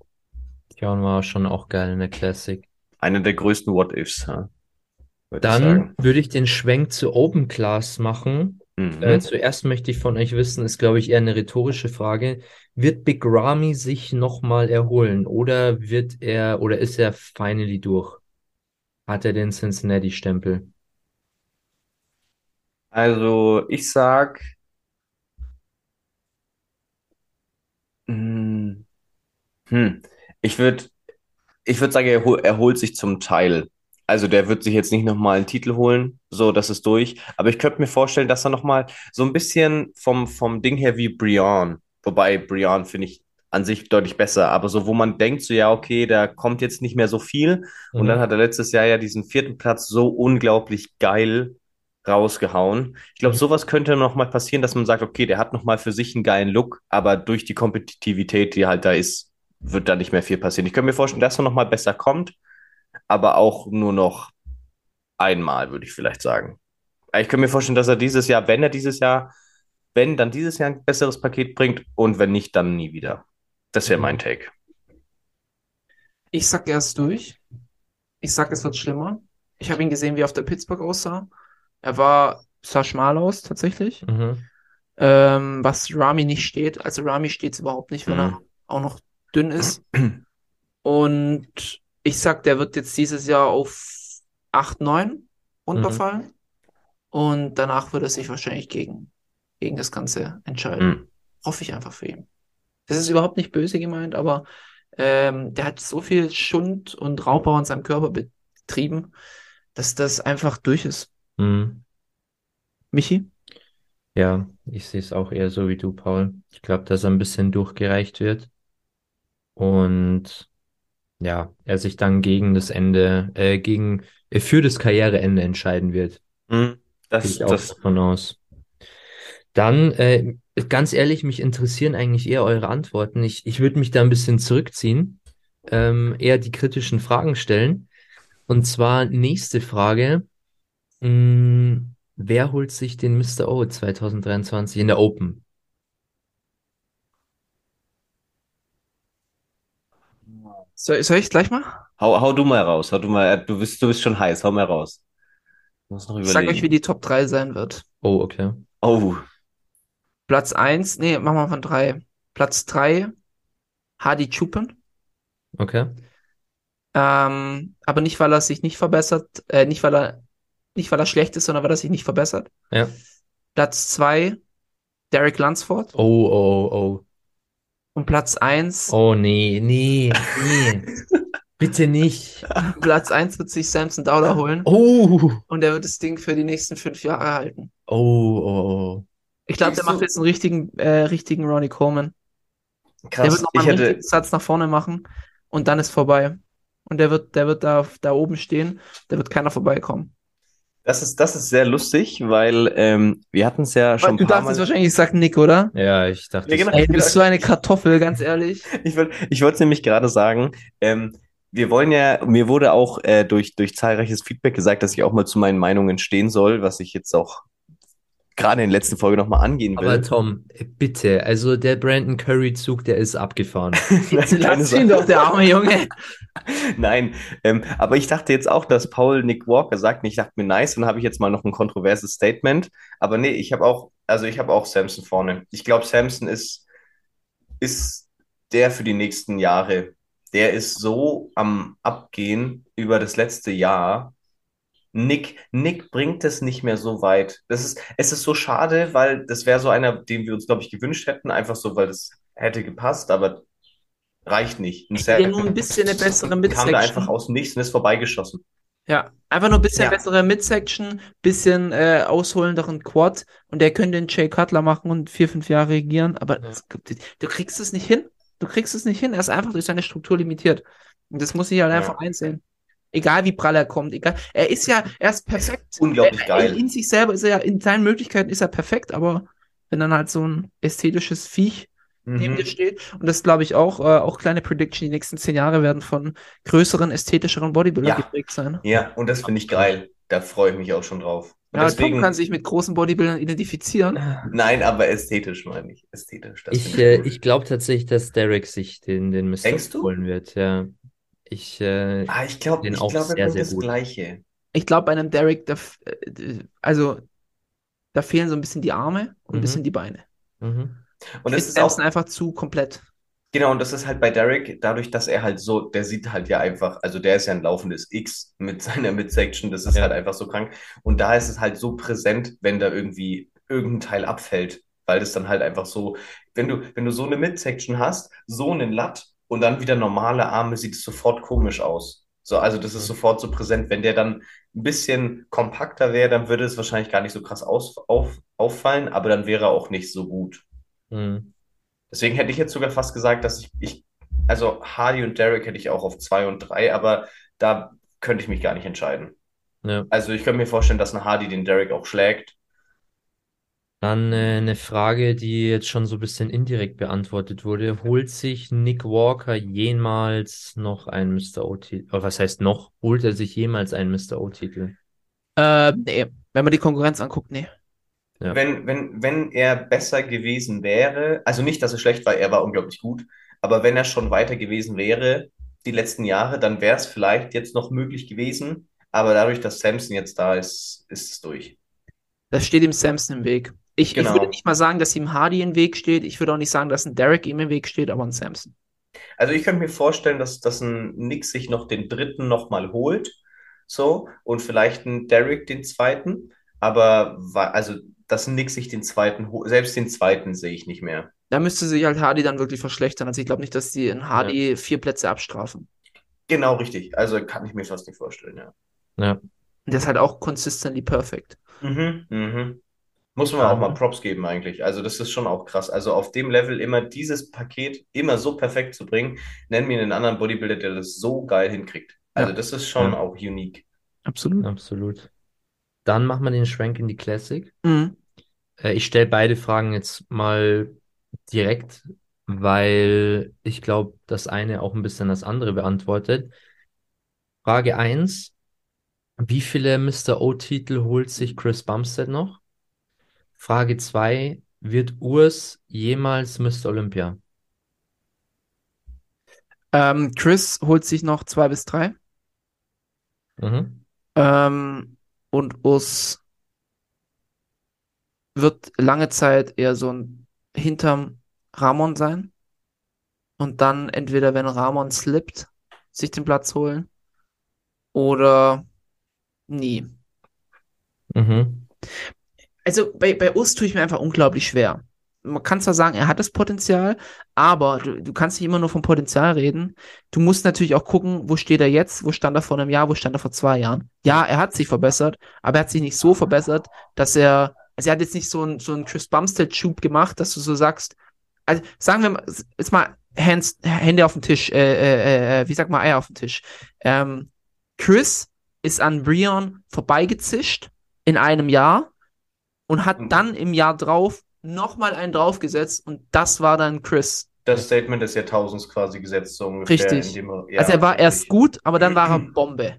Keon war schon auch geil in der Classic. Einer der größten What-Ifs, ja, ich Dann sagen. würde ich den Schwenk zu Open Class machen. Mhm. Äh, zuerst möchte ich von euch wissen, ist glaube ich eher eine rhetorische Frage. Wird Big Ramy sich nochmal erholen oder wird er oder ist er finally durch? Hat er den Cincinnati-Stempel? Also, ich sag, hm, hm, ich würde, ich würde sagen, er, hol- er holt sich zum Teil. Also, der wird sich jetzt nicht nochmal einen Titel holen, so, das ist durch. Aber ich könnte mir vorstellen, dass er nochmal so ein bisschen vom, vom Ding her wie Brian, wobei Brian finde ich an sich deutlich besser, aber so, wo man denkt, so, ja, okay, da kommt jetzt nicht mehr so viel. Und Mhm. dann hat er letztes Jahr ja diesen vierten Platz so unglaublich geil rausgehauen. Ich glaube, Mhm. sowas könnte noch mal passieren, dass man sagt, okay, der hat noch mal für sich einen geilen Look, aber durch die Kompetitivität, die halt da ist, wird da nicht mehr viel passieren. Ich könnte mir vorstellen, dass er noch mal besser kommt, aber auch nur noch einmal, würde ich vielleicht sagen. Ich könnte mir vorstellen, dass er dieses Jahr, wenn er dieses Jahr, wenn, dann dieses Jahr ein besseres Paket bringt und wenn nicht, dann nie wieder. Das wäre mein Take. Ich sag, er ist durch. Ich sag, es wird schlimmer. Ich habe ihn gesehen, wie er auf der Pittsburgh aussah. Er war, sah schmal aus, tatsächlich. Mhm. Ähm, was Rami nicht steht. Also Rami steht es überhaupt nicht, wenn Mhm. er auch noch dünn ist. Und ich sag, der wird jetzt dieses Jahr auf 8, 9 runterfallen. Und danach wird er sich wahrscheinlich gegen, gegen das Ganze entscheiden. Mhm. Hoffe ich einfach für ihn. Das ist überhaupt nicht böse gemeint, aber ähm, der hat so viel Schund und Raubbau an seinem Körper betrieben, dass das einfach durch ist. Mhm. Michi? Ja, ich sehe es auch eher so wie du, Paul. Ich glaube, dass er ein bisschen durchgereicht wird und ja, er sich dann gegen das Ende, äh, gegen, äh, für das Karriereende entscheiden wird. Mhm. Gehe Das, ich auch das, davon aus. Dann, äh, ganz ehrlich, mich interessieren eigentlich eher eure Antworten. Ich, ich würde mich da ein bisschen zurückziehen, ähm, eher die kritischen Fragen stellen. Und zwar nächste Frage. Mh, wer holt sich den Mr. O 2023 in der Open? Soll, soll ich gleich mal? hau, hau du mal raus, hau du mal, du bist, du bist schon heiß, hau mal raus. Du musst noch Ich sag euch, wie überlegen. die Top 3 sein wird. Oh, okay. Oh, Platz 1, nee, machen wir von 3. Platz 3, Hadi Chupin. Okay. Ähm, aber nicht, weil er sich nicht verbessert, äh, nicht, weil er, nicht, weil er schlecht ist, sondern weil er sich nicht verbessert. Ja. Platz 2, Derek Lunsford. Oh, oh, oh. Und Platz 1, Oh, nee, nee, nee. Bitte nicht. Platz 1 wird sich Samson Dowler holen. Oh, Und er wird das Ding für die nächsten fünf Jahre halten. oh, oh. Ich glaube, der du- macht jetzt einen richtigen, äh, richtigen Ronnie Coleman. Der krass. wird noch einen hätte, richtigen Satz nach vorne machen und dann ist vorbei. Und der wird, der wird da, da oben stehen, da wird keiner vorbeikommen. Das ist, das ist sehr lustig, weil ähm, wir hatten es ja schon du dachtest wahrscheinlich, ich sag Nick, oder? Ja, ich dachte, Ja, genau. Ey, du bist so eine Kartoffel, ganz ehrlich. Ich wollte ich wollte es nämlich gerade sagen, ähm, wir wollen ja, mir wurde auch äh, durch, durch zahlreiches Feedback gesagt, dass ich auch mal zu meinen Meinungen stehen soll, was ich jetzt auch gerade in der letzten Folge nochmal angehen will. Aber Tom, bitte, also der Brandon Curry-Zug, der ist abgefahren. Nein, Lass ihn doch, der arme Junge. Nein, ähm, aber ich dachte jetzt auch, dass Paul Nick Walker sagt, und ich dachte mir, nice, dann habe ich jetzt mal noch ein kontroverses Statement. Aber nee, ich habe auch, also ich habe auch Samson vorne. Ich glaube, Samson ist, ist der für die nächsten Jahre. Der ist so am Abgehen über das letzte Jahr. Nick, Nick bringt es nicht mehr so weit. Das ist, es ist so schade, weil das wäre so einer, den wir uns, glaube ich, gewünscht hätten, einfach so, weil das hätte gepasst, aber reicht nicht. Ein sehr- nur ein bisschen eine bessere kam da Midsection. einfach aus dem Nichts und ist vorbeigeschossen. Ja, einfach nur ein bisschen Ja. bessere Midsection, bisschen äh, ausholenderen Quad und der könnte den Jay Cutler machen und vier, fünf Jahre regieren, aber gibt- du kriegst es nicht hin. Du kriegst es nicht hin. Er ist einfach durch seine Struktur limitiert. Und das muss ich halt Ja. einfach einsehen. Egal wie prall er kommt, egal. Er ist ja, er ist perfekt. Unglaublich er, geil. In sich selber ist er ja, in seinen Möglichkeiten ist er perfekt, aber wenn dann halt so ein ästhetisches Viech neben dir Mhm. steht. Und das glaube ich auch, äh, auch kleine Prediction, die nächsten zehn Jahre werden von größeren, ästhetischeren Bodybuildern Ja. geprägt sein. Ja, und das finde ich geil. Da freue ich mich auch schon drauf. Und Ja, deswegen, Tom kann sich mit großen Bodybuildern identifizieren. nein, aber ästhetisch meine ich. Ästhetisch. Das Ich, äh, cool. ich glaube tatsächlich, dass Derek sich den, den Mr. Denkst du? holen wird, ja. Ich, äh, ah, ich glaube, ich auch glaube, sehr, kommt sehr das gut. Gleiche. Ich glaube, bei einem Derek, da, äh, also, da fehlen so ein bisschen die Arme und ein Mhm. bisschen die Beine. mhm. Und Chris das ist auch, Samson einfach zu komplett. genau, und das ist halt bei Derek, dadurch, dass er halt so, der sieht halt ja einfach, also der ist ja ein laufendes X mit seiner Midsection, das ist Ja. halt einfach so krank. Und da ist es halt so präsent, wenn da irgendwie irgendein Teil abfällt, weil das dann halt einfach so, wenn du, wenn du so eine Midsection hast, so einen Lat und dann wieder normale Arme, sieht es sofort komisch aus. So, also das ist Mhm. sofort so präsent. Wenn der dann ein bisschen kompakter wäre, dann würde es wahrscheinlich gar nicht so krass aus, auf, auffallen, aber dann wäre er auch nicht so gut. Mhm. Deswegen hätte ich jetzt sogar fast gesagt, dass ich, ich, also Hardy und Derek hätte ich auch auf zwei und drei, aber da könnte ich mich gar nicht entscheiden. Ja. Also ich könnte mir vorstellen, dass ein Hardy den Derek auch schlägt. Dann äh, eine Frage, die jetzt schon so ein bisschen indirekt beantwortet wurde. Holt sich Nick Walker jemals noch einen Mr. O-Titel? Oder was heißt noch? Holt er sich jemals einen Mr. O-Titel? Äh, nee. Wenn man die Konkurrenz anguckt, nee. Ja. Wenn, wenn, wenn er besser gewesen wäre, also nicht, dass er schlecht war, er war unglaublich gut, aber wenn er schon weiter gewesen wäre, die letzten Jahre, dann wäre es vielleicht jetzt noch möglich gewesen, aber dadurch, dass Samson jetzt da ist, ist es durch. Das steht ihm Samson im Weg. Ich, ich Genau. würde nicht mal sagen, dass ihm Hardy im Weg steht. Ich würde auch nicht sagen, dass ein Derek ihm im Weg steht, aber ein Samson. Also ich könnte mir vorstellen, dass, dass ein Nick sich noch den dritten nochmal holt, so, und vielleicht ein Derek den zweiten, aber also, dass ein Nick sich den zweiten holt, selbst den zweiten sehe ich nicht mehr. Da müsste sich halt Hardy dann wirklich verschlechtern. Also ich glaube nicht, dass die in Hardy vier Plätze abstrafen. Genau richtig, also kann ich mir fast nicht vorstellen, ja. Ja. Der ist halt auch consistently perfect. Mhm, mhm. Muss man auch mal Props geben eigentlich. Also das ist schon auch krass. Also auf dem Level immer dieses Paket immer so perfekt zu bringen, nenn mir einen anderen Bodybuilder, der das so geil hinkriegt. Also Ja. das ist schon Ja. auch unique. Absolut. Absolut. Dann machen wir den Schwenk in die Classic. Mhm. Äh, ich stelle beide Fragen jetzt mal direkt, weil ich glaube, das eine auch ein bisschen das andere beantwortet. Frage 1. Wie viele Mr. O-Titel holt sich Chris Bumstead noch? Frage 2. Wird Urs jemals Mr. Olympia? Ähm, Chris holt sich noch zwei bis drei. Mhm. Ähm, und Urs wird lange Zeit eher so ein hinterm Ramon sein. Und dann entweder, wenn Ramon slippt, sich den Platz holen. Oder nie. Mhm. Also bei, bei Urs tue ich mir einfach unglaublich schwer. Man kann zwar sagen, er hat das Potenzial, aber du, du kannst nicht immer nur vom Potenzial reden. Du musst natürlich auch gucken, wo steht er jetzt, wo stand er vor einem Jahr, wo stand er vor zwei Jahren. Ja, er hat sich verbessert, aber er hat sich nicht so verbessert, dass er, also er hat jetzt nicht so einen so Chris Bumstead-Schub gemacht, dass du so sagst, also sagen wir mal, jetzt mal Hands, Hände auf den Tisch, äh, äh, äh, wie sagt man Eier auf den Tisch. Ähm, Chris ist an Brion vorbeigezischt in einem Jahr und hat Mhm. dann im Jahr drauf nochmal einen draufgesetzt und das war dann Chris. Das Statement des Jahrtausends quasi gesetzt, so ungefähr. Richtig. indem er, ja, also er war erst gut, aber dann war er Bombe.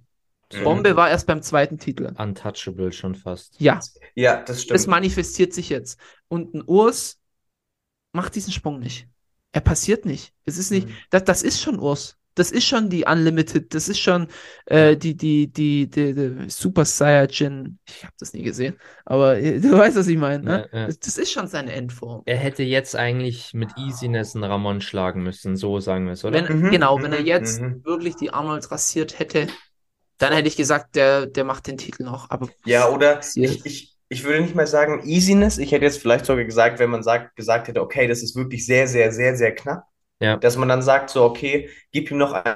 Mhm. Bombe war erst beim zweiten Titel. Untouchable schon fast. Ja, Ja, das das stimmt. manifestiert sich jetzt. Und ein Urs macht diesen Sprung nicht. Er passiert nicht. Es ist nicht, Mhm. das, das ist schon Urs. Das ist schon die Unlimited, das ist schon äh, die, die, die, die, die Super Saiyajin. Ich habe das nie gesehen, aber äh, du weißt, was ich meine, ne? Ja, ja. Das, das ist schon seine Endform. Er hätte jetzt eigentlich mit Easiness einen Ramon schlagen müssen, so sagen wir es, oder? Wenn, Mhm, genau, wenn er mhm, jetzt mhm. wirklich die Arnolds rasiert hätte, dann hätte ich gesagt, der, der macht den Titel noch. Aber Ja, oder ich, ich würde nicht mal sagen Easiness. Ich hätte jetzt vielleicht sogar gesagt, wenn man sagt, gesagt hätte, okay, das ist wirklich sehr, sehr, sehr, sehr knapp, Ja. dass man dann sagt, so, okay, gib ihm noch ein,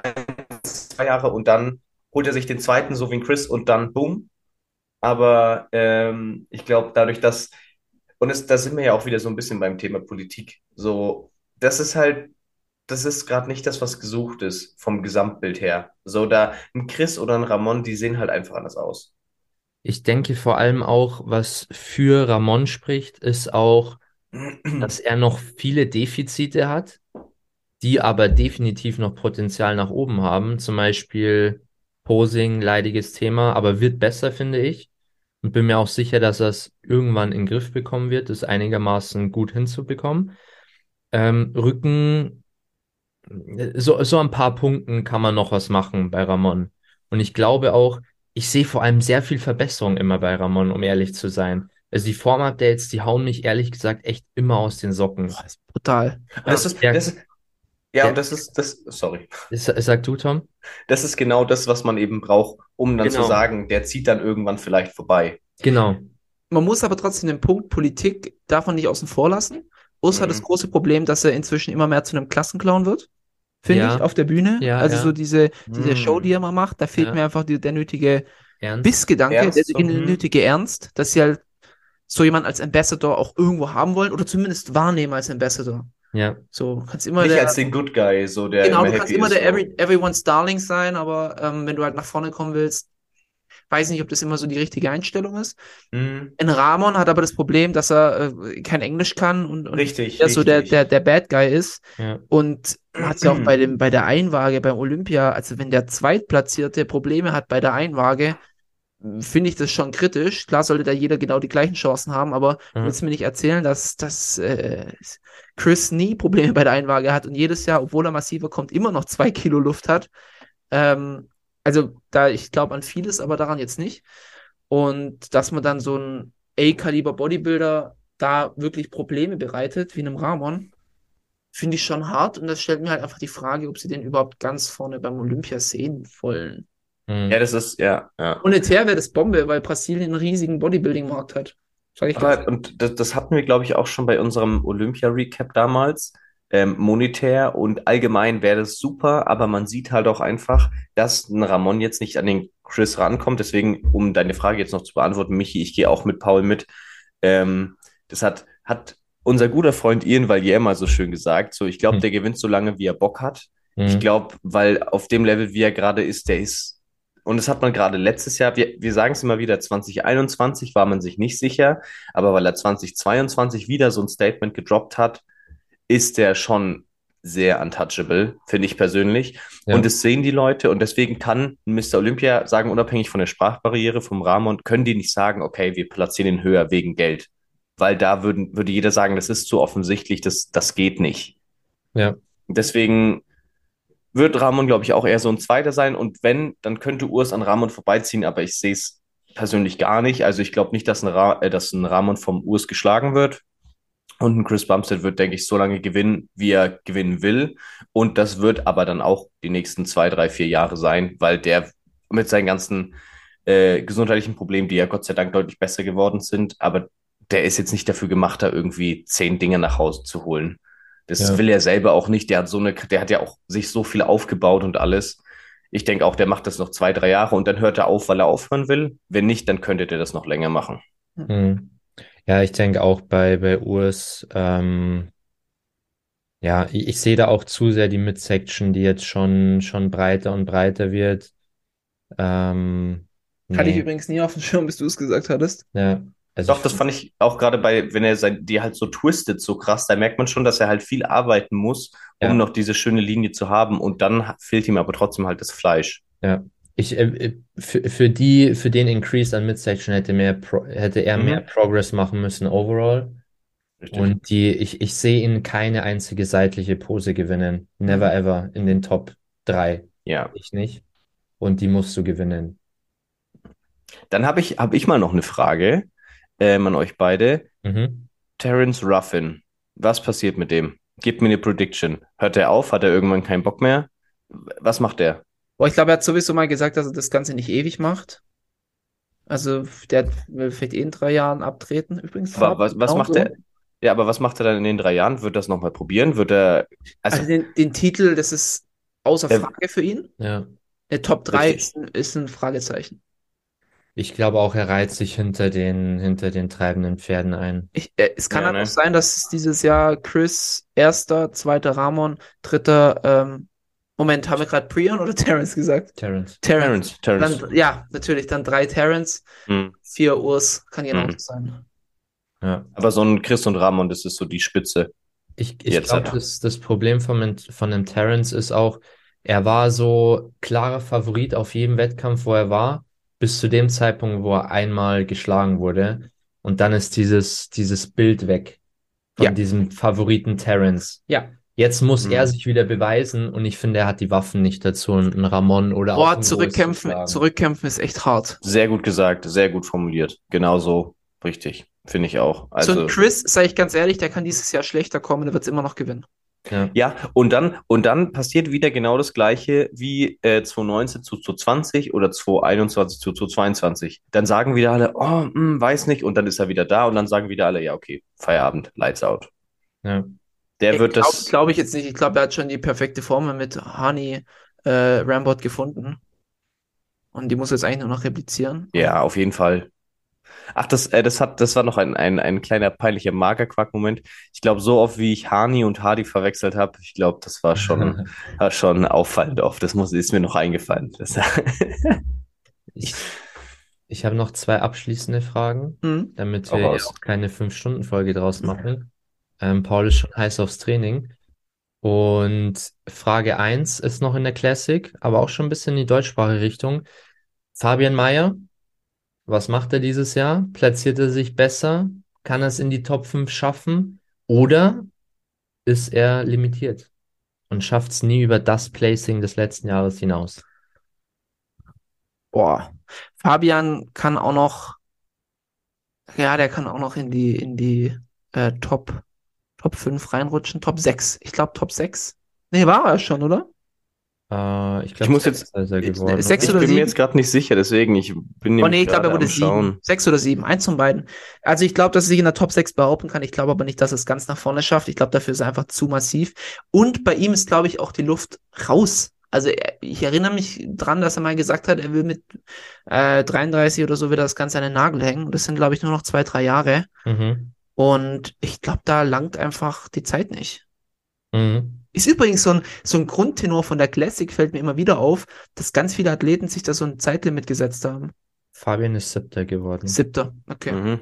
zwei Jahre und dann holt er sich den zweiten, so wie ein Chris, und dann boom. Aber ähm, ich glaube, dadurch, dass, und es, da sind wir ja auch wieder so ein bisschen beim Thema Politik. So, das ist halt, das ist gerade nicht das, was gesucht ist vom Gesamtbild her. So, da ein Chris oder ein Ramon, die sehen halt einfach anders aus. Ich denke vor allem auch, was für Ramon spricht, ist auch, dass er noch viele Defizite hat, die aber definitiv noch Potenzial nach oben haben. Zum Beispiel Posing, leidiges Thema, aber wird besser, finde ich. Und bin mir auch sicher, dass er es irgendwann in den Griff bekommen wird, es einigermaßen gut hinzubekommen. Ähm, Rücken, so, so ein paar Punkten kann man noch was machen bei Ramon. Und ich glaube auch, ich sehe vor allem sehr viel Verbesserung immer bei Ramon, um ehrlich zu sein. Also die Form-Updates, die hauen mich ehrlich gesagt echt immer aus den Socken. Boah, ist brutal. Das ist, Ja. das ja, Ja. und das ist, das, sorry. Sag du, Tom? Das ist genau das, was man eben braucht, um dann Genau. zu sagen, der zieht dann irgendwann vielleicht vorbei. Genau. Man muss aber trotzdem den Punkt Politik davon nicht außen vor lassen. Urs hat Mhm. das große Problem, dass er inzwischen immer mehr zu einem Klassenclown wird. Finde Ja. ich, auf der Bühne. Ja, also ja. so diese, diese Mhm. Show, die er mal macht, da fehlt Ja. mir einfach die, der nötige Ernst? Bissgedanke, Ernst, der, so, der mhm. nötige Ernst, dass sie halt so jemand als Ambassador auch irgendwo haben wollen oder zumindest wahrnehmen als Ambassador. Ja. So, kannst immer Nicht der, als den Good Guy, so der genau, immer du kannst immer ist, der every, everyone's Darling sein, aber ähm, wenn du halt nach vorne kommen willst, weiß nicht, ob das immer so die richtige Einstellung ist. Mhm. In Ramon hat aber das Problem, dass er äh, kein Englisch kann und, und Richtig, er so der, richtig. der, der Bad Guy ist. Ja. Und man hat ja auch bei dem, bei der Einwaage beim Olympia, also wenn der Zweitplatzierte Probleme hat bei der Einwaage, finde ich das schon kritisch. Klar sollte da jeder genau die gleichen Chancen haben, aber du Mhm. willst mir nicht erzählen, dass, dass äh, Chris nie Probleme bei der Einwaage hat und jedes Jahr, obwohl er massiver kommt, immer noch zwei Kilo Luft hat. Ähm, also da, ich glaube an vieles, aber daran jetzt nicht. Und dass man dann so ein A-Kaliber Bodybuilder da wirklich Probleme bereitet, wie einem Ramon, finde ich schon hart. Und das stellt mir halt einfach die Frage, ob sie den überhaupt ganz vorne beim Olympia sehen wollen. Hm. Ja, das ist, ja, ja. Monetär wäre das Bombe, weil Brasilien einen riesigen Bodybuilding-Markt hat. Sag ich Aber, und das, das hatten wir, glaube ich, auch schon bei unserem Olympia-Recap damals. Ähm, monetär und allgemein wäre das super, aber man sieht halt auch einfach, dass ein Ramon jetzt nicht an den Chris rankommt. Deswegen, um deine Frage jetzt noch zu beantworten, Michi, ich gehe auch mit Paul mit. Ähm, das hat, hat unser guter Freund Ian Valier mal so schön gesagt. So, ich glaube, Hm. der gewinnt so lange, wie er Bock hat. Hm. Ich glaube, weil auf dem Level, wie er gerade ist, der ist, und das hat man gerade letztes Jahr, wir, wir sagen es immer wieder, 2021 war man sich nicht sicher, aber weil er 2022 wieder so ein Statement gedroppt hat, ist der schon sehr untouchable, finde ich persönlich. Ja. Und das sehen die Leute und deswegen kann Mr. Olympia sagen, unabhängig von der Sprachbarriere vom Ramon, können die nicht sagen, okay, wir platzieren ihn höher wegen Geld. Weil da würden, würde jeder sagen, das ist zu offensichtlich, das, das geht nicht. Ja. Deswegen wird Ramon, glaube ich, auch eher so ein Zweiter sein. Und wenn, dann könnte Urs an Ramon vorbeiziehen, aber ich sehe es persönlich gar nicht. Also ich glaube nicht, dass ein, äh, dass ein Ramon vom Urs geschlagen wird. Und ein Chris Bumstead wird, denke ich, so lange gewinnen, wie er gewinnen will. Und das wird aber dann auch die nächsten zwei, drei, vier Jahre sein, weil der mit seinen ganzen äh, gesundheitlichen Problemen, die ja Gott sei Dank deutlich besser geworden sind, aber der ist jetzt nicht dafür gemacht, da irgendwie zehn Dinge nach Hause zu holen. Das Ja. will er selber auch nicht. Der hat so eine, der hat ja auch sich so viel aufgebaut und alles. Ich denke auch, der macht das noch zwei, drei Jahre und dann hört er auf, weil er aufhören will. Wenn nicht, dann könnte der das noch länger machen. Hm. Ja, ich denke auch bei, bei Urs, ähm, ja, ich, ich sehe da auch zu sehr die Midsection, die jetzt schon, schon breiter und breiter wird. Ähm, Hatte ich nee, übrigens nie auf dem Schirm, bis du es gesagt hattest. ja, also Doch, das fand ich auch gerade bei, wenn er sein, die halt so twistet, so krass, da merkt man schon, dass er halt viel arbeiten muss, um Ja. noch diese schöne Linie zu haben. Und dann fehlt ihm aber trotzdem halt das Fleisch. Ja, ich, äh, für, für die, für den Increase an Midsection hätte mehr Pro, hätte er Mhm. mehr Progress machen müssen overall. Richtig. Und die, ich, ich sehe ihn keine einzige seitliche Pose gewinnen. Never ever in den Top 3. ja. Ich nicht. Und die musst du gewinnen. Dann habe ich, hab ich mal noch eine Frage ähm, an euch beide. Mhm. Terence Ruffin, was passiert mit dem? Gebt mir eine Prediction. Hört er auf? Hat er irgendwann keinen Bock mehr? Was macht er? Boah, ich glaube, er hat sowieso mal gesagt, dass er das Ganze nicht ewig macht. Also, der will vielleicht eh in drei Jahren abtreten. Übrigens, Aber was, was genau macht so. er? Ja, aber was macht er dann in den drei Jahren? Wird das nochmal probieren? Wird er, also, Also, den, den Titel, das ist außer Der- Frage für ihn. Ja. Der Top 3 Richtig. ist, ist ein Fragezeichen. Ich glaube auch, er reiht sich hinter den, hinter den treibenden Pferden ein. Ich, äh, es kann Ja, halt ne? auch sein, dass es dieses Jahr Chris erster, zweiter Ramon, dritter, ähm, Moment, haben wir gerade Prion oder Terrence gesagt? Terence. Terrence. Terence, Terence. Dann, ja, natürlich, dann drei Terrence, Hm. vier Urs, kann genauso Mhm. sein. Ja. Aber so ein Chris und Ramon, das ist so die Spitze. Ich, ich glaube, das, das Problem von, dem- von dem Terence ist auch, er war so klarer Favorit auf jedem Wettkampf, wo er war, bis zu dem Zeitpunkt, wo er einmal geschlagen wurde. Und dann ist dieses, dieses Bild weg von Ja. diesem Favoriten Terence. Ja. Jetzt muss Mhm. er sich wieder beweisen und ich finde, er hat die Waffen nicht dazu, einen Ramon oder auch Boah, zu zurückkämpfen, zurückkämpfen ist echt hart. Sehr gut gesagt, sehr gut formuliert. Genauso richtig, finde ich auch. so Also, ein Chris, sage ich ganz ehrlich, der kann dieses Jahr schlechter kommen, der wird es immer noch gewinnen. Ja. ja, und dann, und dann passiert wieder genau das Gleiche wie äh, 2019 zu 2020 oder 2021 zu 2022. Dann sagen wieder alle, oh, hm, weiß nicht, und dann ist er wieder da und dann sagen wieder alle, ja, okay, Feierabend, Lights out. Ja. Der wird Glaube das. glaub ich jetzt nicht. Ich glaube, er hat schon die perfekte Formel mit Hani äh, Rambot gefunden. Und die muss er jetzt eigentlich nur noch replizieren. Ja, auf jeden Fall. Ach, das, äh, das hat, das war noch ein, ein, ein kleiner peinlicher Magerquark-Moment. Ich glaube, so oft wie ich Hani und Hardy verwechselt habe, ich glaube, das war schon, war schon auffallend oft. Das muss, ist mir noch eingefallen. Das, Ich, ich habe noch zwei abschließende Fragen, Hm? damit wir raus. auch keine Fünf-Stunden-Folge draus machen. Ähm, Paul ist schon heiß aufs Training. Und Frage 1 ist noch in der Classic, aber auch schon ein bisschen in die deutschsprachige Richtung. Fabian Mayer, was macht er dieses Jahr? Platziert er sich besser? Kann er es in die Top 5 schaffen? Oder ist er limitiert und schafft es nie über das Placing des letzten Jahres hinaus? Boah. Fabian kann auch noch, ja, der kann auch noch in die, in die äh, Top, Top 5 reinrutschen. Top 6. Ich glaube Top 6. Nee, war er schon, oder? Äh, ich Ich glaube, muss jetzt- geworden. Sechs ich oder bin mir sieben? jetzt gerade nicht sicher, deswegen, ich bin Oh nee, ich glaube, er wurde sieben. Sechs oder sieben. Eins von beiden. Also ich glaube, dass er sich in der Top 6 behaupten kann. Ich glaube aber nicht, dass er es ganz nach vorne schafft. Ich glaube, dafür ist er einfach zu massiv. Und bei ihm ist, glaube ich, auch die Luft raus. Also ich erinnere mich dran, dass er mal gesagt hat, er will mit äh, 33 oder so wieder das Ganze an den Nagel hängen. Und das sind, glaube ich, nur noch zwei, drei Jahre. Mhm. Und ich glaube, da langt einfach die Zeit nicht. Mhm. Ist übrigens so ein, so ein Grundtenor von der Classic, fällt mir immer wieder auf, dass ganz viele Athleten sich da so ein Zeitlimit gesetzt haben. Fabian ist Siebter geworden. Siebter, okay. Mhm.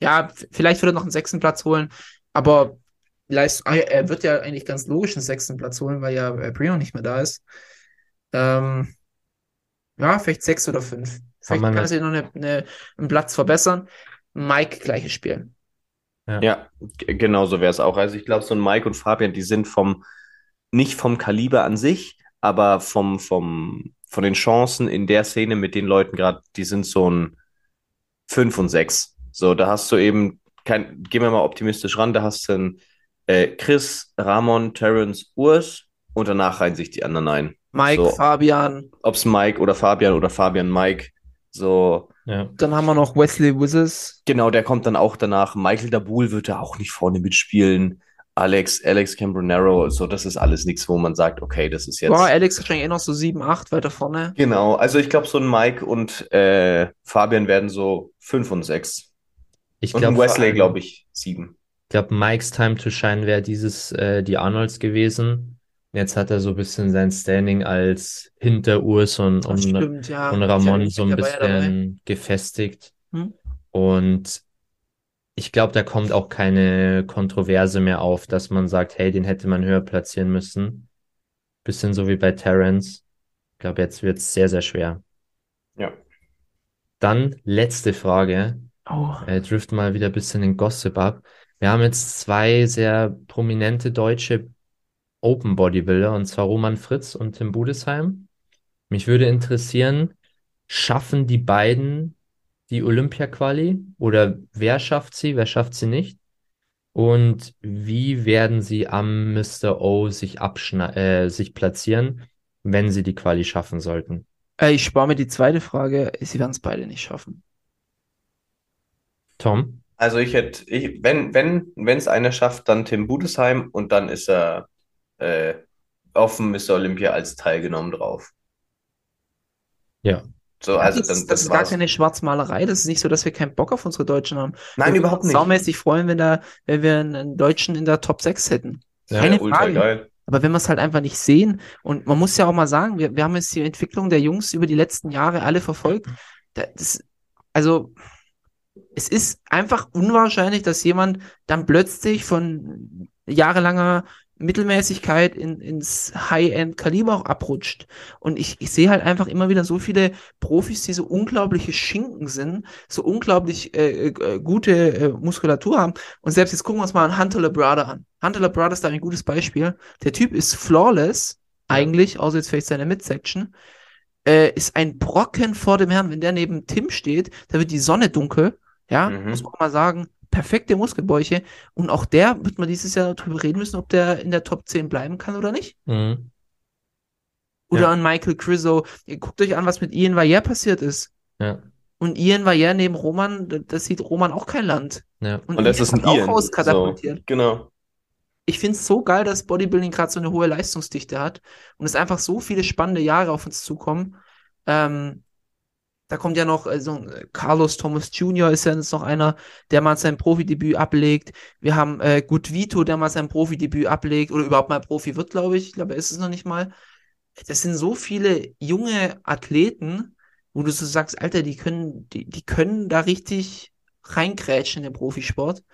Ja, vielleicht wird er noch einen sechsten Platz holen, aber Leist ah, ja, er wird ja eigentlich ganz logisch einen sechsten Platz holen, weil ja äh, Brino nicht mehr da ist. Ähm, ja, vielleicht sechs oder fünf. Vielleicht kann er sich noch eine, eine, einen Platz verbessern. Mike, gleiches Spiel. Ja, g- genau so wäre es auch. Also ich glaube, so ein Mike und Fabian, die sind vom, nicht vom Kaliber an sich, aber vom, vom, von den Chancen in der Szene mit den Leuten gerade, die sind so ein 5 und 6. So, da hast du eben, kein, gehen wir mal optimistisch ran, da hast du einen äh, Chris, Ramon, Terence, Urs und danach reihen sich die anderen ein. Mike, So. Fabian, Ob es Mike oder Fabian oder Fabian Mike, so, Ja. dann haben wir noch Wesley Wizards. Genau, der kommt dann auch danach. Michael Dabul wird da auch nicht vorne mitspielen. Alex, Alex Cambronero, so, das ist alles nichts, wo man sagt, okay, das ist jetzt. Boah, Alex wahrscheinlich eh noch so sieben, acht weiter vorne. Genau, also ich glaube, so ein Mike und äh, Fabian werden so fünf und sechs. Ich Und glaube, ein Wesley, glaube ich, sieben. Ich glaube, Mike's Time to Shine wäre dieses, äh, die Arnolds gewesen. Jetzt hat er so ein bisschen sein Standing als hinter Urs und, und, stimmt, ja. und Ramon so ein ja bisschen gefestigt. Hm? Und ich glaube, da kommt auch keine Kontroverse mehr auf, dass man sagt, hey, den hätte man höher platzieren müssen. Bisschen so wie bei Terence. Ich glaube, jetzt wird es sehr, sehr schwer. Ja. Dann letzte Frage. Oh. äh, drift mal wieder ein bisschen in Gossip ab. Wir haben jetzt zwei sehr prominente deutsche Open Bodybuilder, und zwar Roman Fritz und Tim Budesheim. Mich würde interessieren, schaffen die beiden die Olympia-Quali oder wer schafft sie, wer schafft sie nicht? Und wie werden sie am Mr. O sich äh, sich platzieren, wenn sie die Quali schaffen sollten? Äh, ich spare mir die zweite Frage. Sie werden es beide nicht schaffen. Tom? Also ich hätte, ich, wenn, wenn, wenn es einer schafft, dann Tim Budesheim und dann ist er äh, auf dem Mr. Olympia als teilgenommen drauf. Ja. So, also das, dann, das das ist gar war's. keine Schwarzmalerei. Das ist nicht so, dass wir keinen Bock auf unsere Deutschen haben. Nein, Wir würden überhaupt uns nicht. Saumäßig freuen, wenn, da, wenn wir einen, Deutschen in der Top 6 hätten. Ja, Keine ultra Frage. geil. Aber wenn wir es halt einfach nicht sehen, und man muss ja auch mal sagen, wir, wir haben jetzt die Entwicklung der Jungs über die letzten Jahre alle verfolgt. Da- Das, also, es ist einfach unwahrscheinlich, dass jemand dann plötzlich von jahrelanger Mittelmäßigkeit in, ins High-End-Kaliber auch abrutscht. Und ich, ich sehe halt einfach immer wieder so viele Profis, die so unglaubliche Schinken sind, so unglaublich äh, äh, gute äh, Muskulatur haben. Und selbst jetzt gucken wir uns mal einen Hunter Labrada an. Hunter Labrada ist da ein gutes Beispiel. Der Typ ist flawless, eigentlich, außer jetzt vielleicht seine Midsection. Äh, ist ein Brocken vor dem Herrn. Wenn der neben Tim steht, da wird die Sonne dunkel. Ja, Mhm. muss man auch mal sagen. Perfekte Muskelbäuche. Und auch der wird man dieses Jahr darüber reden müssen, ob der in der Top 10 bleiben kann oder nicht. Mhm. Oder Ja. an Michael Crizzo. Ihr guckt euch an, was mit Ian Valliere passiert ist. Ja, Und Ian Valliere neben Roman, da- das sieht Roman auch kein Land. ja. Und, Und das ist ein wird auch Ian. rauskatapultiert. So, genau. Ich finde es so geil, dass Bodybuilding gerade so eine hohe Leistungsdichte hat und es einfach so viele spannende Jahre auf uns zukommen. Ähm, da kommt ja noch, also Carlos Thomas Jr. ist ja jetzt noch einer, der mal sein Profidebüt ablegt. Wir haben äh, Gut Vito, der mal sein Profidebüt ablegt oder überhaupt mal Profi wird, glaube ich. Ich glaube, er ist es noch nicht mal. Das sind so viele junge Athleten, wo du so sagst, Alter, die können, die, die können da richtig reinkrätschen in den Profisport.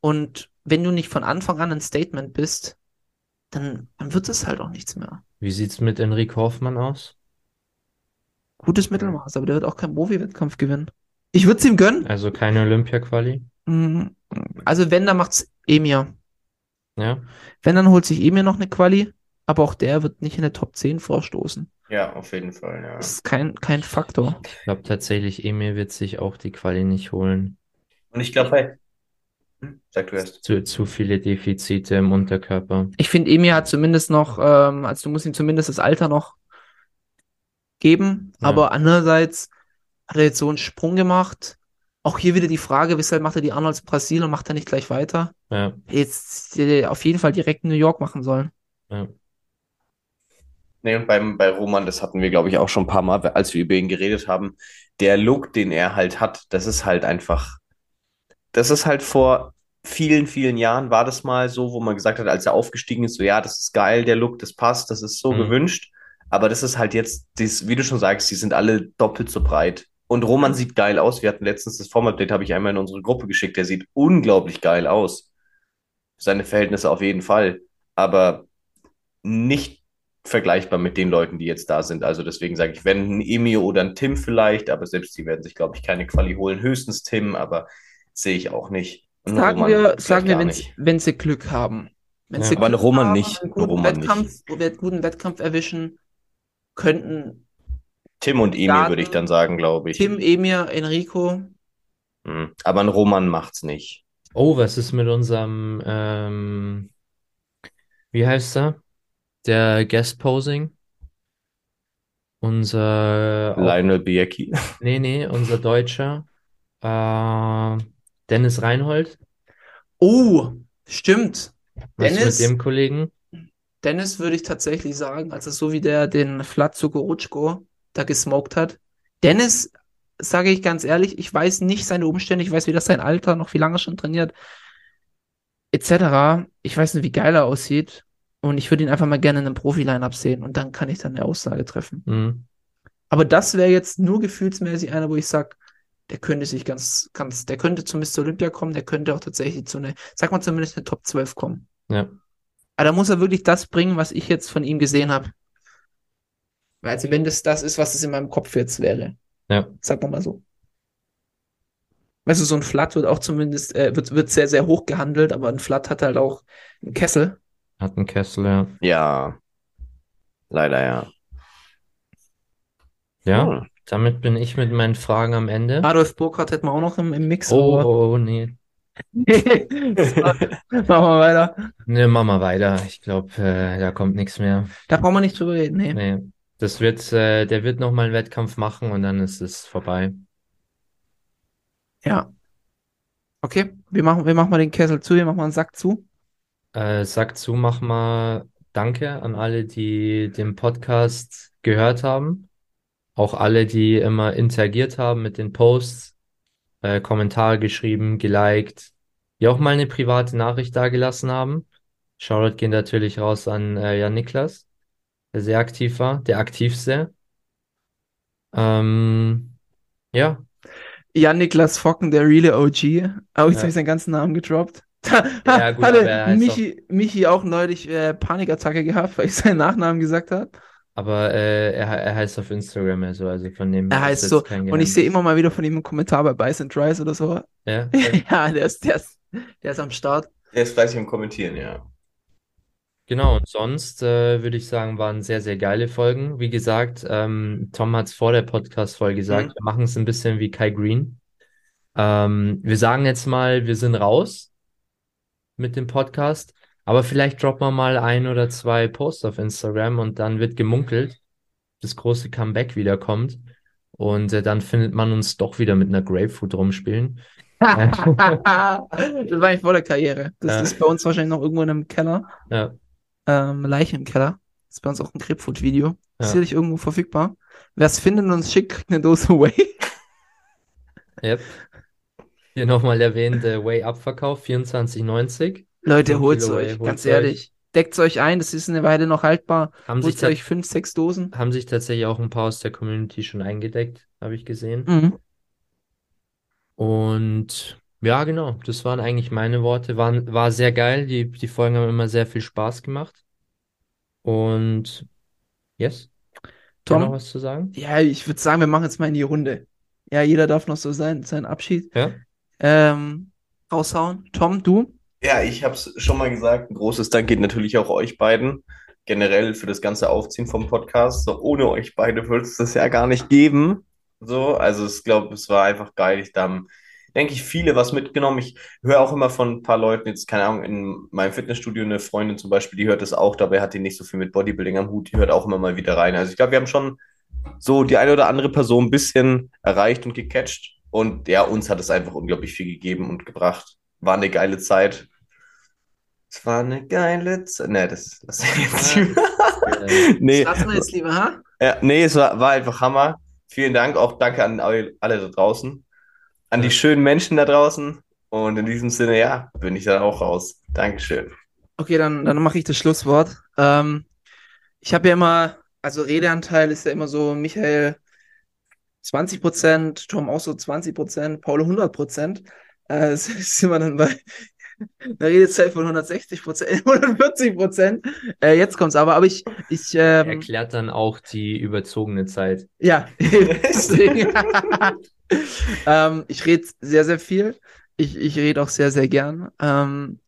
Und wenn du nicht von Anfang an ein Statement bist, dann, dann wird es halt auch nichts mehr. Wie sieht's mit Enrico Hoffmann aus? Gutes Mittelmaß, aber der wird auch keinen Profi-Wettkampf gewinnen. Ich würde es ihm gönnen. Also keine Olympia-Quali? Mm, Also wenn, dann macht's Emir. Ja. Wenn, dann holt sich Emir noch eine Quali, aber auch der wird nicht in der Top 10 vorstoßen. Ja, auf jeden Fall, ja. Das ist kein, kein Faktor. Ich glaube tatsächlich, Emil wird sich auch die Quali nicht holen. Und ich glaube. Hm, Sag du erst. Zu, zu viele Defizite im Unterkörper. Ich finde, Emir hat zumindest noch, ähm, also du musst ihm zumindest das Alter noch geben, Ja. aber andererseits hat er jetzt so einen Sprung gemacht. Auch hier wieder die Frage, weshalb macht er die Arnolds Brasil und macht er nicht gleich weiter? Ja, Hätte Jetzt auf jeden Fall direkt in New York machen sollen. ja. Nee, und beim, bei Roman, das hatten wir, glaube ich, auch schon ein paar Mal, als wir über ihn geredet haben. Der Look, den er halt hat, das ist halt einfach, das ist halt vor vielen, vielen Jahren war das mal so, wo man gesagt hat, als er aufgestiegen ist, so, ja, das ist geil, der Look, das passt, das ist so Mhm. gewünscht. Aber das ist halt jetzt, dies, wie du schon sagst, die sind alle doppelt so breit. Und Roman sieht geil aus. Wir hatten letztens das Form-Update, habe ich einmal in unsere Gruppe geschickt. Der sieht unglaublich geil aus. Seine Verhältnisse auf jeden Fall. Aber nicht vergleichbar mit den Leuten, die jetzt da sind. Also deswegen sage ich, wenn ein Emir oder ein Tim vielleicht, aber selbst die werden sich, glaube ich, keine Quali holen. Höchstens Tim, aber sehe ich auch nicht. Und Sagen Roman wir, sagen wir, wenn nicht. wenn sie Glück haben. Wenn Ja, sie aber Glück Roman haben, nicht, einen ein guten Roman nicht. Wettkampf, einen guten Wettkampf erwischen, könnten Tim und Emir würde ich dann sagen, glaube ich. Tim, Emir, Enrico, Hm. Aber ein Roman macht's nicht. Oh, was ist mit unserem, ähm, wie heißt er? Der Guest Posing? Unser, Lionel Biecki. nee, nee, unser Deutscher, äh, Dennis Reinhold. Oh, stimmt. Was ist Dennis? mit dem Kollegen? Dennis würde ich tatsächlich sagen, also so wie der den Flatzo Gorutschko da gesmoked hat. Dennis, sage ich ganz ehrlich, ich weiß nicht seine Umstände, ich weiß weder sein Alter noch wie lange er schon trainiert, etc. Ich weiß nicht, wie geil er aussieht. Und ich würde ihn einfach mal gerne in einem Profi-Line-Up sehen und dann kann ich dann eine Aussage treffen. Hm. Aber das wäre jetzt nur gefühlsmäßig einer, wo ich sage, der könnte sich ganz, ganz, der könnte zumindest zur Olympia kommen, der könnte auch tatsächlich zu einer, sag mal zumindest eine Top 12 kommen. Ja. Aber da muss er wirklich das bringen, was ich jetzt von ihm gesehen habe. Also wenn das das ist, was es in meinem Kopf jetzt wäre. Ja. Sag mal mal so. Weißt du, so ein Flat wird auch zumindest, äh, wird, wird sehr, sehr hoch gehandelt, aber ein Flat hat halt auch einen Kessel. Hat einen Kessel, ja. Ja. Leider ja. Ja, Hm. damit bin ich mit meinen Fragen am Ende. Adolf Burkhardt hätten wir auch noch im, im Mix. Oh, aber- oh, oh, nee. Machen wir weiter. Ne, machen wir weiter. Ich glaube, äh, da kommt nichts mehr. Da brauchen wir nicht drüber reden. Nee. Nee. Das wird, äh, der wird noch mal einen Wettkampf machen und dann ist es vorbei. Ja. Okay, wir machen, wir machen mal den Kessel zu, wir machen mal einen Sack zu. Äh, sag zu, mach mal Danke an alle, die den Podcast gehört haben. Auch alle, die immer interagiert haben mit den Posts, äh, Kommentare geschrieben, geliked, die auch mal eine private Nachricht dagelassen haben. Shoutout geht natürlich raus an äh, Jan Niklas, der sehr aktiv war, der aktivste. Ähm, ja, Jan Niklas Focken, der reale OG. Oh, jetzt Ja. habe ich seinen ganzen Namen gedroppt. Ja, gut, Hatte aber Michi, Michi auch neulich äh, Panikattacke gehabt, weil ich seinen Nachnamen gesagt habe. Aber äh, er, er heißt auf Instagram ja so, also von dem Er heißt so. kein Und ich sehe immer mal wieder von ihm einen Kommentar bei Bice and Rice oder so. Ja, ja, der ist, der ist, der ist am Start. Der ist fleißig im Kommentieren, ja. Genau, und sonst äh, würde ich sagen, waren sehr, sehr geile Folgen. Wie gesagt, ähm, Tom hat es vor der Podcast-Folge gesagt, Mhm. wir machen es ein bisschen wie Kai Green. Ähm, wir sagen jetzt mal, wir sind raus mit dem Podcast, aber vielleicht droppen wir mal ein oder zwei Posts auf Instagram und dann wird gemunkelt, das große Comeback wieder kommt. Und äh, dann findet man uns doch wieder mit einer Grapefruit rumspielen. das war eigentlich vor der Karriere. Das Ja. ist bei uns wahrscheinlich noch irgendwo in einem Keller. Ja, Ähm, Leiche im Keller. Das ist bei uns auch ein Grapefruit-Video. Ist Ja. sicherlich irgendwo verfügbar. Wer es findet und uns schickt, kriegt eine Dose Whey. yep. Hier nochmal erwähnt, äh, Way Abverkauf 24,90. Leute, holt's Kilo Whey, euch, holt's ganz euch. ehrlich. Deckt's euch ein, das ist eine Weile noch haltbar. Haben sich, Holt ta euch fünf, sechs Dosen. haben sich tatsächlich auch ein paar aus der Community schon eingedeckt, habe ich gesehen. Mhm. Und ja, genau, das waren eigentlich meine Worte. Waren, war sehr geil. Die, die Folgen haben immer sehr viel Spaß gemacht. Und yes, Tom? noch was zu sagen? Ja, ich würde sagen, wir machen jetzt mal in die Runde. Ja, jeder darf noch so sein, seinen Abschied Ja? ähm, raushauen. Tom, du? Ja, ich habe es schon mal gesagt. Ein großes Dank geht natürlich auch euch beiden. Generell für das ganze Aufziehen vom Podcast. So, ohne euch beide würde es das ja gar nicht geben. So, also ich glaube, es war einfach geil. Ich, da haben, denke ich, viele was mitgenommen. Ich höre auch immer von ein paar Leuten, jetzt keine Ahnung, in meinem Fitnessstudio eine Freundin zum Beispiel, die hört das auch, dabei hat die nicht so viel mit Bodybuilding am Hut, die hört auch immer mal wieder rein. Also ich glaube, wir haben schon so die eine oder andere Person ein bisschen erreicht und gecatcht. Und ja, uns hat es einfach unglaublich viel gegeben und gebracht. War eine geile Zeit. Es war eine geile Zeit. Nee, das lass ich jetzt Ja. lieber. Äh, Nee, Das lassen wir jetzt lieber, ha? ja, nee, es war, war einfach Hammer. Vielen Dank, auch danke an alle da draußen, an die Ja. schönen Menschen da draußen. Und in diesem Sinne, ja, bin ich dann auch raus. Dankeschön. Okay, dann, dann mache ich das Schlusswort. Ähm, ich habe ja immer, also Redeanteil ist ja immer so, Michael 20%, Tom auch so 20%, Paul 100%. Äh, es ist immer dann bei einer Redezeit von 160%, 140%. Äh, jetzt kommt's aber, aber ich, ich, ähm, erklärt dann auch die überzogene Zeit. ja, ähm, ich rede sehr, sehr viel. Ich, ich rede auch sehr, sehr gern. Ähm,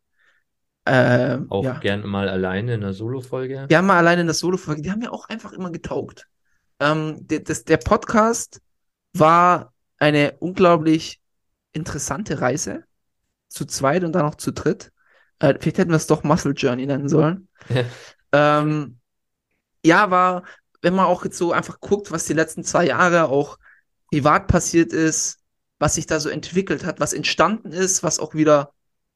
ähm, Auch ja. gern mal alleine in einer Solo-Folge. Haben mal alleine in der Solo-Folge, die haben mir auch einfach immer getaugt. Ähm, der, das, der Podcast war eine unglaublich interessante Reise. Zu zweit und dann auch zu dritt. Äh, vielleicht hätten wir es doch Muscle Journey nennen sollen. Ähm, ja, war, wenn man auch jetzt so einfach guckt, was die letzten zwei Jahre auch privat passiert ist, was sich da so entwickelt hat, was entstanden ist, was auch wieder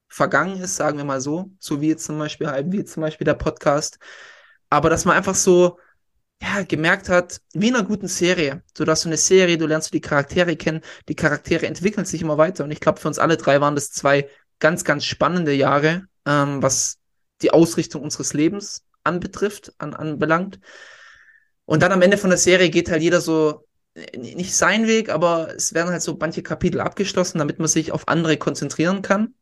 vergangen ist, sagen wir mal so, so wie jetzt zum Beispiel, wie jetzt zum Beispiel der Podcast. Aber dass man einfach so, ja, gemerkt hat, wie in einer guten Serie. Du hast so eine Serie, du lernst die Charaktere kennen, die Charaktere entwickeln sich immer weiter. Und ich glaube, für uns alle drei waren das zwei ganz, ganz spannende Jahre, ähm, was die Ausrichtung unseres Lebens anbetrifft, an, anbelangt. Und dann am Ende von der Serie geht halt jeder so, äh, nicht sein Weg, aber es werden halt so manche Kapitel abgeschlossen, damit man sich auf andere konzentrieren kann.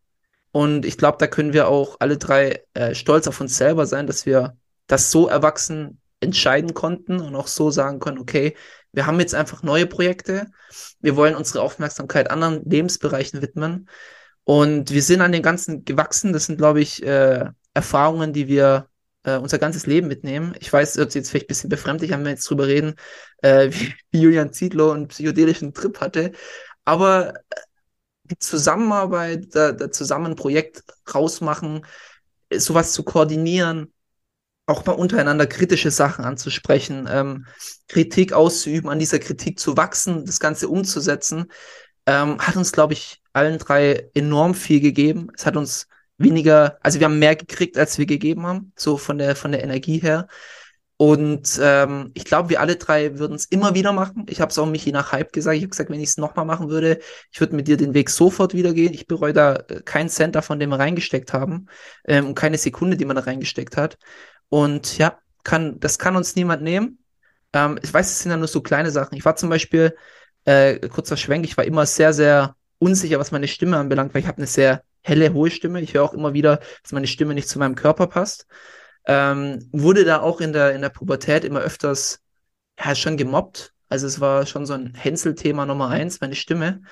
Und ich glaube, da können wir auch alle drei äh, stolz auf uns selber sein, dass wir das so erwachsen entscheiden konnten und auch so sagen können, okay, wir haben jetzt einfach neue Projekte, wir wollen unsere Aufmerksamkeit anderen Lebensbereichen widmen und wir sind an dem Ganzen gewachsen. Das sind, glaube ich, äh, Erfahrungen, die wir äh, unser ganzes Leben mitnehmen. Ich weiß, es wird jetzt vielleicht ein bisschen befremdlich, wenn wir jetzt drüber reden, äh, wie, wie Julian Zietlow einen psychedelischen Trip hatte, aber äh, die Zusammenarbeit, da, da zusammen ein Projekt rausmachen, äh, sowas zu koordinieren, auch mal untereinander kritische Sachen anzusprechen, ähm, Kritik auszuüben, an dieser Kritik zu wachsen, das Ganze umzusetzen, ähm, hat uns, glaube ich, allen drei enorm viel gegeben. Es hat uns weniger, also wir haben mehr gekriegt, als wir gegeben haben, so von der, von der Energie her. Und ähm, ich glaube, wir alle drei würden es immer wieder machen. Ich habe es auch Michi nach Hype gesagt. Ich habe gesagt, wenn ich es nochmal machen würde, ich würde mit dir den Weg sofort wieder gehen. Ich bereue da äh, keinen Cent davon, den wir reingesteckt haben ähm, und keine Sekunde, die man da reingesteckt hat. Und ja, kann, das kann uns niemand nehmen. Ähm, ich weiß, es sind ja nur so kleine Sachen. Ich war zum Beispiel, äh, kurzer Schwenk, ich war immer sehr, sehr unsicher, was meine Stimme anbelangt, weil ich habe eine sehr helle, hohe Stimme. Ich höre auch immer wieder, dass meine Stimme nicht zu meinem Körper passt. Ähm, wurde da auch in der, in der Pubertät immer öfters, ja, schon gemobbt. Also es war schon so ein Hänsel-Thema Nummer eins, meine Stimme.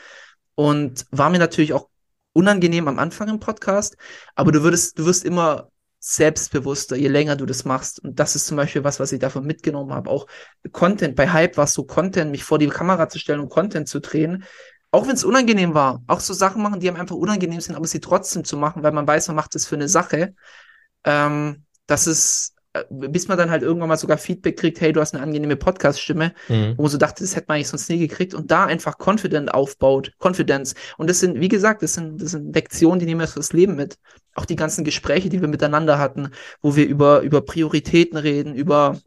Und war mir natürlich auch unangenehm am Anfang im Podcast, aber du würdest, du wirst immer selbstbewusster, je länger du das machst. Und das ist zum Beispiel was, was ich davon mitgenommen habe. Auch Content, bei Hype war es so Content, mich vor die Kamera zu stellen und Content zu drehen. Auch wenn es unangenehm war. Auch so Sachen machen, die einem einfach unangenehm sind, aber sie trotzdem zu machen, weil man weiß, man macht es für eine Sache. Ähm, das ist, bis man dann halt irgendwann mal sogar Feedback kriegt, hey, du hast eine angenehme Podcast-Stimme, Mhm. wo man so dachte, das hätte man eigentlich sonst nie gekriegt und da einfach confident aufbaut, Confidence. Und das sind, wie gesagt, das sind, das sind Lektionen, die nehmen wir fürs Leben mit. Auch die ganzen Gespräche, die wir miteinander hatten, wo wir über, über Prioritäten reden, über,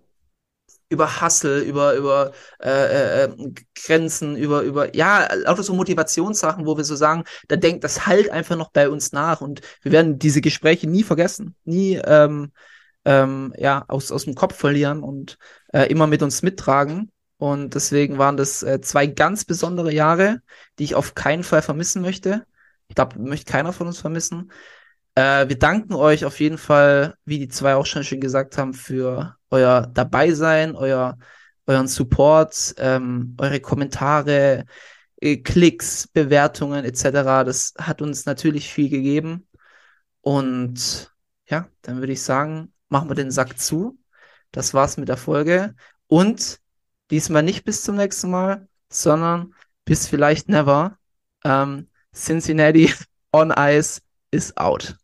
über Hustle, über, über äh, äh, Grenzen, über, über, ja, lauter so Motivationssachen, wo wir so sagen, da denkt das halt einfach noch bei uns nach und wir werden diese Gespräche nie vergessen, nie ähm, ähm, ja, aus, aus dem Kopf verlieren und äh, immer mit uns mittragen. Und deswegen waren das äh, zwei ganz besondere Jahre, die ich auf keinen Fall vermissen möchte. Ich glaube, möchte keiner von uns vermissen. Äh, wir danken euch auf jeden Fall, wie die zwei auch schon schön gesagt haben, für euer Dabeisein, euer, euren Support, ähm, eure Kommentare, äh, Klicks, Bewertungen etc. Das hat uns natürlich viel gegeben. Und ja, dann würde ich sagen, machen wir den Sack zu. Das war's mit der Folge. Und diesmal nicht bis zum nächsten Mal, sondern bis vielleicht never. Ähm, Cincinnati on Ice is out.